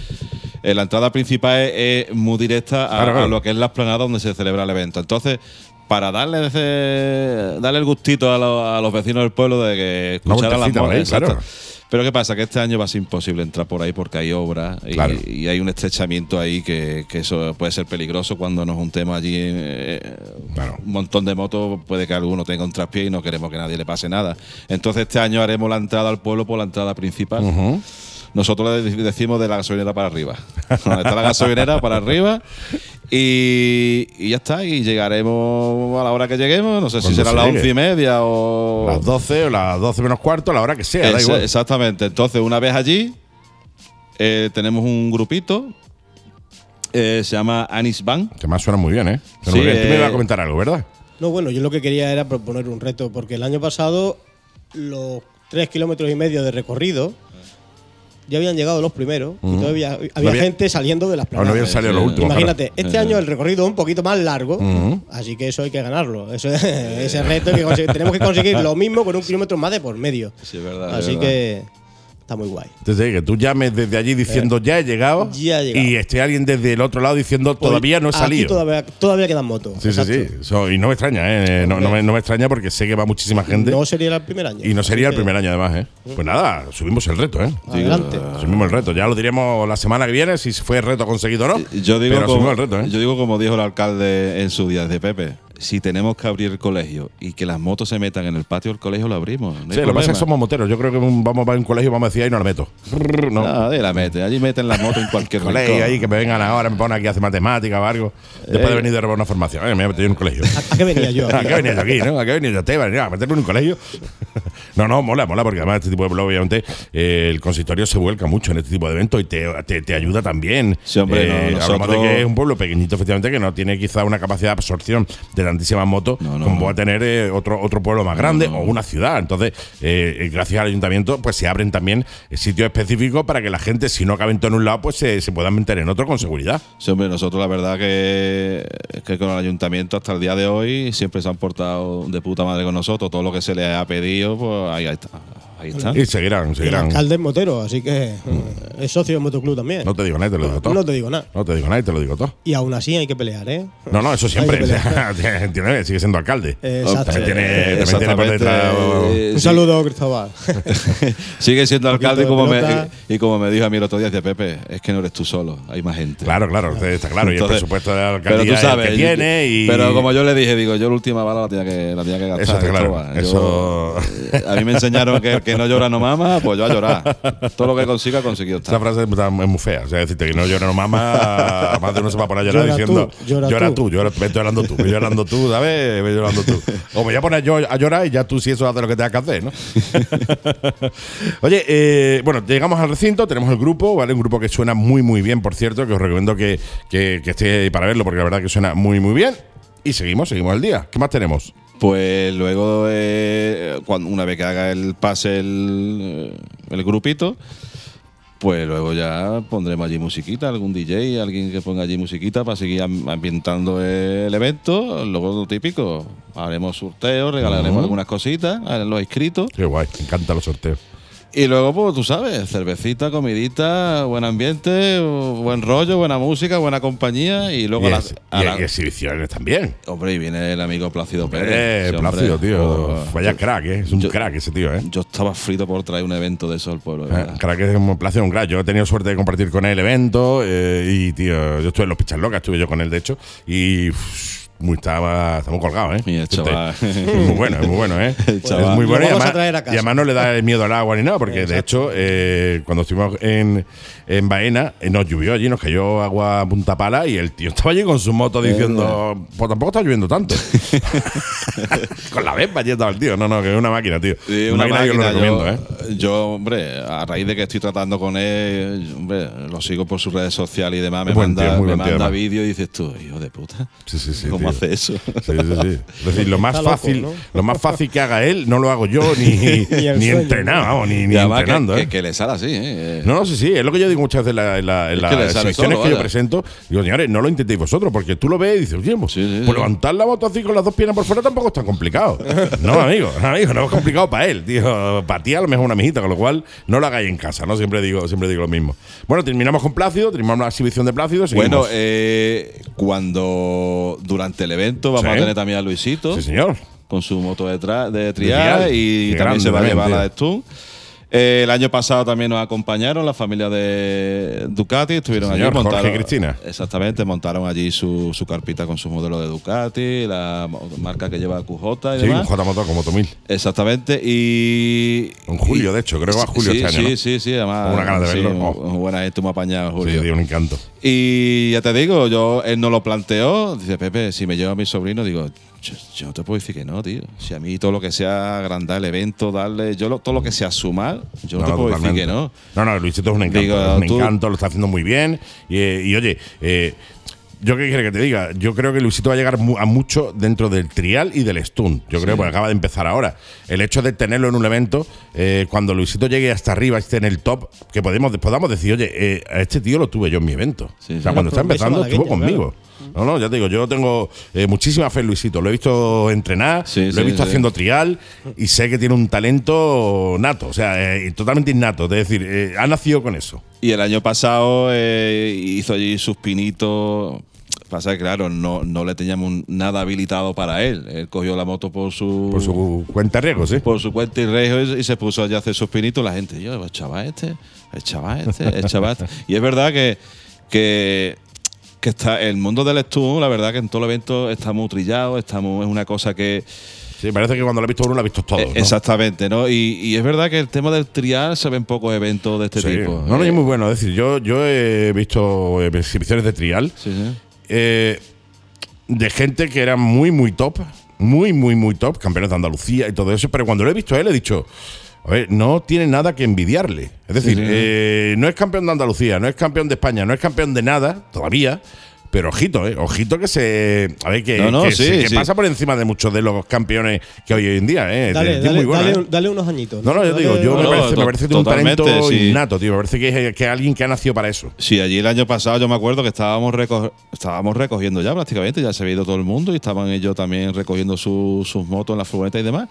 eh, la entrada principal es, es muy directa a, Claro, claro. a lo que es la explanada donde se celebra el evento. Entonces, para darle ese- darle el gustito a, lo- a los vecinos del pueblo de que escucharan las motos. claro. Pero ¿qué pasa? Que este año va a ser imposible entrar por ahí porque hay obras y, Claro. y hay un estrechamiento ahí que, que eso puede ser peligroso cuando nos juntemos allí eh, un montón de motos, puede que alguno tenga un traspié y no queremos que nadie le pase nada. Entonces este año haremos la entrada al pueblo por la entrada principal. Nosotros le decimos de la gasolinera para arriba. Donde está la gasolinera para arriba. Y, y ya está. Y llegaremos a la hora que lleguemos. No sé si será se las once y media o. Las 12 o las 12 menos cuarto, a la hora que sea, da igual. exactamente. Entonces, una vez allí, eh, tenemos un grupito. eh, se llama Anis Band. Que más suena muy bien, ¿eh? Suena Sí, muy bien. Tú me eh, ibas a comentar algo, ¿verdad? No, bueno, yo lo que quería era proponer un reto, porque el año pasado los tres kilómetros y medio de recorrido ya habían llegado los primeros y todavía había, gente saliendo de las No, no habían salido los últimos, Imagínate, claro. este año el recorrido es un poquito más largo, así que eso hay que ganarlo. Eso es- <laughs> ese reto que tenemos que conseguir lo mismo con un kilómetro más de por medio. Sí, es verdad. Así es verdad. que está muy guay. Entonces, que tú llames desde allí diciendo ya he llegado, Eh, Ya he llegado. y esté alguien desde el otro lado diciendo todavía no he Aquí salido. Todavía, todavía quedan motos. Sí, sí, sí. y no me extraña, ¿eh? No, no me, no me extraña porque sé que va muchísima gente. No sería el primer año. y no sería el primer año, además, ¿eh? Pues nada, subimos el reto, ¿eh? Adelante. Subimos el reto. Ya lo diremos la semana que viene si fue el reto conseguido o no. Yo digo, pero como, subimos el reto, ¿eh? yo digo como dijo el alcalde en su día de Pepe. Si tenemos que abrir el colegio y que las motos se metan en el patio del colegio, lo abrimos. No Sí, lo que pasa es que somos moteros. Yo creo que un- vamos a un colegio y vamos a decir ahí no la meto. No. Nadie la mete. Allí meten las motos en cualquier colegio rincón. ahí que me vengan ahora, me ponen aquí a hacer matemáticas o algo. Después de Eh. venir de robar una formación. Eh, me he metido en un colegio. ¿A qué venía yo? <laughs> ¿A qué venía yo aquí, no? ¿A qué venía yo? a ¿no? ¿A meterme en un colegio? <laughs> no, no, mola, mola, porque además este tipo de blog, obviamente, eh, el consistorio se vuelca mucho en este tipo de eventos y te, te, te ayuda también. Sí, hombre, no, nosotros- de que es un pueblo pequeñito, efectivamente, que no tiene quizá una capacidad de absorción de tantísimas motos como va a tener eh, otro, otro pueblo más grande o una ciudad. Entonces, eh, eh, gracias al ayuntamiento, pues se abren también eh, sitios específicos para que la gente, si no caben todo en un lado, pues se, se puedan meter en otro con seguridad. Sí, hombre, nosotros la verdad que, que con el ayuntamiento hasta el día de hoy siempre se han portado de puta madre con nosotros. Todo lo que se les ha pedido, pues ahí está. Ahí está. Y seguirán, Y el seguirán. alcalde es motero, así que eh, es socio del motoclub también. No te digo nada, te lo digo todo. No te digo nada. No te digo nada y te lo digo todo. Y aún así hay que pelear, ¿eh? No, no, eso siempre. <laughs> Entiendes, <laughs> sigue siendo alcalde. Exacto. También tiene, también tiene por Exactamente, detrás. eh, Un sí. saludo, Cristóbal. <laughs> Sigue siendo Un alcalde y de como, me, pelota. y como me dijo a mí el otro día, decía Pepe, es que no eres tú solo, hay más gente. Claro, claro, está claro. y el presupuesto de la pero alcaldía tú sabes, es el que tiene. Y, Pero como yo le dije, digo, yo la última bala la tenía que, la tenía que gastar. Eso está claro, Cristóbal. Yo- eso- eh, a mí me enseñaron que el que no llora no mama, pues yo a llorar. Todo lo que consiga, conseguido Esa estar. frase es muy- fea. O sea, decirte que no llora no mama, más de uno se va a poner a llorar Llora diciendo tú, llora llora tú". tú, llora, ve llorando tú, ve llorando tú, ¿sabes? Ve llorando tú. O me voy a poner yo a llorar y ya tú si eso haces lo que tengas que hacer, ¿no? <laughs> Oye, eh, bueno, llegamos al recinto, tenemos el grupo, ¿vale? Un grupo que suena muy, muy bien, por cierto, que os recomiendo que, que, que para verlo, porque la verdad que suena muy, muy bien. Y seguimos, seguimos el día. ¿Qué más tenemos? Pues luego, eh, cuando, una vez que haga el pase el, el grupito, pues luego ya pondremos allí musiquita, algún DJ, alguien que ponga allí musiquita para seguir am- ambientando el evento. Luego lo típico, haremos sorteos, regalaremos algunas cositas a los inscritos. Qué guay, me encantan los sorteos. Y luego, pues tú sabes, cervecita, comidita, buen ambiente, buen rollo, buena música, buena compañía. Y luego y, a la- ex- a y- la- y exhibiciones también. Hombre, y viene el amigo Plácido Pérez. Eh. Plácido, tío. Oh, Vaya yo- crack, ¿eh? Es un yo- crack ese tío, ¿eh? Yo estaba frito por traer un evento de eso al pueblo. Eh, verdad. Crack es un placer, un crack. Yo he tenido suerte de compartir con él el evento eh, y, tío, yo estuve en los Pichas Locas, estuve yo con él, de hecho, y muy, estaba, estaba muy colgado, ¿eh? Y el chaval. Es muy bueno, es muy bueno, ¿eh? <laughs> El es chaval. muy Lo bueno y además, y no le da miedo al agua ni nada, porque de hecho, eh, cuando estuvimos en, en Baena, eh, nos llovió allí, nos cayó agua a punta pala y el tío estaba allí con su moto diciendo, pues tampoco está lloviendo tanto. <laughs> con la vespa allí estaba el tío. No, no, que es una máquina, tío. Sí, una máquina que yo lo máquina, recomiendo, yo, ¿eh? yo, hombre, a raíz de que estoy tratando con él, hombre, lo sigo por sus redes sociales y demás, me buen manda, me manda vídeos y dices tú, hijo de puta, Sí, sí, sí. ¿cómo tío. Hace eso? Sí, sí, sí. Es decir, lo más loco, fácil, ¿no? lo más fácil que haga él, no lo hago yo ni, <laughs> Ni entrenado, ni, ni entrenando, que, ¿eh? que le sale así, ¿eh? No, no, sí, sí, es lo que yo digo muchas veces en, la- en la- en Es las solo, que yo presento. Digo, señores, no lo intentéis vosotros, porque tú lo ves y dices, oye, pues, Sí, sí, pues sí. levantar la moto así con las dos piernas por fuera tampoco es tan complicado. <laughs> no, amigo, no, amigo, no es complicado para él, tío. Para ti a lo mejor una mijita, con lo cual no lo hagáis en casa, ¿no? Siempre digo, siempre digo lo mismo. Bueno, terminamos con Plácido, terminamos la exhibición de Plácido. Bueno, eh, cuando durante el evento vamos Sí. a tener también a Luisito sí, señor. con su moto de, tra- de trial, y también se va a llevar la de Stun. Eh, el año pasado también nos acompañaron la familia de Ducati, estuvieron Sí, señor, allí Jorge montaron, y Cristina. Exactamente, montaron allí su, su carpita con su modelo de Ducati, la marca que lleva QJ y Sí, un demás. J Motor como Tomil. Exactamente, y. En julio, y- de hecho, creo que va a julio sí, este año, Sí, ¿no? sí, sí, además. Una ganas de sí, verlo. muy- Oh. buena gente, muy apañado, Julio. Sí, un encanto. Y ya te digo, yo él no lo planteó. Dice, Pepe, si me lleva a mi sobrino, digo, yo, yo no te puedo decir que no, tío. Si a mí todo lo que sea agrandar el evento, darle, yo lo- todo lo que sea sumar, yo no, te puedo decir que no. No, no, Luisito es un encanto. Digo, es un tú- encanto, lo está haciendo muy bien. Y, eh, y, oye, eh, yo qué quiere que te diga, yo creo que Luisito va a llegar a mucho dentro del trial y del stunt. Yo creo, porque acaba de empezar ahora. El hecho de tenerlo en un evento, eh, cuando Luisito llegue hasta arriba, esté en el top, que podemos, podamos decir, oye, eh, a este tío lo tuve yo en mi evento. Sí, o sea, sí. cuando está empezando, estuvo conmigo. No, no, ya te digo, yo tengo eh, muchísima fe en Luisito. Lo he visto entrenar, Sí, lo sí, he visto sí. haciendo trial y sé que tiene un talento nato, o sea, eh, totalmente innato. Es decir, eh, ha nacido con eso. Y el año pasado hizo allí sus pinitos. Pasa que, claro, no, no le teníamos nada habilitado para él. Él cogió la moto por su, Por su cuenta de riesgo, sí. por su cuenta y riesgo y, y se puso allá a hacer sus pinitos. La gente, yo, el chaval este, el chaval este, el chaval este. Y es verdad que, que, que está el mundo del stunt, la verdad que en todo el evento está muy trillado, está muy- es una cosa que. Sí, parece que cuando lo ha visto uno, lo ha visto todo. eh, Exactamente, ¿no? Y, y es verdad que el tema del trial se ven pocos eventos de este tipo. No, no, Eh, es muy bueno. Es decir, yo, yo he visto exhibiciones de trial sí, sí. Eh, de gente que era muy, muy top. Muy, muy, muy top. Campeones de Andalucía y todo eso. Pero cuando lo he visto a él, he dicho. A ver, no tiene nada que envidiarle. Es decir, Sí, sí. eh, no es campeón de Andalucía, no es campeón de España, no es campeón de nada todavía. Pero ojito, eh, ojito que se. A ver, que, No, no, que, sí, se- que sí. pasa por encima de muchos de los campeones que hoy en día. Eh. Dale, Es dale, muy bueno, dale, eh. un- dale unos añitos. No, no, yo digo, yo No, me no, parece, me parece un totalmente, talento sí. innato, tío. Me parece que es que alguien que ha nacido para eso. Sí, allí el año pasado yo me acuerdo que estábamos, reco- estábamos recogiendo ya prácticamente, ya se había ido todo el mundo y estaban ellos también recogiendo su- sus motos en la furgoneta y demás.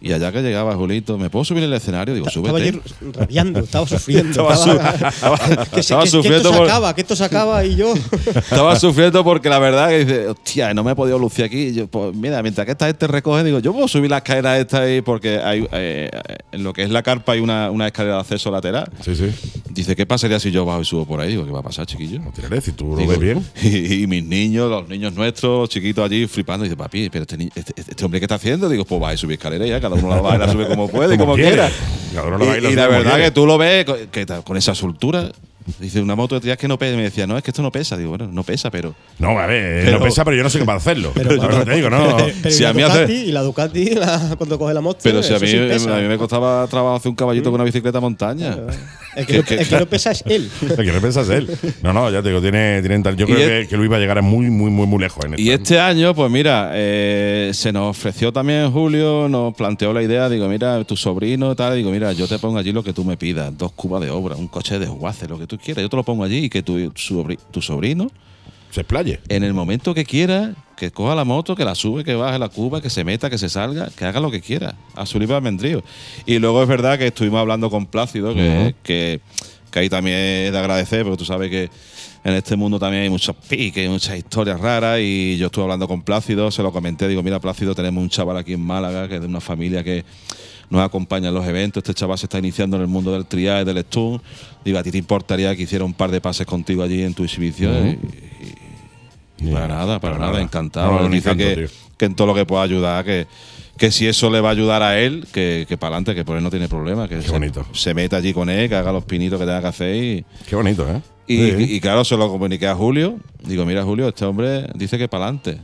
Y allá que llegaba Julito, ¿me puedo subir al escenario? Digo, Estaba súbete. allí rabiando, estaba <laughs> sufriendo. Estaba estaba, su- <laughs> que, se- estaba que- que sufriendo esto se por- acaba, que esto se acaba y yo. <laughs> Estaba sufriendo porque la verdad que dice, hostia, no me he podido lucir aquí. Y yo, pues mira, mientras que esta gente recoge, digo, yo puedo subir las escaleras estas ahí porque hay, eh, en lo que es la carpa hay una, una escalera de acceso lateral. Sí, sí. Dice, ¿qué pasaría si yo bajo y subo por ahí? Digo, ¿qué va a pasar, chiquillo? Tiraré, si tú lo Digo, ves bien. Y, y mis niños, los niños nuestros, chiquitos allí flipando, dice, papi, pero este, este, este hombre que está haciendo, digo, pues va y subir escaleras ya, cada uno la la sube como puede y Como como, quiera. Va y Y, la y la verdad que tú lo ves con, que con esa soltura. Dice, una moto de tías que no pesa. Me decía, no, es que esto no pesa. Digo, bueno, no pesa, pero. No, a ver, Pero- no pesa, pero yo no soy capaz de hacerlo. Pero, <laughs> Pero, te digo, no. pero- pero Si a mí Ducati, hace- y la Ducati la- cuando coge la moto. Pero si a mí, sí pesa. a mí me costaba trabajo hacer un caballito con una bicicleta montaña. <laughs> El que, no, el que no pesa es él. El que no pensas es él. No, no, ya te digo, tiene, tiene tal- Yo Y creo el- que, que Luis va a llegar a muy, muy, muy, muy lejos en. Y este año, pues mira, eh, se nos ofreció también Julio, nos planteó la idea, digo, mira, tu sobrino, tal, digo, mira, yo te pongo allí lo que tú me pidas, dos cubas de obra, un coche de desguace, lo que tú quieras, yo te lo pongo allí y que tu, sobri- tu sobrino, Se explaye. en el momento que quiera, que coja la moto, que la sube, que baje la cuba, que se meta, que se salga, que haga lo que quiera, a su libre albedrío. Y luego es verdad que estuvimos hablando con Plácido, que, que, que ahí también es de agradecer, porque tú sabes que en este mundo también hay muchos piques, muchas historias raras, y yo estuve hablando con Plácido, se lo comenté, digo, mira Plácido, tenemos un chaval aquí en Málaga, que es de una familia que nos acompaña en los eventos, este chaval se está iniciando en el mundo del trial, del stun, digo, a ti te importaría que hiciera un par de pases contigo allí en tu exhibición, y- y para nada, para, nada, encantado. No, dice encanto, que, que en todo lo que pueda ayudar, que, que si eso le va a ayudar a él, que, que para adelante, que por él no tiene problema, que se, bonito. se meta allí con él, que haga los pinitos que tenga que hacer y, Qué bonito, ¿eh? y, Sí. y claro, se lo comuniqué a Julio. Digo, mira, Julio, este hombre dice que para adelante.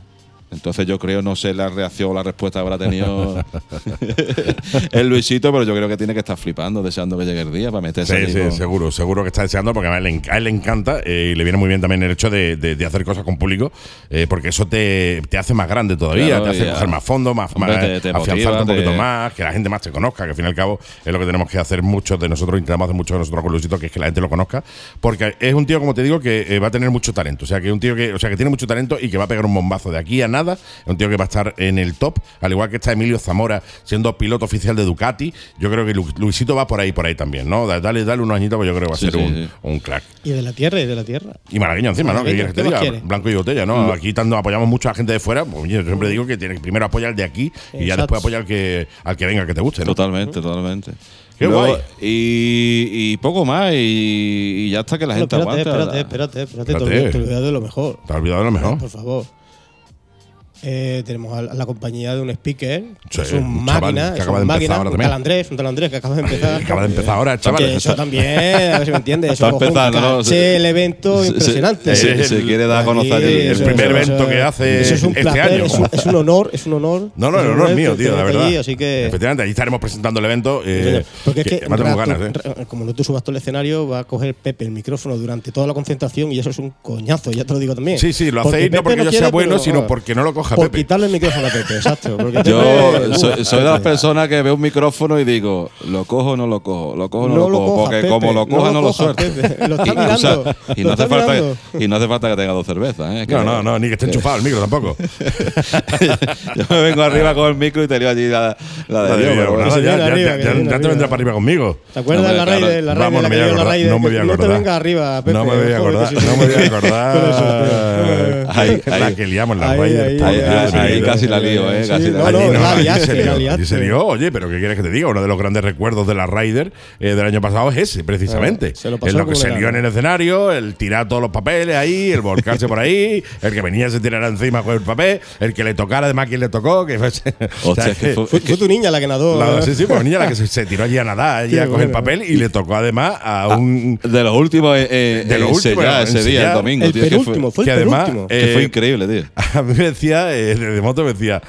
Entonces yo creo, no sé la reacción o la respuesta que habrá tenido <laughs> el Luisito, pero yo creo que tiene que estar flipando, deseando que llegue el día para meterse Sí, sí, con- seguro, seguro que está deseando porque a él, a él le encanta eh, y le viene muy bien también el hecho de, de- de hacer cosas con público eh, porque eso te, te hace más grande todavía, Claro, te hace coger más fondo, más, Hombre, más- te- te afianzarte motiva, un poquito más, que la gente más te conozca, que al fin y al cabo es lo que tenemos que hacer muchos de nosotros, intentamos hacer muchos de nosotros con Luisito, que es que la gente lo conozca, porque es un tío, como te digo, que eh, va a tener mucho talento, o sea, que es un tío que, o sea, que tiene mucho talento y que va a pegar un bombazo de aquí a nada, es un tío que va a estar en el top, al igual que está Emilio Zamora siendo piloto oficial de Ducati, yo creo que Lu- Luisito va por ahí, por ahí también, ¿no? Da- Dale, dale unos añitos, pues yo creo que va a Sí, ser sí, un, sí. un crack. Y de la tierra, y de la tierra. Y malagueño encima, ¿no? ¿Qué quieres que te ¿qué más diga? Blanco y botella, ¿no? Aquí tanto apoyamos mucho a la gente de fuera. Pues yo siempre digo que tienes que primero apoyar al de aquí y ya después apoyar al que, al que venga, que te guste, ¿no? Totalmente, totalmente. Qué Luego- guay. Y, y poco más, y, y ya hasta que la gente espérate, aguanta. espérate, espérate, espérate, Espérate. Te, olvidas- te olvidas de lo mejor. Te has olvidado de lo mejor. Por favor. Eh, tenemos a la, a la compañía de un speaker, Sí, es un máquina, que es acaba de un empezar máquina, ahora un tal Andrés, un tal Andrés que acaba de empezar. Acaba de empezar ahora, chaval. Que eso también, a ver si me entiendes, eso empezando, ¿no? el evento se- impresionante. se- quiere dar a conocer Ahí, el- el eso- primer eso- evento que hace Eso es un este placer, año. Es, un, es un honor, es un honor. No, no, el honor es mío, que tío, la verdad. allí, así que Efectivamente, allí estaremos presentando el evento. eh, porque es que, tengo rato- ganas, ¿eh? como no te subas todo el escenario, va a coger Pepe el micrófono durante toda la concentración y eso es un coñazo, ya te lo digo también. Sí, sí, lo hacéis no porque yo sea bueno, sino porque no lo coja Por Pepe. quitarle el micrófono a Pepe, exacto. porque Yo soy, soy de las personas que veo un micrófono y digo, ¿lo cojo o no lo cojo? ¿Lo cojo o no, No lo lo cojo? Porque Pepe, como lo no coja, lo no lo suelto. Pepe. Lo está Y, o mirando, sea, y lo no hace falta que, y no hace falta que tenga dos cervezas. ¿eh? Que- No, no, no, ni que esté enchufado el micro tampoco. <laughs> Yo me vengo arriba con el micro y te leo allí la, la de Dios. ya, te arriba. vendrá para arriba conmigo. ¿Te acuerdas de la Hombre, Raider? La Vamos, Raider, no la me voy a acordar, no me voy a que No te arriba, Pepe. No me voy a acordar, no me voy a acordar. La que liamos la Raider. Ahí, ahí, casi la lío, ¿eh? Casi la lío. Liaste, se lió. Oye, pero ¿qué quieres que te diga? Uno de los grandes recuerdos de la Ryder eh, del año pasado es ese, precisamente. Ah, se lo pasó es lo que se lió en el escenario, el tirar todos los papeles ahí, el volcarse por ahí, el que venía se tirara encima con el papel, el que le tocara además quien le tocó. Que <laughs> o sea, fue- Fue, fue tu niña la que nadó. la- sí, sí, pues niña la que se, se tiró allí a nadar, allí a coger el papel y le tocó además a un. De los últimos eh, eh, De los últimos, ese día, el domingo. El tío, que fue- penúltimo, fue que el además, penúltimo. eh, que fue increíble, tío. <laughs> A mí me decía, eh, de moto me decía,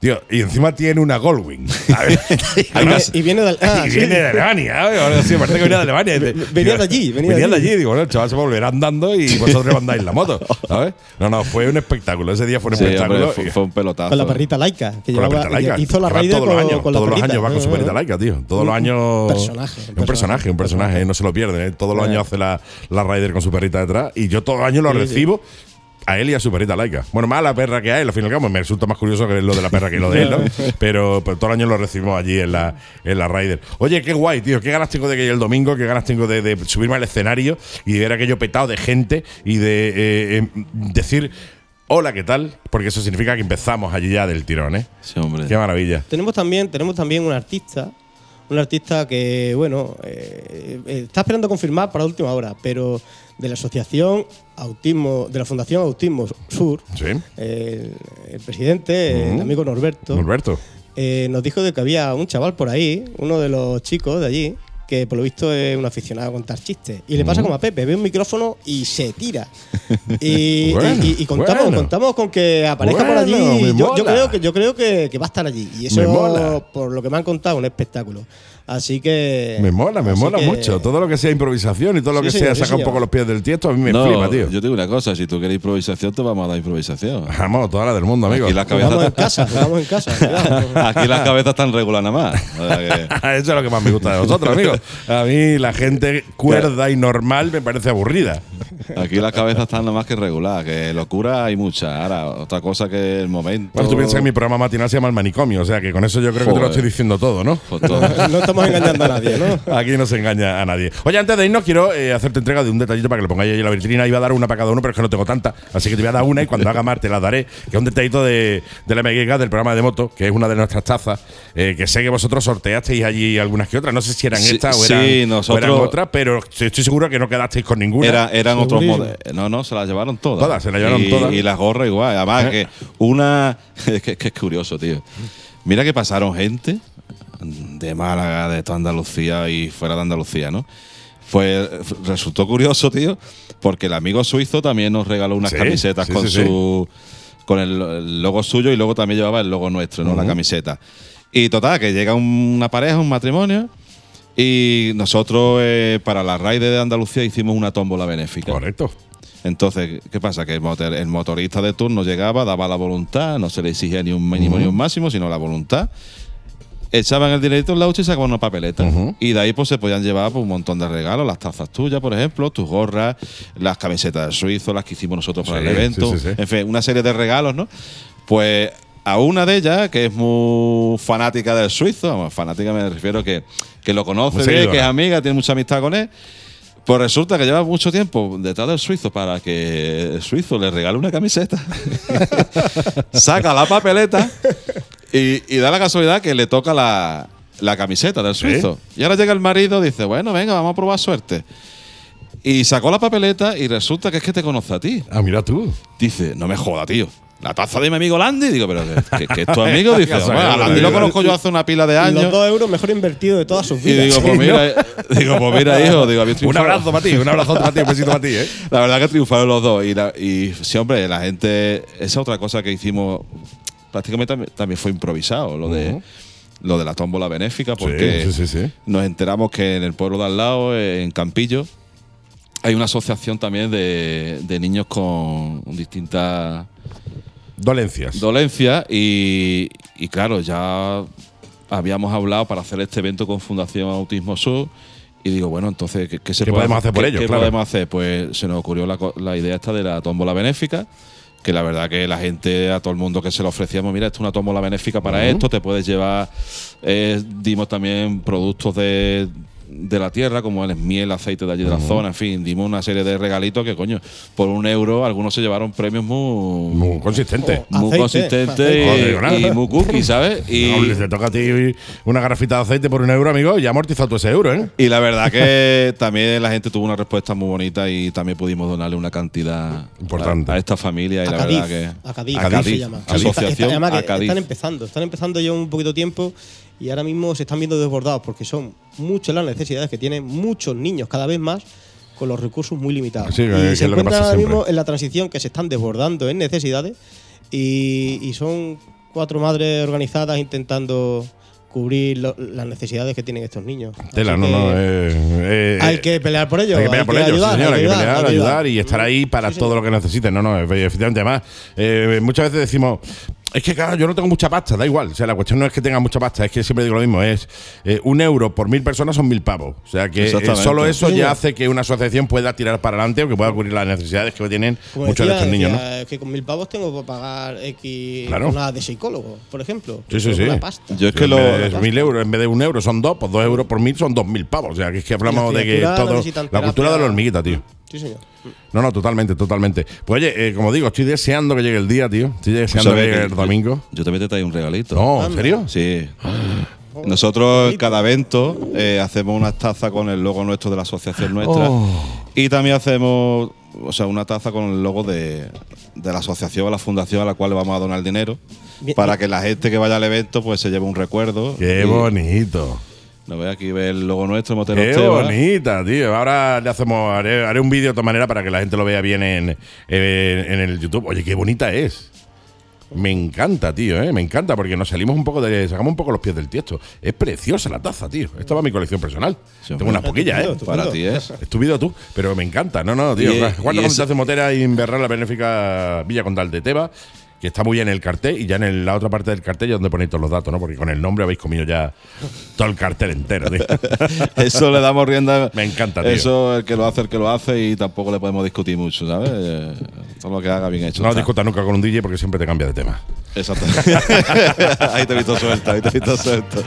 tío, y encima tiene una Goldwing. A <laughs> Y <laughs> viene- y viene de, ah, y sí. viene de Alemania, ¿eh? Ahora sí, parece que venía de Alemania. <laughs> Venía de allí, venía de venía de allí. allí. Digo, bueno, el chaval se volverá andando y vosotros mandáis la moto, ¿sabes? No, no, fue un espectáculo. Ese día fue un Sí, espectáculo. hombre, fue, fue un pelotazo. Con la perrita laica. Que con la llevaba, perrita laica. hizo la va Raider todos los años, con la todos los años va con su perrita laica, tío. Todos los años. Un personaje, un personaje, un personaje, no se lo pierde. ¿eh? Todos los años hace la, la Raider con su perrita detrás. Y yo todos los años lo Sí, sí. recibo a él y a su perrita laica. Bueno, más a la perra que a él, al fin y al cabo. Me resulta más curioso que lo de la perra que lo de él, ¿no? <laughs> Pero, pero todo el año lo recibimos allí en la, en la Raider. Oye, qué guay, tío. Qué ganas tengo de que el domingo, qué ganas tengo de, de subirme al escenario y de ver aquello petado de gente y de eh, eh, decir. Hola, ¿qué tal? Porque eso significa que empezamos allí ya del tirón, ¿eh? Sí, hombre. Qué maravilla. Tenemos también, tenemos también un artista, un artista que, bueno, eh, eh, está esperando confirmar para última hora, pero de la Asociación Autismo, de la Fundación Autismo Sur, Sí. el, el presidente, el Ujú. amigo Norberto, Norberto. eh, nos dijo de que había un chaval por ahí, uno de los chicos de allí, que por lo visto es un aficionado a contar chistes. Y le pasa como a Pepe, ve un micrófono y se tira. <laughs> Y, Bueno, y- y contamos, bueno. contamos con que aparezca por allí. Yo, creo que yo creo que, que va a estar allí. Y eso, por lo que me han contado, un espectáculo. Así que. Me mola, me mola que- mucho. Todo lo que sea improvisación y todo lo Sí, que señor, sea sí, sacar un poco los pies del tiesto, a mí me No, flipa, tío. Yo te digo una cosa, si tú quieres improvisación, te vamos a dar improvisación. Vamos, toda la del mundo, amigo. Aquí las Jugamos en cabezas, casa, jugamos en casa. <laughs> aquí las cabezas están regular nada más. O sea que- <laughs> Eso es lo que más me gusta de vosotros, amigos. A mí la gente cuerda y normal me parece aburrida. Aquí las cabezas están nada más que regular, que locura hay mucha. Ahora, otra cosa que el momento. Bueno, tú piensas que mi programa matinal se llama El Manicomio, o sea que con eso yo creo que te lo estoy diciendo todo, ¿no? Pues todo. <laughs> No estamos engañando a nadie, ¿no? <laughs> Aquí no se engaña a nadie. Oye, antes de irnos, quiero eh, hacerte entrega de un detallito para que lo pongáis ahí en la vitrina. Iba a dar una para cada uno, pero es que no tengo tanta. Así que te voy a dar una y cuando haga más te la daré. Que es un detallito de, de la MX del programa de moto, que es una de nuestras tazas. eh, que sé que vosotros sorteasteis allí algunas que otras. No sé si eran Sí, estas o sí, eran, o nosotros- eran otras, pero estoy seguro que no quedasteis con ninguna. Era- eran otros modelos. No, no, se las llevaron todas. Todas, se las llevaron y, todas. Y las gorras igual. Además, ¿Eh? que una. <laughs> Es que, que es curioso, tío. Mira que pasaron gente de Málaga, de toda Andalucía y fuera de Andalucía, ¿no? Pues resultó curioso, tío, porque el amigo suizo también nos regaló unas Sí, camisetas sí, con sí, su. con el, logo suyo y luego también llevaba el logo nuestro, ¿no? La camiseta. Y total, que llega una pareja, un matrimonio. Y nosotros, eh, para la raid de Andalucía, hicimos una tómbola benéfica. Correcto. Entonces, ¿qué pasa? Que el, motor- el motorista de turno llegaba, daba la voluntad, no se le exigía ni un mínimo ni un máximo, sino la voluntad. Echaban el dinerito en la hucha y sacaban una papeleta. Y de ahí pues se podían llevar pues, un montón de regalos, las tazas tuyas, por ejemplo, tus gorras, las camisetas del suizo, las que hicimos nosotros para Sí, el evento, sí, sí, sí. en fin, una serie de regalos, ¿no? Pues a una de ellas, que es muy fanática del suizo, vamos, fanática me refiero que, que lo conoce bien, que es amiga, tiene mucha amistad con él. Pues resulta que lleva mucho tiempo detrás del suizo para que el suizo le regale una camiseta. <laughs> Saca la papeleta y, y da la casualidad que le toca la, la camiseta del suizo. Y ahora llega el marido y dice, bueno, venga, vamos a probar suerte. Y sacó la papeleta y resulta que es que te conoce a ti. Ah, mira tú. Dice, no me joda, tío. La taza de mi amigo Landy. Digo, pero que, que- que es tu <laughs> amigo. Dice, bueno, a Landy lo conozco yo hace una pila de Los años. dos euros mejor invertido de todas sus Y vidas. digo, pues mira, <laughs> digo, pues mira, hijo, digo, Un abrazo para ti, un abrazo para ti, un besito para ti, ¿eh? <laughs> La verdad que triunfaron los dos. Y, la- y sí, hombre, la gente. Esa otra cosa que hicimos prácticamente también, también fue improvisado, lo de. Lo de la tómbola benéfica, porque sí, sí, sí. nos enteramos que en el pueblo de al lado, en Campillo, hay una asociación también de, de niños con distintas Dolencias. dolencias y, y claro, ya habíamos hablado para hacer este evento con Fundación Autismo Sur y digo, bueno, entonces, ¿qué, qué se ¿Qué puede podemos hacer por ¿Qué- ellos? ¿Qué Claro. podemos hacer? Pues se nos ocurrió la, la idea esta de la tómbola benéfica, que la verdad que la gente, a todo el mundo que se lo ofrecíamos, mira, esto es una tómbola benéfica para esto, te puedes llevar, eh, dimos también productos de de la tierra, como el miel, aceite de allí de la zona, en fin, dimos una serie de regalitos que, coño, por un euro algunos se llevaron premios muy, Muy consistente. muy Aceite, consistentes y, y muy cookie, ¿sabes? <laughs> Y, No, te toca a ti una garrafita de aceite por un euro, amigo, y ya amortizado todo ese euro, ¿eh? y la verdad que <laughs> también la gente tuvo una respuesta muy bonita y también pudimos donarle una cantidad Importante. a, a esta familia y a la Cádiz, verdad que a Cádiz, a Cádiz se Cádiz, llama. Asociación Está- que a Cádiz. Están empezando, están empezando ya un poquito tiempo y ahora mismo se están viendo desbordados porque son muchas las necesidades que tienen muchos niños cada vez más con los recursos muy limitados. Sí, que- que y es se que encuentran ahora siempre. mismo en la transición que se están desbordando en necesidades y, y son cuatro madres organizadas intentando cubrir lo- las necesidades que tienen estos niños. Tela, no, que no. eh, eh, hay que pelear por ellos. Hay que pelear por ellos, ayudar, señor, hay que pelear, que ayudar y estar ahí para Sí, todo lo que necesiten. No, no, efectivamente. Además, eh, muchas veces decimos, Es que, claro, yo no tengo mucha pasta, da igual. O sea, la cuestión no es que tenga mucha pasta, es que siempre digo lo mismo. Es eh, un euro por mil personas son mil pavos. O sea, que eh, solo eso Sí, ya hace que una asociación pueda tirar para adelante o que pueda cubrir las necesidades que tienen Como muchos de estos niños, ¿no? decía, que con mil pavos tengo que pagar X Claro. jornadas de psicólogo, por ejemplo. Sí, sí, Es sí. una pasta. Yo es que en lo. de mil euros, en vez de un euro son dos, pues dos euros por mil son dos mil pavos. O sea, que es que hablamos de que todo. La cultura de la hormiguita, tío. Sí, señor. No, no, totalmente, totalmente. Pues oye, eh, como digo, estoy deseando que llegue el día, tío. Estoy deseando que ¿sabes llegue que el yo- domingo. Yo también te traigo un regalito. No, ¿en serio? Sí. Nosotros en cada evento eh, hacemos una taza con el logo nuestro de la asociación nuestra Oh. y también hacemos o sea, una taza con el logo de, de la asociación o la fundación a la cual le vamos a donar dinero Bien, para bien. que la gente que vaya al evento pues se lleve un recuerdo. Qué Y- bonito. No ve aquí ve el logo nuestro, Motero Qué Esteban. bonita, tío. Ahora le hacemos, haré, haré un vídeo de todas maneras para que la gente lo vea bien en, en- en el YouTube. Oye, qué bonita es. Me encanta, tío, ¿eh? me encanta porque nos salimos un poco de. sacamos un poco los pies del tiesto. Es preciosa la taza, tío. Esta va a mi colección personal. Sí, Tengo unas poquillas, ¿eh? Estupendo. Para ti es. Es tu vida tú, pero me encanta. No, no, tío. Y- ¿Cuánto y cuánto ese- hace Motera y Inverrar la benéfica Villa Condal de Teba? Que está muy bien el cartel y ya en el- la otra parte del cartel ya donde ponéis todos los datos, ¿no? Porque con el nombre habéis comido ya todo el cartel entero, tío. <laughs> Eso le damos rienda. Me encanta, tío. Eso, el que lo hace, el que lo hace y tampoco le podemos discutir mucho, ¿sabes? Eh, Todo lo que haga bien hecho. No discutas nunca con un DJ porque siempre te cambia de tema. Exacto. <laughs> ahí te he visto suelto, ahí te he visto suelto.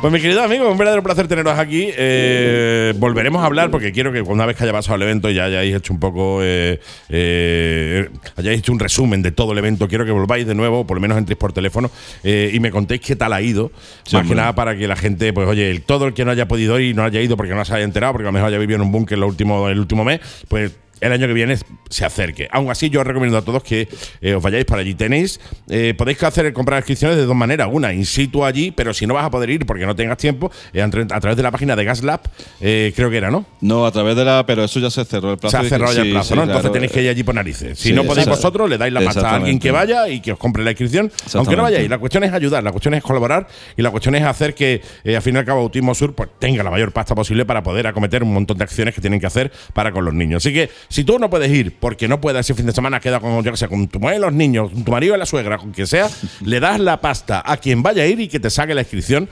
Pues mi querido amigo, un verdadero placer teneros aquí. Eh, volveremos a hablar porque quiero que una vez que haya pasado el evento y ya hayáis hecho un poco, eh, eh, hayáis hecho un resumen de todo el evento, quiero que volváis de nuevo, por lo menos entréis por teléfono y me contéis qué tal ha ido. Sí, Más que nada para que la gente, pues oye, el, todo el que no haya podido ir y no haya ido porque no se haya enterado, porque a lo mejor haya vivido en un búnker lo último, el último mes, pues el año que viene se acerque. Aún así, yo os recomiendo a todos que eh, os vayáis para allí. Tenéis, eh, podéis hacer comprar inscripciones de dos maneras. Una, in situ allí, pero si no vas a poder ir porque no tengas tiempo, eh, a, tra- a través de la página de GasLab, eh, creo que era, ¿no? No, a través de la. Pero eso ya se cerró el plazo. Se ha cerrado ya el plazo, sí, ¿no? Entonces claro. tenéis que ir allí por narices. Si Sí, no podéis vosotros, le dais la pasta a alguien que vaya y que os compre la inscripción. Aunque no vayáis, la cuestión es ayudar, la cuestión es colaborar y la cuestión es hacer que, al fin y al cabo, Autismo Sur pues, tenga la mayor pasta posible para poder acometer un montón de acciones que tienen que hacer para con los niños. Así que, si tú no puedes ir porque no puedes ese fin de semana, queda con, yo que sé, con tu mujer y los niños, con tu marido y la suegra, con quien sea, <laughs> le das la pasta a quien vaya a ir y que te saque la inscripción,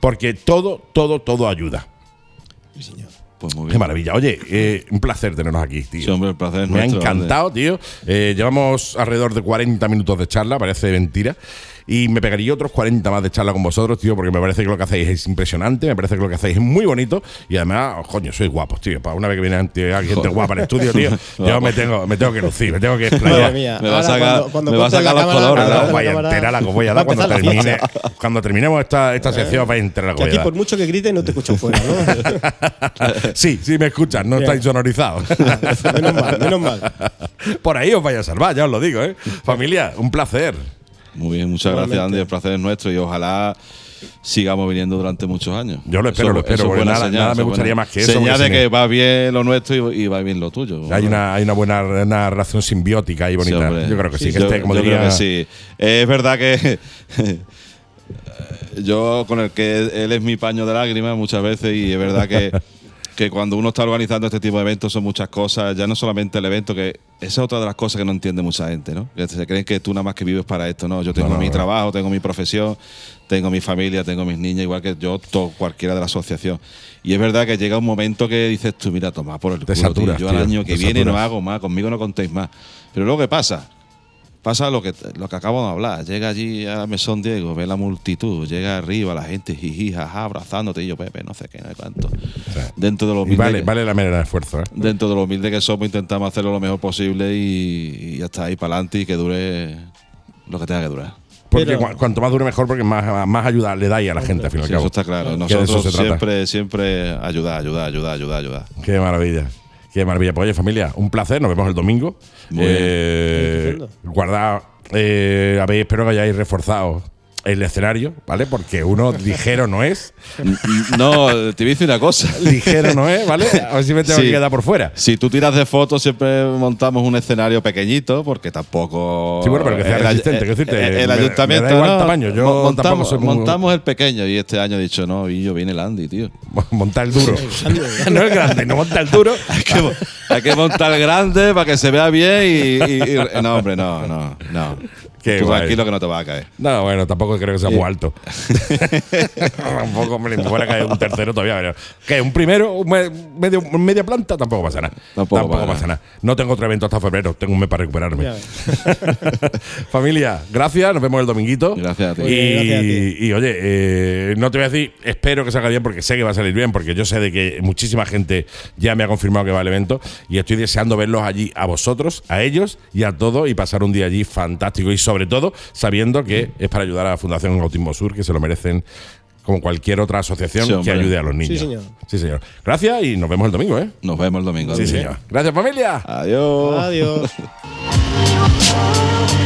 porque todo, todo, todo ayuda. Pues muy Qué maravilla. Oye, eh, un placer tenernos aquí, tío. Sí, hombre, el placer es Me ha encantado, tío. Eh, llevamos alrededor de 40 minutos de charla, parece mentira. Y me pegaría otros 40 más de charla con vosotros, tío, porque me parece que lo que hacéis es impresionante, me parece que lo que hacéis es muy bonito y además, oh, coño, sois guapos, tío. Para una vez que viene gente guapa en el estudio, tío, <laughs> yo me tengo, me tengo que lucir, me tengo que Madre explayar. mía. Me va a sacar- cuando- cuando me va a sacar la los entera la que voy a va dar cuando termine, terminemos esta, esta sección, vais a enterar la Que que voy a aquí, por mucho que grites, no te escuchan fuera, ¿no? <laughs> Sí, sí me escuchan, no estáis sonorizados. <laughs> menos mal, menos mal. Por ahí os vais a salvar, ya os lo digo, ¿eh? Familia, un placer. Muy bien, muchas gracias. Andy. El placer es nuestro y ojalá sigamos viniendo durante muchos años. Yo lo espero, Eso- lo espero, porque nada- señal, nada me gustaría buena- más que eso, Señal de si que va bien lo nuestro y, y va bien lo tuyo. Hay una, hay una buena una relación simbiótica y bonita. Sí, yo creo que sí, que yo, este, como yo diría. creo que sí. Es verdad que <laughs> yo con el que él es mi paño de lágrimas muchas veces y es verdad que, <laughs> que cuando uno está organizando este tipo de eventos son muchas cosas, ya no solamente el evento, que esa es otra de las cosas que no entiende mucha gente, ¿no? Que se creen que tú nada más que vives para esto, ¿no? Yo tengo No, no, mi no. trabajo, tengo mi profesión, tengo mi familia, tengo mis niñas, igual que yo, todo, cualquiera de la asociación. Y es verdad que llega un momento que dices tú, mira, toma por el culo, tío. Yo al año que viene no hago más, conmigo no contéis más. Pero luego, ¿qué pasa? Pasa lo que, lo que acabo de hablar. Llega allí a Mesón Diego, ve la multitud, llega arriba la gente, jiji, jaja, abrazándote y yo, Pepe, no sé qué, no sé cuánto. Dentro de lo humilde, vale, que, vale la manera de esfuerzo, ¿eh? dentro de lo humilde que somos, intentamos hacerlo lo mejor posible y, está ahí para adelante y que dure lo que tenga que durar. Porque Pero- cuanto más dure mejor, porque más, más ayuda le dais a la gente, al fin y al Sí, cabo. eso está claro. Nosotros siempre, siempre ayudar, ayudar, ayudar, ayudar, ayudar. Qué maravilla. Qué maravilla. Pues oye, familia, un placer. Nos vemos el domingo. Muy bien. Eh, guardad, eh, espero que hayáis reforzado el escenario, ¿vale? Porque uno <laughs> ligero no es. No, te voy a decir una cosa. Ligero no es, ¿vale? A ver si me tengo Sí. que quedar por fuera. Si tú tiras de fotos, siempre montamos un escenario pequeñito, porque tampoco. Sí, bueno, pero que sea el- resistente, el- quiero decirte, el, me- el me da ayuntamiento. igual no, el tamaño, yo montamos, soy muy- montamos el pequeño y este año he dicho, no, y yo viene el Andy, tío. <laughs> Montar el duro. <laughs> no el grande, no monta el duro. Hay que montar grande para que se vea bien y, y- y- no, hombre, no, no, no. Qué Tú guay. tranquilo que no te va a caer. No, bueno, tampoco creo que sea muy alto. <laughs> tampoco me fuera a caer un tercero todavía. Pero, ¿Qué? ¿Un primero? ¿Un me- medio, media planta? Tampoco pasa nada. Tampoco Tampoco, pasa pasa nada. No tengo otro evento hasta febrero. Tengo un mes para recuperarme. Ya <laughs> Familia, gracias. Nos vemos el dominguito. Gracias a ti. Y, Muy bien, gracias a ti. y, oye, eh, no te voy a decir, espero que salga bien porque sé que va a salir bien, porque yo sé de que muchísima gente ya me ha confirmado que va al evento y estoy deseando verlos allí a vosotros, a ellos y a todos y pasar un día allí fantástico y sobre todo sabiendo que es para ayudar a la Fundación Autismo Sur, que se lo merecen como cualquier otra asociación Sí, que ayude a los niños. Sí, señor. Sí, señor. Gracias y nos vemos el domingo, ¿eh? Nos vemos el domingo. Sí, señor. Gracias, familia. Adiós. Adiós. <laughs>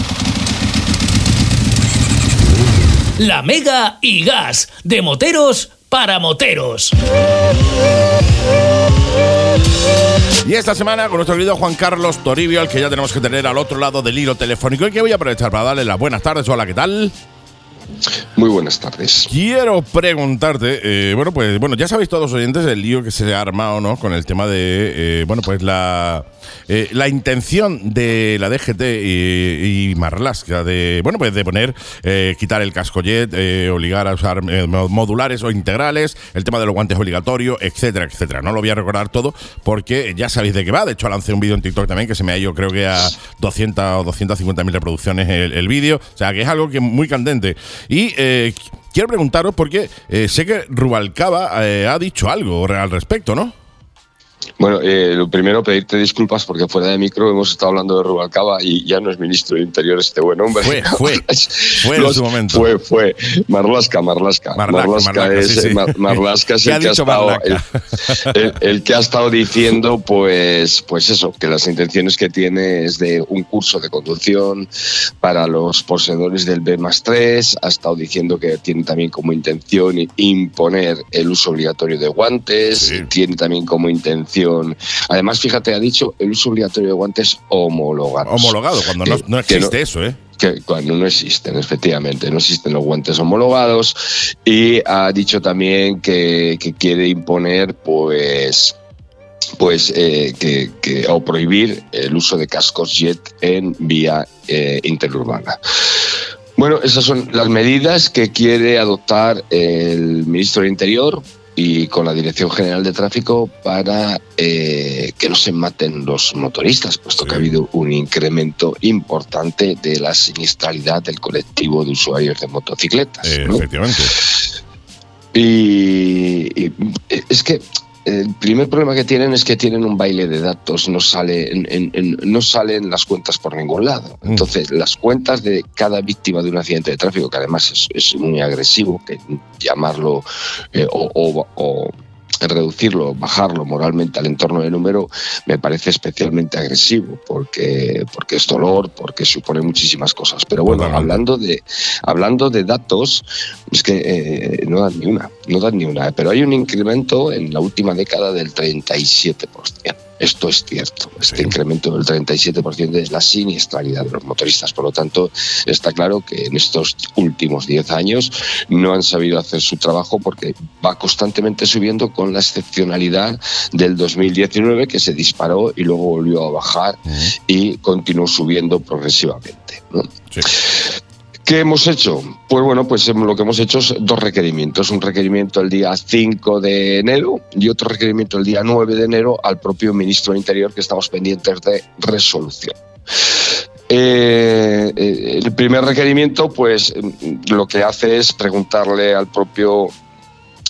La Mega y Gas, de moteros para moteros. Y esta semana con nuestro querido Juan Carlos Toribio, al que ya tenemos que tener al otro lado del hilo telefónico y que voy a aprovechar para darle las buenas tardes. Hola, ¿qué tal? Muy buenas tardes. Quiero preguntarte, eh, bueno, pues bueno, ya sabéis todos oyentes el lío que se ha armado, ¿no? Con el tema de, eh, bueno, pues la, eh, la intención de la DGT y, y Marlaska de, bueno, pues de poner, eh, quitar el casco jet, eh, obligar a usar eh, modulares o integrales, el tema de los guantes obligatorios, etcétera, etcétera. No lo voy a recordar todo porque ya sabéis de qué va. De hecho, lancé un vídeo en TikTok también que se me ha ido, creo que a 200 o 250 mil reproducciones el, el vídeo. O sea, que es algo que muy candente. Y eh, quiero preguntaros porque eh, sé que Rubalcaba eh, ha dicho algo al respecto, ¿no? Bueno, eh, lo primero, pedirte disculpas porque fuera de micro hemos estado hablando de Rubalcaba y ya no es ministro de Interior este buen hombre. Fue, fue. <laughs> Fue en su momento. Fue, fue. Marlasca, Marlasca. Marlaska, Marlaska, es, sí, sí. Es ¿Qué ha el que ha estado, el, el- el que ha estado diciendo, pues, pues eso, que las intenciones que tiene es de un curso de conducción para los poseedores del B más 3. Ha estado diciendo que tiene también como intención imponer el uso obligatorio de guantes. Sí. Tiene también como intención. Además, fíjate, ha dicho el uso obligatorio de guantes homologados. Homologado, cuando no, Que- no existe eso, ¿eh? que cuando no existen, efectivamente, no existen los guantes homologados y ha dicho también que, que quiere imponer, pues, pues eh, que, que- o prohibir el uso de cascos jet en vía eh, interurbana. Bueno, esas son las medidas que quiere adoptar el ministro del Interior y con la Dirección General de Tráfico para eh, que no se maten los motoristas, puesto que ha habido un incremento importante de la siniestralidad del colectivo de usuarios de motocicletas. Eh, ¿no? Efectivamente. Y, y es que el primer problema que tienen es que tienen un baile de datos, no sale en, en- en- no salen las cuentas por ningún lado. Mm. Entonces, las cuentas de cada víctima de un accidente de tráfico, que además es, es muy agresivo, que llamarlo eh, o, o- o reducirlo, bajarlo moralmente al entorno de número, me parece especialmente agresivo, porque, porque es dolor, porque supone muchísimas cosas. Pero bueno, Totalmente. hablando de, hablando de datos, es que eh, no dan ni una, no dan ni una, pero hay un incremento en la última década del 37%. Esto es cierto, este Sí. incremento del 37% es la siniestralidad de los motoristas. Por lo tanto, está claro que en estos últimos 10 años no han sabido hacer su trabajo porque va constantemente subiendo con la excepcionalidad del 2019 que se disparó y luego volvió a bajar y continuó subiendo progresivamente. ¿no? Sí. ¿Qué hemos hecho? Pues bueno, pues lo que hemos hecho es dos requerimientos. Un requerimiento el día 5 de enero y otro requerimiento el día 9 de enero al propio ministro de Interior que estamos pendientes de resolución. Eh, eh, el primer requerimiento, pues em, lo que hace es preguntarle al propio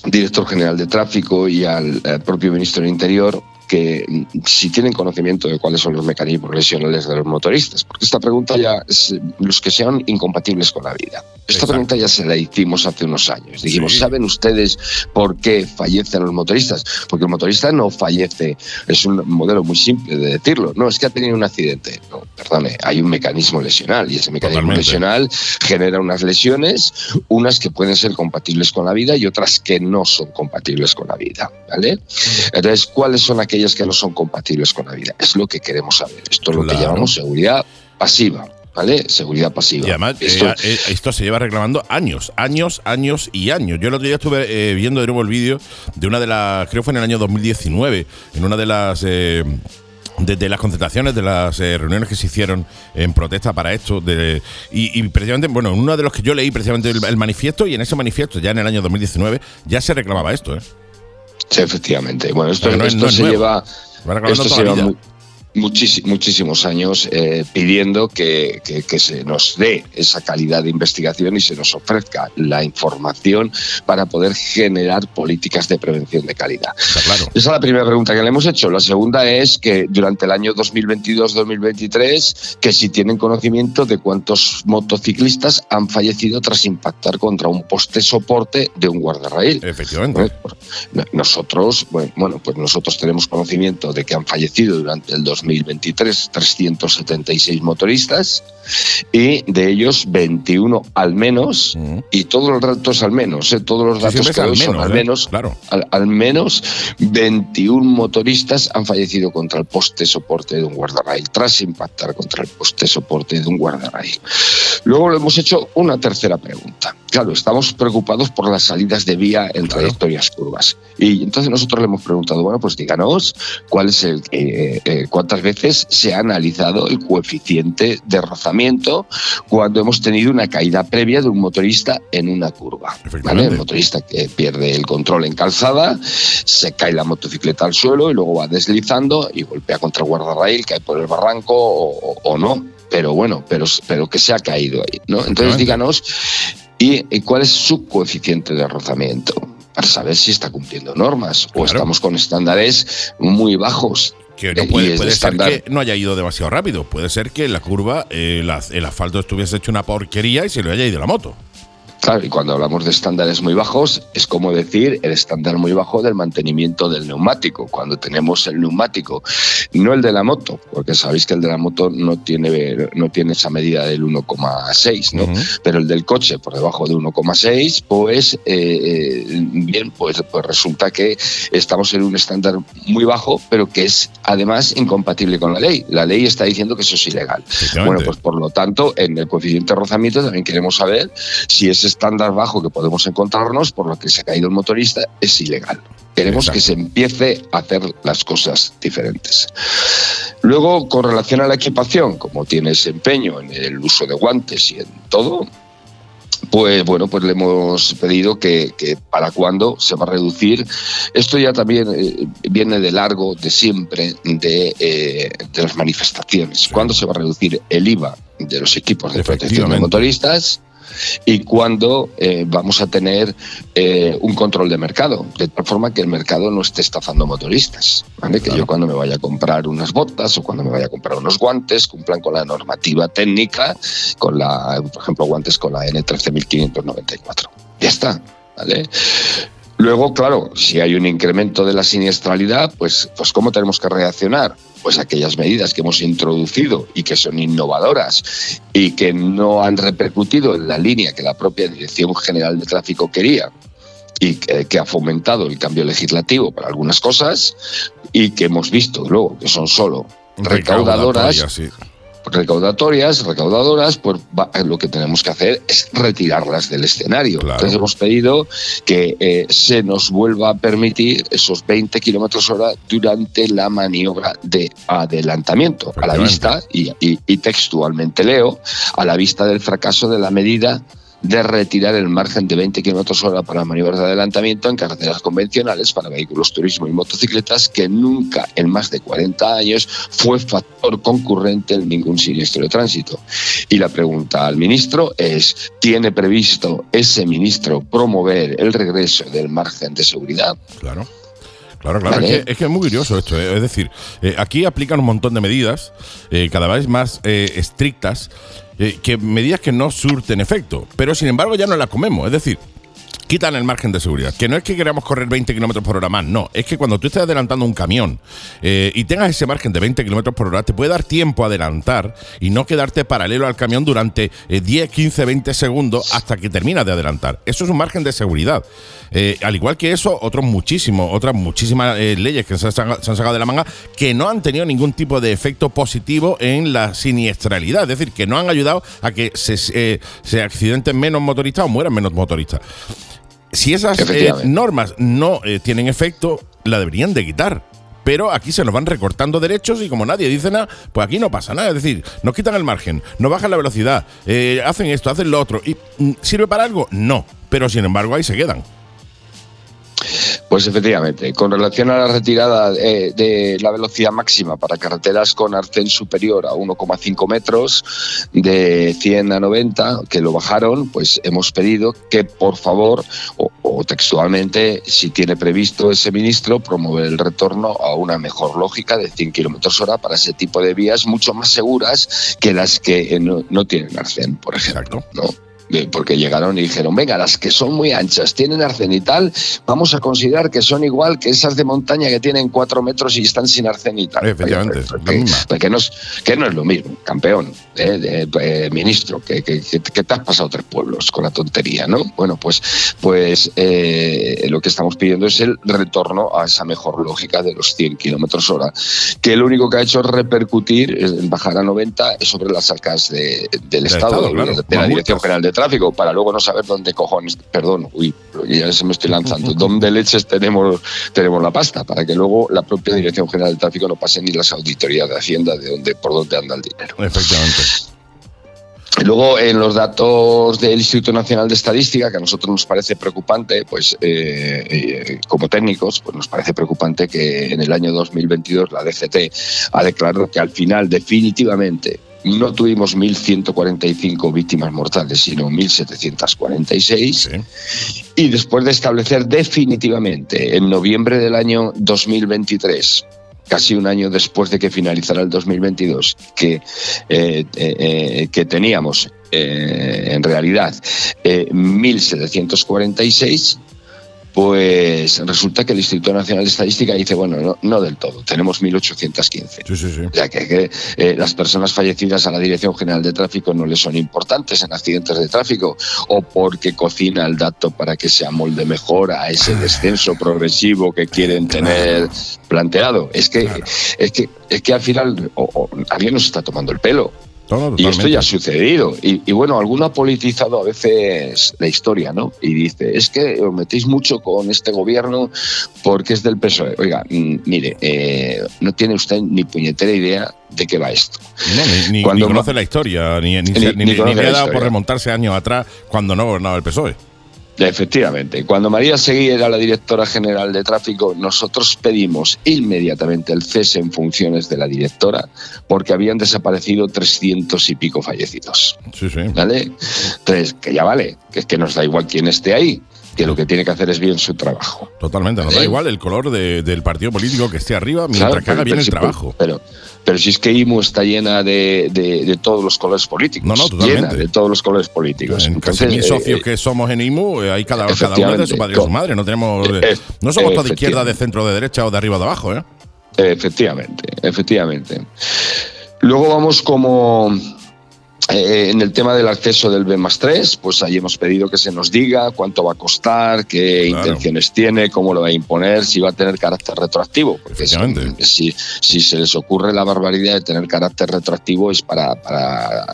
director general de tráfico y al, al propio ministro del Interior que si tienen conocimiento de cuáles son los mecanismos lesionales de los motoristas, porque esta pregunta ya, es, los que sean incompatibles con la vida. Esta pregunta ya se la hicimos hace unos años. Dijimos, Sí. ¿saben ustedes por qué fallecen los motoristas? Porque el motorista no fallece, es un modelo muy simple de decirlo. No, es que ha tenido un accidente. No, perdone, hay un mecanismo lesional y ese mecanismo Totalmente. lesional genera unas lesiones, unas que pueden ser compatibles con la vida y otras que no son compatibles con la vida. ¿Vale? Entonces, ¿cuáles son aquellas que no son compatibles con la vida? Es lo que queremos saber. Esto es lo que llamamos seguridad pasiva. ¿Vale? Seguridad pasiva. Y además, Esto- eh, eh, esto se lleva reclamando años, años, años y años. Yo el otro día estuve eh, viendo de nuevo el vídeo de una de las, creo que fue en el año 2019, en una de las... eh, de, de las concentraciones, de las eh, reuniones que se hicieron en protesta para esto, de, y, y precisamente, bueno, en uno de los que yo leí precisamente el, el manifiesto, y en ese manifiesto, ya en el año 2019, ya se reclamaba esto, ¿eh? Sí, efectivamente. Bueno, esto, no es- esto no es se nuevo. lleva, esto se lleva. Mu- muchísi- muchísimos años eh, pidiendo que, que- que se nos dé esa calidad de investigación y se nos ofrezca la información para poder generar políticas de prevención de calidad. Esa es la primera pregunta que le hemos hecho. La segunda es que durante el año 2022-2023, que si tienen conocimiento de cuántos motociclistas han fallecido tras impactar contra un poste soporte de un guardarraíl. Efectivamente. No- Nosotros, bueno, pues nosotros tenemos conocimiento de que han fallecido durante el 2023 376 motoristas y de ellos 21 al menos, y todo el rato es al menos, ¿eh? todos los datos que al doy son menos, al ¿eh? menos, Claro. al, al menos 21 motoristas han fallecido contra el poste soporte de un guardarraíl, tras impactar contra el poste soporte de un guardarraíl. Luego le hemos hecho una tercera pregunta. Claro, estamos preocupados por las salidas de vía en trayectorias curvas. Y entonces nosotros le hemos preguntado, bueno, pues díganos cuál es el, eh, eh, cuántas veces se ha analizado el coeficiente de rozamiento cuando hemos tenido una caída previa de un motorista en una curva. ¿vale? El motorista que pierde el control en calzada, se cae la motocicleta al suelo y luego va deslizando y golpea contra el guardarraíl, cae por el barranco o, o no. Pero bueno, pero, pero que se ha caído ahí. ¿no? Entonces díganos y, y cuál es su coeficiente de rozamiento para saber si está cumpliendo normas o estamos con estándares muy bajos. Que no Eh, y puede, puede de ser que no haya ido demasiado rápido. Puede ser que en la curva eh, la- el asfalto estuviese hecho una porquería y se le haya ido la moto. Claro, y cuando hablamos de estándares muy bajos, es como decir el estándar muy bajo del mantenimiento del neumático. Cuando tenemos el neumático, no el de la moto, porque sabéis que el de la moto no tiene, no tiene esa medida del 1,6, ¿no? Pero el del coche por debajo de 1,6, pues eh, eh, bien, pues, pues resulta que estamos en un estándar muy bajo, pero que es además incompatible con la ley. La ley está diciendo que eso es ilegal. Bueno, pues por lo tanto, en el coeficiente de rozamiento también queremos saber si ese estándar bajo que podemos encontrarnos por lo que se ha caído el motorista es ilegal. Queremos que se empiece a hacer las cosas diferentes. Luego, con relación a la equipación, como tiene ese empeño en el uso de guantes y en todo, pues bueno, pues le hemos pedido que, que para cuándo se va a reducir. Esto ya también eh, viene de largo, de siempre, de, eh, de las manifestaciones. ¿Cuándo se va a reducir el IVA de los equipos de protección de motoristas? Y cuándo eh, vamos a tener eh, un control de mercado, de tal forma que el mercado no esté estafando motoristas. ¿vale? Que yo cuando me vaya a comprar unas botas o cuando me vaya a comprar unos guantes, cumplan con la normativa técnica, con la, por ejemplo, guantes con la N13594. Ya está. ¿vale? Luego, claro, si hay un incremento de la siniestralidad, pues, pues ¿cómo tenemos que reaccionar? Pues aquellas medidas que hemos introducido y que son innovadoras y que no han repercutido en la línea que la propia Dirección General de Tráfico quería y que, que ha fomentado el cambio legislativo para algunas cosas y que hemos visto luego que son solo recaudadoras sí. Recaudatorias, recaudadoras, pues va- lo que tenemos que hacer es retirarlas del escenario. Entonces hemos pedido que eh, se nos vuelva a permitir esos 20 kilómetros hora durante la maniobra de adelantamiento, a la vista, y, y- y textualmente leo, a la vista del fracaso de la medida de retirar el margen de 20 kilómetros hora para maniobras de adelantamiento en carreteras convencionales para vehículos turismo y motocicletas que nunca en más de 40 años fue factor concurrente en ningún siniestro de tránsito. Y la pregunta al ministro es, ¿tiene previsto ese ministro promover el regreso del margen de seguridad? Claro. Claro, claro, ¿Vale? es, que, es que es muy curioso esto. ¿eh? Es decir, eh, aquí aplican un montón de medidas, eh, cada vez más eh, estrictas, que medidas que no surten efecto, pero sin embargo ya no las comemos. Es decir, quitan el margen de seguridad. Que no es que queramos correr 20 kilómetros por hora más, no. Es que cuando tú estés adelantando un camión eh, y tengas ese margen de 20 kilómetros por hora, te puede dar tiempo a adelantar y no quedarte paralelo al camión durante eh, 10, 15, 20 segundos hasta que terminas de adelantar. Eso es un margen de seguridad. Eh, al igual que eso, otros muchísimos, otras muchísimas eh, leyes que se han, sacado de la manga que no han tenido ningún tipo de efecto positivo en la siniestralidad. Es decir, que no han ayudado a que se, se accidenten menos motoristas o mueran menos motoristas si esas eh, normas no eh, tienen efecto, la deberían de quitar. Pero aquí se nos van recortando derechos y como nadie dice nada, pues aquí no pasa nada. Es decir, nos quitan el margen, nos bajan la velocidad, eh, hacen esto, hacen lo otro. ¿Y mm, sirve para algo? No. Pero sin embargo ahí se quedan. Pues efectivamente, con relación a la retirada eh, de la velocidad máxima para carreteras con arcén superior a 1,5 metros, de 100 a 90, que lo bajaron, pues hemos pedido que por favor, o, o textualmente, si tiene previsto ese ministro, promover el retorno a una mejor lógica de 100 kilómetros hora para ese tipo de vías mucho más seguras que las que eh, no, no tienen arcén, por ejemplo. ¿no? Eh, porque llegaron y dijeron, venga, las que son muy anchas, tienen arcén y tal, vamos a considerar que son igual que esas de montaña que tienen cuatro metros y están sin arcén y tal. Efectivamente, Oye, la que, misma. que no, es, que no es lo mismo, campeón, eh, de- eh, ministro, que, que- que- que te has pasado tres pueblos con la tontería, ¿no? Bueno, pues, pues eh, lo que estamos pidiendo es el retorno a esa mejor lógica de los 100 kilómetros hora, que lo único que ha hecho es repercutir, es bajar a 90 sobre las arcas de- del Estado, Estado, claro, de, de la Dirección. General de Tráfico, para luego no saber dónde cojones, perdón, uy, ya se me estoy lanzando, <laughs> dónde leches tenemos, tenemos la pasta, para que luego la propia Dirección General de Tráfico no pase ni las auditorías de Hacienda de dónde, por dónde anda el dinero. Efectivamente. Luego, en los datos del Instituto Nacional de Estadística, que a nosotros nos parece preocupante, pues eh, eh, como técnicos, pues nos parece preocupante que en el año 2022 la DGT ha declarado que al final definitivamente no tuvimos 1.145 víctimas mortales, sino 1.746. Y después de establecer definitivamente en noviembre del año 2023 casi un año después de que finalizara el 2022, que, eh, eh, eh, que teníamos eh, en realidad eh, 1.746, pues resulta que el Instituto Nacional de Estadística dice, bueno, no, no del todo, tenemos 1.815. Sí, sí, sí. O sea, que, que, eh, las personas fallecidas a la Dirección General de Tráfico no le son importantes en accidentes de tráfico o porque cocina el dato para que se amolde mejor a ese descenso progresivo que quieren tener planteado. Es que, es que, es que al final o- o alguien nos está tomando el pelo. Y esto ya ha sucedido. Y, y bueno, alguno ha politizado a veces la historia, ¿no? Y dice, es que os metéis mucho con este gobierno porque es del PSOE. Oiga, mm, mire, eh, no tiene usted ni puñetera idea de qué va esto. No, ni, ni- Cuando ni conoce la historia, ni, ni, Ni- se- ni- ni ni conoce le ha dado por remontarse años atrás cuando no gobernaba el PSOE. Efectivamente, cuando María Seguí era la directora general de tráfico, nosotros pedimos inmediatamente el cese en funciones de la directora porque habían desaparecido 300 y pico fallecidos. Sí, sí. ¿Vale? Entonces, que ya vale, que es que nos da igual quién esté ahí, que lo que tiene que hacer es bien su trabajo. Totalmente, nos da igual el color de- del partido político que esté arriba mientras Claro, que haga bien el trabajo. Pero, pero si es que IMU está llena de, de- de todos los colores políticos. No, no, totalmente. Llena de todos los colores políticos. En casi mil eh, socios eh, que somos en IMU, eh, hay cada, cada uno de su padre y su madre. No tenemos, eh, no somos todos de izquierda, de centro, de derecha o de arriba o de abajo, ¿eh? Efectivamente, efectivamente. Luego vamos como eh, en el tema del acceso del B más 3, pues ahí hemos pedido que se nos diga cuánto va a costar, qué intenciones tiene, cómo lo va a imponer, si va a tener carácter retroactivo. Porque si, si, si se les ocurre la barbaridad de tener carácter retroactivo es para, para,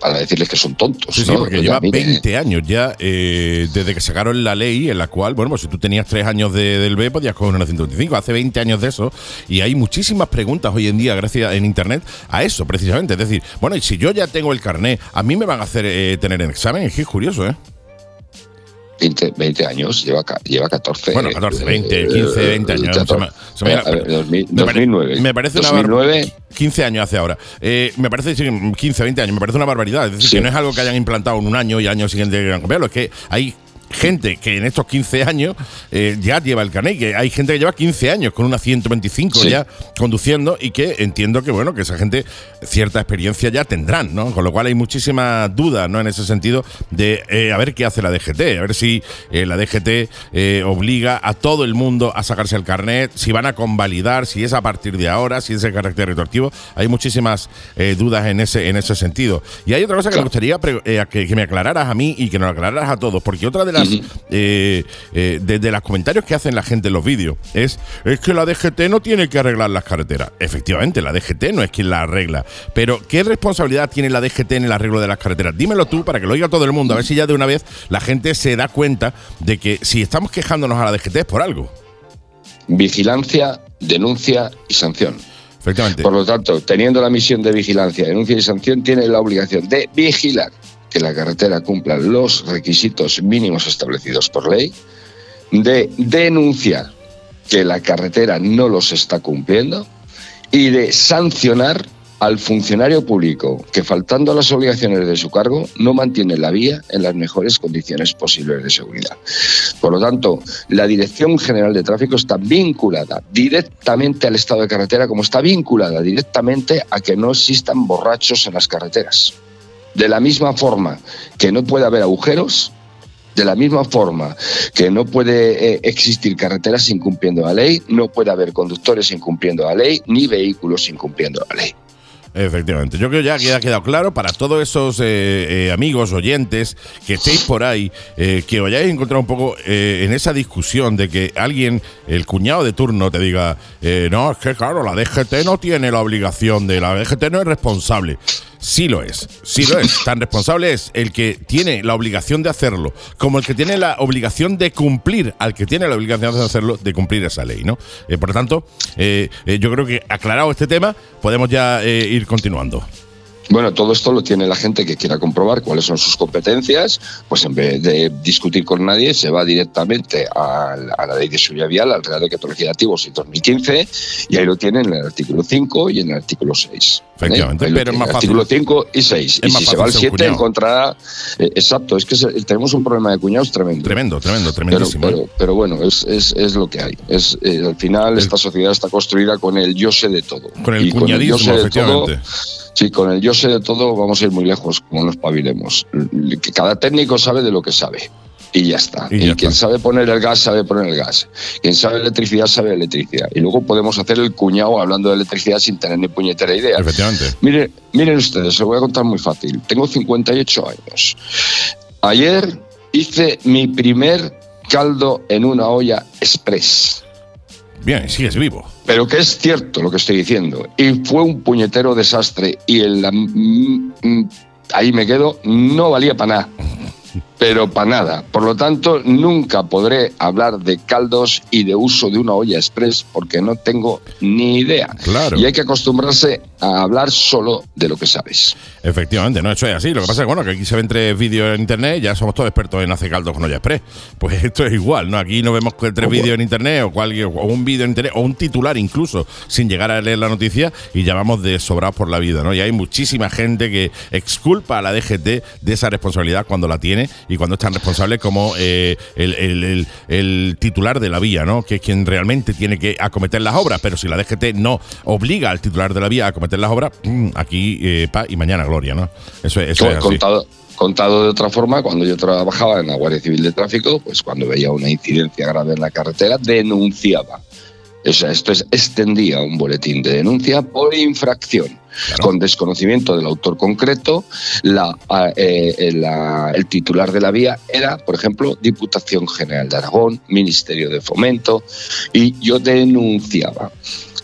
para decirles que son tontos. Sí, sí, ¿no? porque Oiga, lleva mire, 20 años ya eh, desde que sacaron la ley en la cual, bueno, pues si tú tenías 3 años de- del B, podías coger una 125. Hace 20 años de eso. Y hay muchísimas preguntas hoy en día, gracias en Internet, a eso precisamente. Es decir, bueno, y si yo ya tengo el carné, a mí me van a hacer eh, tener el examen. Es que es curioso, ¿eh? 20, 20 años, lleva, lleva 14. Bueno, 14, eh, 20, 15, 20 años. 14. Se me- se me- A ver, 2000, me pare- 2009. Me parece una 2009. bar- 15 años hace ahora. Eh, me parece sí, 15, 20 años. Me parece una barbaridad. Es decir, Sí. que no es algo que hayan implantado en un año y año siguiente quieran cambiarlo. Es que hay gente que en estos 15 años eh, ya lleva el carnet, que hay gente que lleva 15 años con una 125 Sí. ya conduciendo y que entiendo que bueno que esa gente cierta experiencia ya tendrán, ¿no? Con lo cual hay muchísimas dudas, ¿no? En ese sentido de eh, a ver qué hace la DGT, a ver si eh, la DGT eh, obliga a todo el mundo a sacarse el carnet, si van a convalidar, si es a partir de ahora, si es el carácter retroactivo. Hay muchísimas dudas en ese en ese sentido. Y hay otra cosa que me gustaría que, que me aclararas a mí y que nos aclararas a todos, porque otra de las eh, eh, de, de los comentarios que hacen la gente en los vídeos es es que la DGT no tiene que arreglar las carreteras. Efectivamente, la DGT no es quien la arregla, pero ¿qué responsabilidad tiene la DGT en el arreglo de las carreteras? Dímelo tú para que lo oiga todo el mundo, a ver si ya de una vez la gente se da cuenta de que si estamos quejándonos a la DGT es por algo. Vigilancia, denuncia y sanción. Efectivamente. Por lo tanto, teniendo la misión de vigilancia, denuncia y sanción, tiene la obligación de vigilar que la carretera cumpla los requisitos mínimos establecidos por ley, de denunciar que la carretera no los está cumpliendo y de sancionar al funcionario público que, faltando a las obligaciones de su cargo, no mantiene la vía en las mejores condiciones posibles de seguridad. Por lo tanto, la Dirección General de Tráfico está vinculada directamente al estado de carretera, como está vinculada directamente a que no existan borrachos en las carreteras. De la misma forma que no puede haber agujeros, de la misma forma que no puede eh, existir carreteras incumpliendo la ley, no puede haber conductores incumpliendo la ley, ni vehículos incumpliendo la ley. Efectivamente, yo creo ya que ha quedado claro para todos esos eh, eh, amigos, oyentes que estéis por ahí, eh, que os hayáis encontrado un poco en esa discusión de que alguien, el cuñado de turno, te diga, no, es que claro, la DGT no tiene la obligación de, la DGT no es responsable. Sí lo es, sí lo es. Tan responsable es el que tiene la obligación de hacerlo, como el que tiene la obligación de cumplir, al que tiene la obligación de hacerlo, de cumplir esa ley, ¿no? Eh, por lo tanto, eh, eh, yo creo que aclarado este tema, podemos ya eh, ir continuando. Bueno, todo esto lo tiene la gente que quiera comprobar cuáles son sus competencias, pues en vez de discutir con nadie, se va directamente a, la ley de seguridad vial, al Real Decreto Legislativo 2015, y ahí lo tienen en el artículo 5 y en el artículo 6. Efectivamente, pero es más fácil. Artículo 5 y 6. Es y si se va al fácil ser 7 cuñado. encontrará... eh, exacto, es que se- tenemos un problema de cuñados tremendo. Tremendo, tremendo, Pero, tremendísimo. ¿eh? pero, pero bueno, es, es, es lo que hay. Es, eh, al final, esta sociedad está construida con el yo sé de todo. Con el Y cuñadismo, de todo, efectivamente. Sí, con el yo sé de todo vamos a ir muy lejos, como nos pavilemos. Que cada técnico sabe de lo que sabe. Y ya está. Y Y, ya quien está. sabe poner el gas, sabe poner el gas. Quien sabe electricidad, sabe electricidad. Y luego podemos hacer el cuñado hablando de electricidad sin tener ni puñetera idea. Efectivamente. Miren, miren ustedes, se lo voy a contar muy fácil. Tengo 58 años. Ayer hice mi primer caldo en una olla express. Bien, sigues vivo. Pero que es cierto lo que estoy diciendo. Y fue un puñetero desastre. Y el, ahí me quedo, no valía para nada. <laughs> Pero para nada. Por lo tanto, nunca podré hablar de caldos y de uso de una olla express porque no tengo ni idea. Claro. Y hay que acostumbrarse a hablar solo de lo que sabes. Efectivamente, no, eso es así. Lo que pasa es bueno, que aquí se ven tres vídeos en internet, ya somos todos expertos en hacer caldos con olla express. Pues <laughs> esto es igual, ¿no? Aquí no vemos que tres vídeos en internet o, cualquier, o un vídeo en internet o un titular incluso, sin llegar a leer la noticia y ya vamos de sobrados por la vida, ¿no? Y hay muchísima gente que exculpa a la DGT de esa responsabilidad cuando la tiene y cuando es tan responsable como eh, el, el- el- el titular de la vía, ¿no? Que es quien realmente tiene que acometer las obras. Pero si la DGT no obliga al titular de la vía a acometer las obras, mm, aquí eh, pa y mañana gloria, ¿no? Eso, es- eso es así. contado, contado de otra forma, cuando yo trabajaba en la Guardia Civil de Tráfico, pues cuando veía una incidencia grave en la carretera, denunciaba. O sea, esto es, extendía un boletín de denuncia por infracción. Con desconocimiento del autor concreto, la, a- eh, la- el titular de la vía era, por ejemplo, Diputación General de Aragón, Ministerio de Fomento, y yo denunciaba.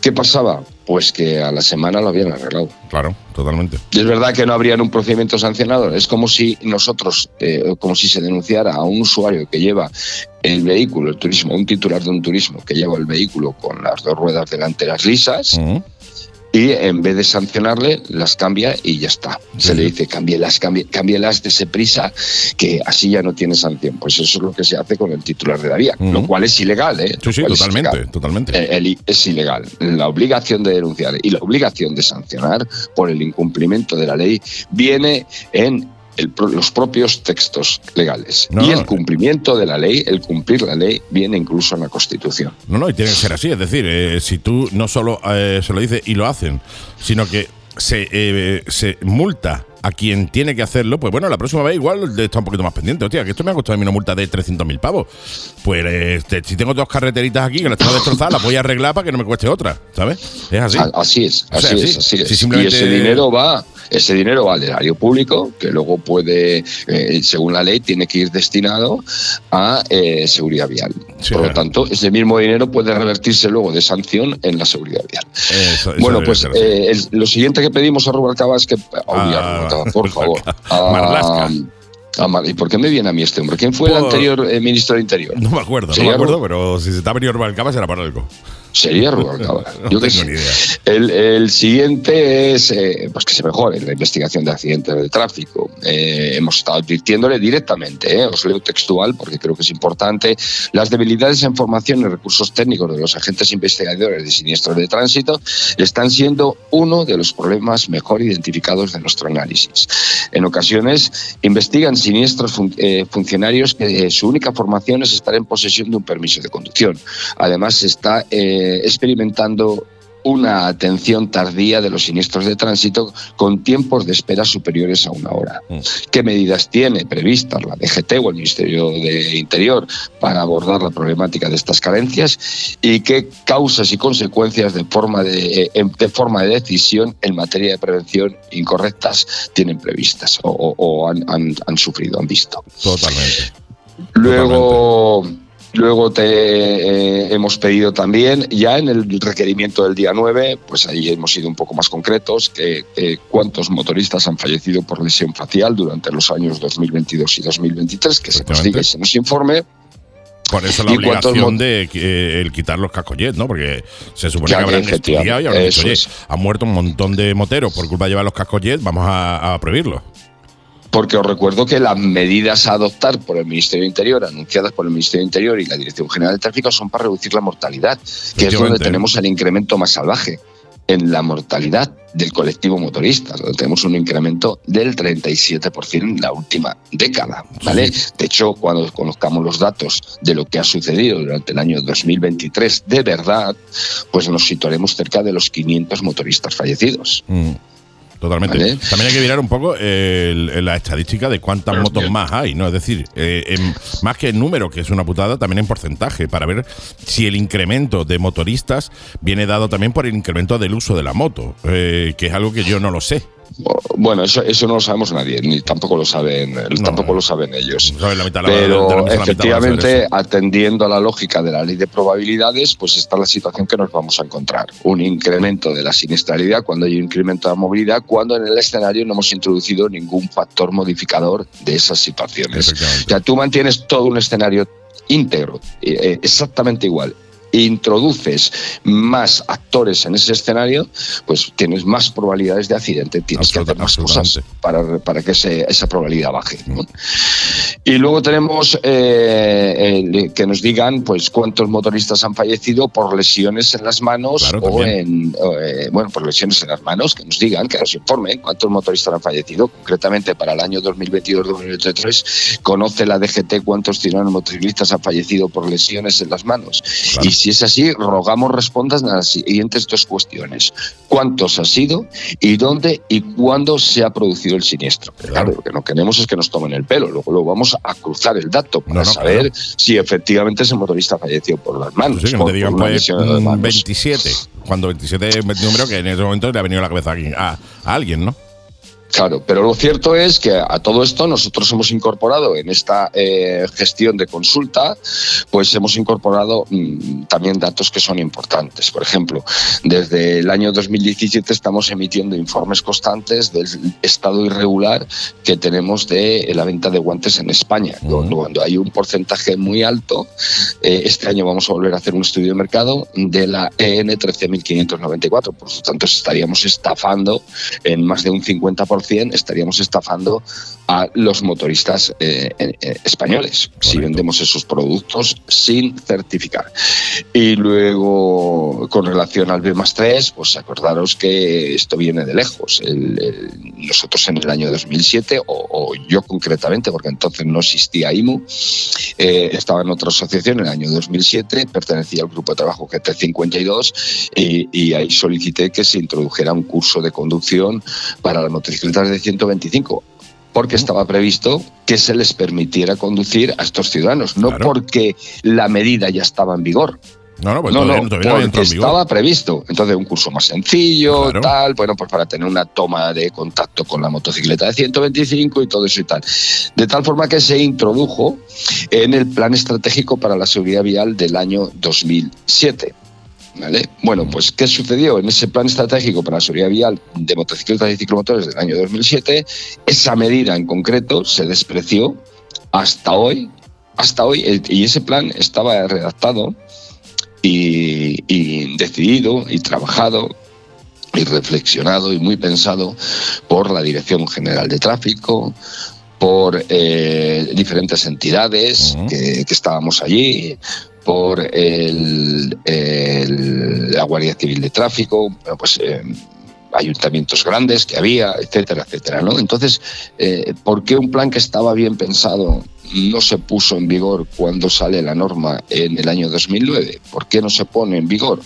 ¿Qué pasaba? Pues que a la semana lo habían arreglado. Claro, totalmente. Y es verdad que no habrían un procedimiento sancionador. Es como si nosotros, eh, como si se denunciara a un usuario que lleva el vehículo, el turismo, un titular de un turismo que lleva el vehículo con las dos ruedas delanteras lisas. Y en vez de sancionarle, las cambia y ya está. Se le dice, cámbielas, cámbie- cámbielas de ese prisa, que así ya no tiene sanción. Pues eso es lo que se hace con el titular de la vía, lo cual es ilegal, ¿eh? Sí, sí, es totalmente, totalmente. El- es ilegal. La obligación de denunciar y la obligación de sancionar por el incumplimiento de la ley viene en el los propios textos legales. No, y el cumplimiento de la ley, el cumplir la ley, viene incluso en la Constitución. No, no, y tiene que ser así. Es decir, eh, si tú no solo eh, se lo dices y lo hacen, sino que se, eh, se multa a quien tiene que hacerlo, pues bueno, la próxima vez igual está un poquito más pendiente. Hostia, que esto me ha costado a mí una multa de 300.000 pavos. Pues eh, te- si tengo dos carreteritas aquí que las tengo destrozadas, las voy a arreglar para que no me cueste otra, ¿sabes? Es así. Así es, O sea, así sí, es, así es. si simplemente- Y ese dinero va, ese dinero va al erario público, que luego puede, eh, según la ley, tiene que ir destinado a eh, seguridad vial. Por lo tanto, ese mismo dinero puede revertirse luego de sanción en la seguridad vial. Eso- eso bueno, pues eh, el- lo siguiente que pedimos a Rubalcaba es que. Ah, <laughs> Por favor. Marlaska. a Mar- ¿Y por qué me viene a mí este hombre? ¿Quién fue el Por- anterior eh, ministro de Interior? No me acuerdo, no me acuerdo, pero si se está venido Rubalcaba será para algo. Sería Rubalcaba. <laughs> No Yo tengo ni idea. El, el siguiente es eh, pues que se mejore la investigación de accidentes de tráfico. Eh, hemos estado advirtiéndole directamente, eh, os leo textual porque creo que es importante, las debilidades en formación y recursos técnicos de los agentes investigadores de siniestros de tránsito están siendo uno de los problemas mejor identificados de nuestro análisis. En ocasiones investigan siniestros fun- funcionarios que su única formación es estar en posesión de un permiso de conducción. Además, está eh, experimentando una atención tardía de los siniestros de tránsito con tiempos de espera superiores a una hora. ¿Qué medidas tiene previstas la DGT o el Ministerio de Interior para abordar la problemática de estas carencias y qué causas y consecuencias de forma de, eh, en- de forma de decisión en materia de prevención incorrectas tienen previstas o, o- o han, han- han sufrido, han visto? Totalmente. Luego, luego te eh, hemos pedido también, ya en el requerimiento del día 9, pues ahí hemos sido un poco más concretos, que eh, cuántos motoristas han fallecido por lesión facial durante los años 2022 y 2023, que se nos diga y se nos informe. Por eso la ¿Y cuántos obligación de eh, el quitar los cascollets, ¿no? Porque se supone que habrán estudiado y habrán dicho, oye, es. han muerto un montón de moteros por culpa de llevar los cascollets, vamos a, a prohibirlos. Porque os recuerdo que las medidas a adoptar por el Ministerio de Interior, anunciadas por el Ministerio de Interior y la Dirección General de Tráfico, son para reducir la mortalidad, que es donde tenemos el incremento más salvaje. En la mortalidad del colectivo motorista, donde tenemos un incremento del 37% en la última década. ¿vale? De hecho, cuando conozcamos los datos de lo que ha sucedido durante el año 2023, de verdad, pues nos situaremos cerca de los 500 motoristas fallecidos. Mm, Totalmente. Vale. También hay que mirar un poco la estadística de cuántas motos más hay, ¿no? Es decir, eh, en- más que en número, que es una putada, también en porcentaje, para ver si el incremento de motoristas viene dado también por el incremento del uso de la moto, eh, que es algo que yo no lo sé. Bueno, eso, eso no lo sabemos nadie, ni tampoco lo saben, tampoco lo saben ellos. Saben la mitad de la- de la Pero mitad a efectivamente, atendiendo a la lógica de la ley de probabilidades, pues está la situación que nos vamos a encontrar. Un incremento de la siniestralidad cuando hay un incremento de la movilidad, cuando en el escenario no hemos introducido ningún factor modificador de esas situaciones. O sea, tú mantienes todo un escenario íntegro, eh, eh, exactamente igual. Introduces más actores en ese escenario, pues tienes más probabilidades de accidente, tienes que hacer más cosas para, para que ese- esa probabilidad baje. ¿no? Y luego tenemos eh, el- que nos digan pues cuántos motoristas han fallecido por lesiones en las manos o en eh, bueno por lesiones en las manos, que nos digan, que nos informen cuántos motoristas han fallecido. Concretamente para el año 2022-2023 conoce la DGT cuántos ciudadanos motociclistas han fallecido por lesiones en las manos. Y si es así, rogamos respondan a las siguientes dos cuestiones: cuántos ha sido y dónde y cuándo se ha producido el siniestro. Claro, lo que no queremos es que nos tomen el pelo. Luego, luego vamos a cruzar el dato para No, no, saber claro. si efectivamente ese motorista falleció por las manos. Sí, que te digan pues lesión en las mm, manos. 27, cuando 27 es un número que en ese momento le ha venido a la cabeza a alguien, a, a alguien, ¿no? Claro, pero lo cierto es que a todo esto nosotros hemos incorporado en esta eh, gestión de consulta, pues hemos incorporado mm, también datos que son importantes. Por ejemplo, desde el año 2017 estamos emitiendo informes constantes del estado irregular que tenemos de la venta de guantes en España. Cuando- Cuando hay un porcentaje muy alto, eh, este año vamos a volver a hacer un estudio de mercado de la E EN 13.594. Por lo tanto, estaríamos estafando en más de un 50%, estaríamos estafando a los motoristas eh, eh, españoles si vendemos esos productos sin certificar. Y luego, con relación al B más 3, pues acordaros que esto viene de lejos. El- el- nosotros en el año 2007, o, o yo concretamente, porque entonces no existía IMU, eh, estaba en otra asociación en el año 2007, pertenecía al grupo de trabajo GT52 y, y ahí solicité que se introdujera un curso de conducción para las motocicletas de 125 porque estaba previsto que se les permitiera conducir a estos ciudadanos, no porque la medida ya estaba en vigor. No, no, pues no, todavía, no, todavía no porque estaba previsto. Entonces, un curso más sencillo, tal, bueno, pues para tener una toma de contacto con la motocicleta de 125 y todo eso y tal. De tal forma que se introdujo en el Plan Estratégico para la Seguridad Vial del año 2007. ¿Vale? Bueno, pues ¿qué sucedió en ese plan estratégico para la seguridad vial de motocicletas y ciclomotores del año 2007? Esa medida en concreto se despreció hasta hoy, hasta hoy, y ese plan estaba redactado y, y decidido y trabajado y reflexionado y muy pensado por la Dirección General de Tráfico, por eh, diferentes entidades que, que estábamos allí, por el- el- la Guardia Civil de Tráfico, pues eh, ayuntamientos grandes que había, etcétera, etcétera. ¿no? Entonces, eh, ¿por qué un plan que estaba bien pensado no se puso en vigor cuando sale la norma en el año 2009? ¿Por qué no se pone en vigor?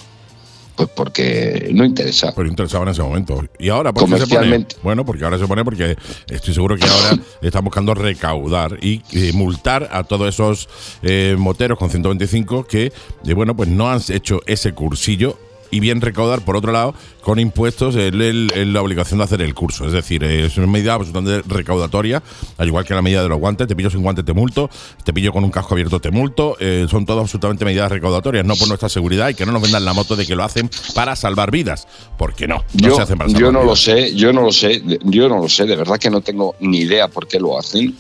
Pues porque no interesa. Pero interesaba en ese momento. Y ahora, ¿por qué se pone? Bueno, porque ahora se pone porque estoy seguro que ahora <laughs> están buscando recaudar y, eh, multar a todos esos eh, moteros con 125 que, eh, bueno, pues no han hecho ese cursillo y bien recaudar, por otro lado, con impuestos, el- la obligación de hacer el curso. Es decir, es una medida absolutamente recaudatoria, al igual que la medida de los guantes. Te pillo sin guantes, te multo. Te pillo con un casco abierto, te multo. Eh, son todas absolutamente medidas recaudatorias, no por nuestra seguridad y que no nos vendan la moto de que lo hacen para salvar vidas. Porque no, no yo, se hacen para yo salvar no lo sé, yo no lo sé, yo no lo sé, de verdad que no tengo ni idea por qué lo hacen,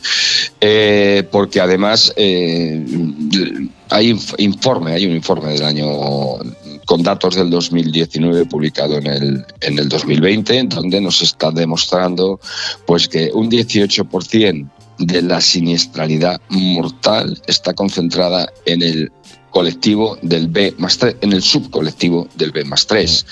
eh, porque además eh, hay inf- informe, hay un informe del año con datos del 2019 publicado en el, en el 2020, donde nos está demostrando pues que un 18% de la siniestralidad mortal está concentrada en el colectivo del B más 3, en el subcolectivo del B más 3,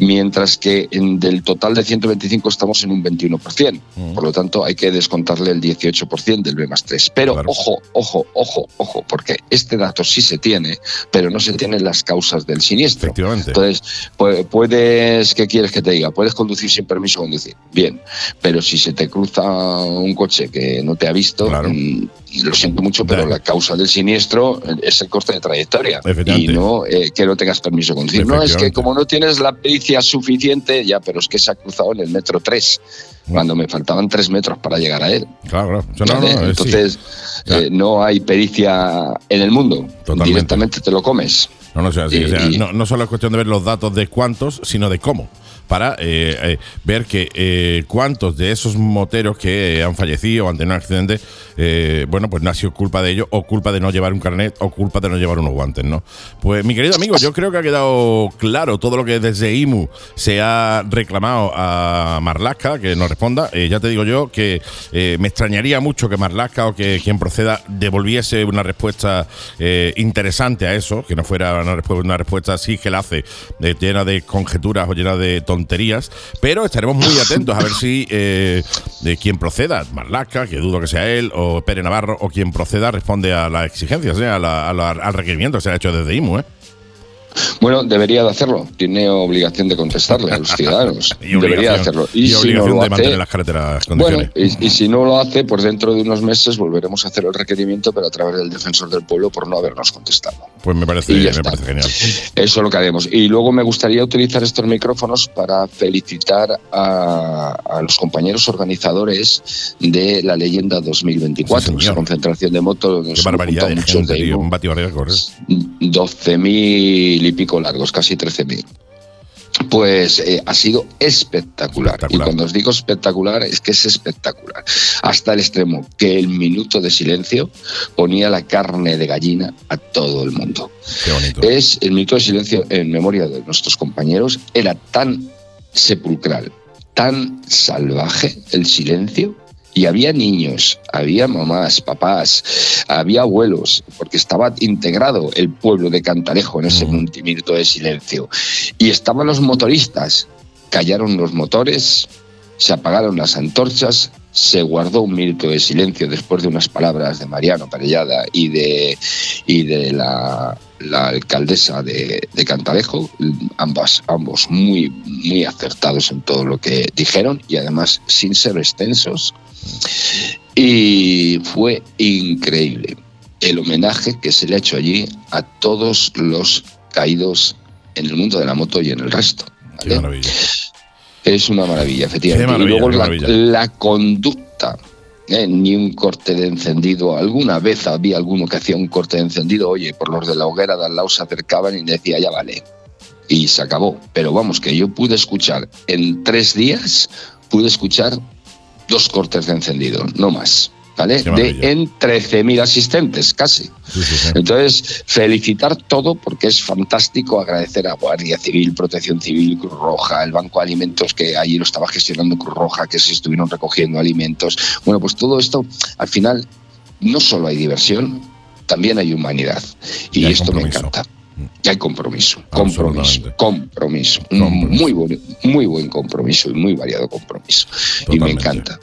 mientras que en, del total de 125 estamos en un 21%. Por lo tanto, hay que descontarle el 18% del B más 3. Pero ojo, ojo, ojo, ojo, porque este dato sí se tiene, pero no se tienen las causas del siniestro. Entonces, pu- puedes, ¿qué quieres que te diga? Puedes conducir sin permiso conducir. Bien, pero si se te cruza un coche que no te ha visto, mm, lo siento mucho, pero la causa del siniestro es el corte de trayectoria y no eh, que no tengas permiso de conducir. No, es que como no tienes la pericia suficiente, ya, pero es que se ha cruzado en el metro 3, cuando me faltaban 3 metros para llegar a él. Claro, claro. Entonces, eh, no hay pericia en el mundo. Directamente te lo comes. No, no, o sea, sí, Y- o sea, y- no, no solo es cuestión de ver los datos de cuántos, sino de cómo. Para eh, eh, ver que eh, cuántos de esos moteros que han fallecido tenido un accidente, bueno, pues no ha sido culpa de ellos, o culpa de no llevar un carnet, o culpa de no llevar unos guantes, ¿no? Pues mi querido amigo, yo creo que ha quedado claro todo lo que desde IMU se ha reclamado a Marlaska, que nos responda. Ya te digo yo que me extrañaría mucho que Marlaska o que quien proceda devolviese una respuesta interesante a eso, que no fuera una, respu- una respuesta así que la hace, llena de conjeturas o llena de tonterías, pero estaremos muy atentos a ver si eh, de quien proceda, Marlaska, que dudo que sea él, o Pere Navarro, o quien proceda, responde a las exigencias, eh, a la- a la- al requerimiento que se ha hecho desde IMU. ¿eh? Bueno, debería de hacerlo. Tiene obligación de contestarle a los <laughs> ciudadanos. y debería de hacerlo. Y, si no lo hace, las carreteras Bueno, y, si no lo hace, pues dentro de unos meses volveremos a hacer el requerimiento, pero a través del defensor del pueblo por no habernos contestado. Pues me parece, genial. Eso es lo que haremos. Y luego me gustaría utilizar estos micrófonos para felicitar a, los compañeros organizadores de la leyenda 2024, sí, esa concentración de motos. Qué barbaridad, de gente, 12.000 mil y pico largos, casi 13.000. Pues eh, ha sido espectacular. espectacular. Y cuando os digo espectacular, es que es espectacular. Hasta el extremo que el minuto de silencio ponía la carne de gallina a todo el mundo. Qué. Es el minuto de silencio en memoria de nuestros compañeros. Era tan sepulcral, tan salvaje el silencio y había niños, había mamás, papás, había abuelos, porque estaba integrado el pueblo de Cantalejo en ese minuto de silencio. Y estaban los motoristas, callaron los motores, se apagaron las antorchas, se guardó un minuto de silencio después de unas palabras de Mariano Parellada y de, y de la, la alcaldesa de, de Cantalejo, ambas, ambos muy, muy acertados en todo lo que dijeron y además sin ser extensos. Y fue increíble el homenaje que se le ha hecho allí a todos los caídos en el mundo de la moto y en el resto. Qué maravilla. Es una maravilla, efectivamente. Maravilla, y luego la conducta. ¿eh? Ni un corte de encendido. Alguna vez había alguno que hacía un corte de encendido. Oye, por los de la hoguera de al lado se acercaban y decía, ya vale. Y se acabó. Pero vamos, que yo pude escuchar en tres días, pude escuchar dos cortes de encendido, no más. ¿Vale? De en 13.000 asistentes, casi. Sí, sí, sí. Entonces, felicitar todo porque es fantástico agradecer a Guardia Civil, Protección Civil, Cruz Roja, el Banco de Alimentos que allí lo estaba gestionando Cruz Roja, que se estuvieron recogiendo alimentos. Bueno, pues todo esto, al final, no solo hay diversión, también hay humanidad. Y, Y hay esto compromiso. me encanta. Y hay compromiso, compromiso, compromiso. Muy, buen, muy buen compromiso y muy variado compromiso. Y me encanta.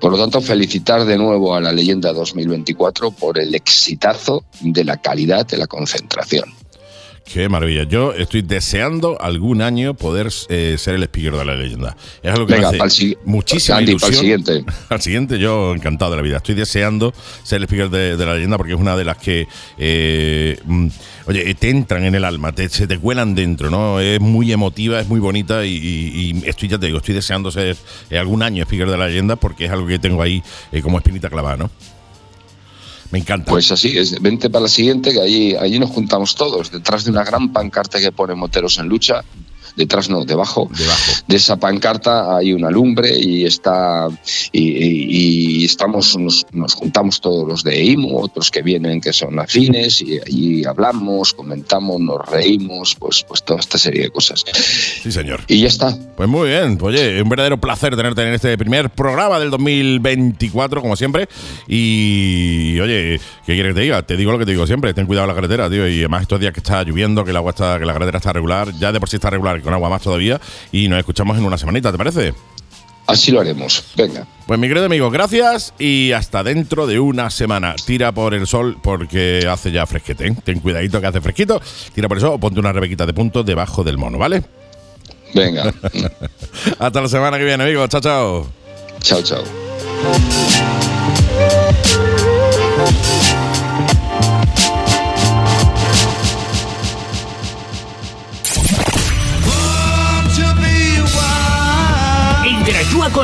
Por lo tanto, felicitar de nuevo a la leyenda 2024 por el exitazo de la calidad de la concentración. Qué maravilla. Yo estoy deseando algún año poder eh, ser el speaker de la leyenda. Es algo que Venga, me hace si- muchísima Andy, ilusión. pa'l siguiente. <laughs> Al siguiente, yo encantado de la vida. Estoy deseando ser el speaker de, de la leyenda porque es una de las que, eh, mm, oye, te entran en el alma, te, se te cuelan dentro, ¿no? Es muy emotiva, es muy bonita y, estoy, ya te digo, estoy deseando ser eh, algún año speaker de la leyenda porque es algo que tengo ahí eh, como espinita clavada, ¿no? Me encanta. Pues así vente para la siguiente, que allí, allí nos juntamos todos, detrás de una gran pancarta que pone Moteros en lucha. Detrás no, debajo. Debajo. De esa pancarta hay una lumbre y está y, y- y estamos nos, nos juntamos todos los de IMO, otros que vienen que son afines y allí hablamos, comentamos, nos reímos, pues pues toda esta serie de cosas. Sí, señor. Y ya está. Pues muy bien, oye, un verdadero placer tenerte en este primer programa del 2024, como siempre. Y oye, ¿qué quieres que te diga? Te digo lo que te digo siempre, ten cuidado en la carretera, tío. Y además estos días que está lloviendo, que el agua está, que la carretera está regular, ya de por sí está regular, con agua más todavía. Y nos escuchamos en una semanita, ¿te parece? Así lo haremos. Venga. Pues mi querido amigo, gracias y hasta dentro de una semana. Tira por el sol porque hace ya fresquete. ¿eh? Ten cuidadito que hace fresquito. Tira por el sol o ponte una rebequita de puntos debajo del mono, ¿vale? Venga. <laughs> hasta la semana que viene, amigo. Chao, chao. chao, chao.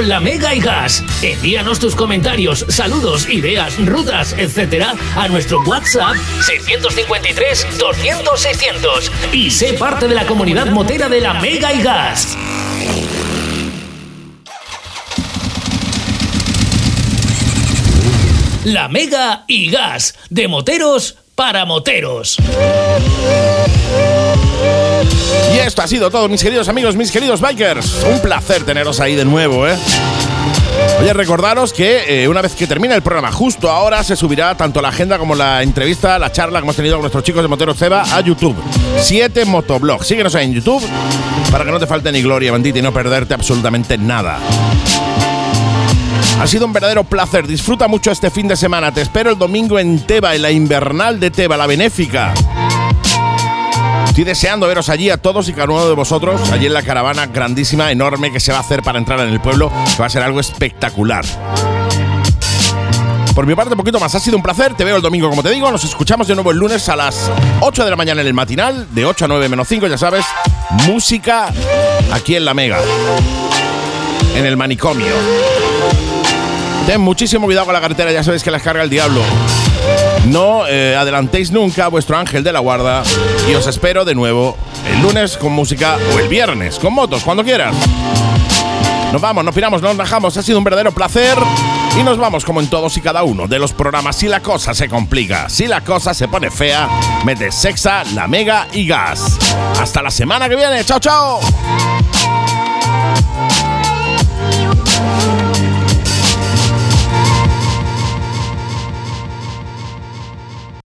La Mega y Gas. Envíanos tus comentarios, saludos, ideas, rutas, etcétera, a nuestro WhatsApp 653 200 600 y sé parte de la comunidad motera de la Mega y Gas. La Mega y Gas, de moteros para moteros. Y esto ha sido todo, mis queridos amigos, mis queridos bikers. Un placer teneros ahí de nuevo, ¿eh? Oye, recordaros que eh, una vez que termine el programa, justo ahora se subirá tanto la agenda como la entrevista, la charla que hemos tenido con nuestros chicos de Moteros Ceba a YouTube. Siete Motoblog. Síguenos ahí en YouTube para que no te falte ni gloria, bandita, y no perderte absolutamente nada. Ha sido un verdadero placer. Disfruta mucho este fin de semana. Te espero el domingo en Teba, en la invernal de Teba, la benéfica. Estoy deseando veros allí a todos y cada uno de vosotros, allí en la caravana grandísima, enorme que se va a hacer para entrar en el pueblo, que va a ser algo espectacular. Por mi parte, un poquito más. Ha sido un placer. Te veo el domingo, como te digo. Nos escuchamos de nuevo el lunes a las 8 de la mañana en el matinal, de 8 a 9 menos 5, ya sabes. Música aquí en La Mega, en el manicomio. Ten muchísimo cuidado con la carretera, ya sabéis que las carga el diablo. No eh, adelantéis nunca a vuestro ángel de la guarda y os espero de nuevo el lunes con música o el viernes con motos, cuando quieras. Nos vamos, nos piramos, nos bajamos. Ha sido un verdadero placer. Y nos vamos como en todos y cada uno de los programas. Si la cosa se complica, si la cosa se pone fea, mete sexa, la mega y gas. Hasta la semana que viene. Chao, chao.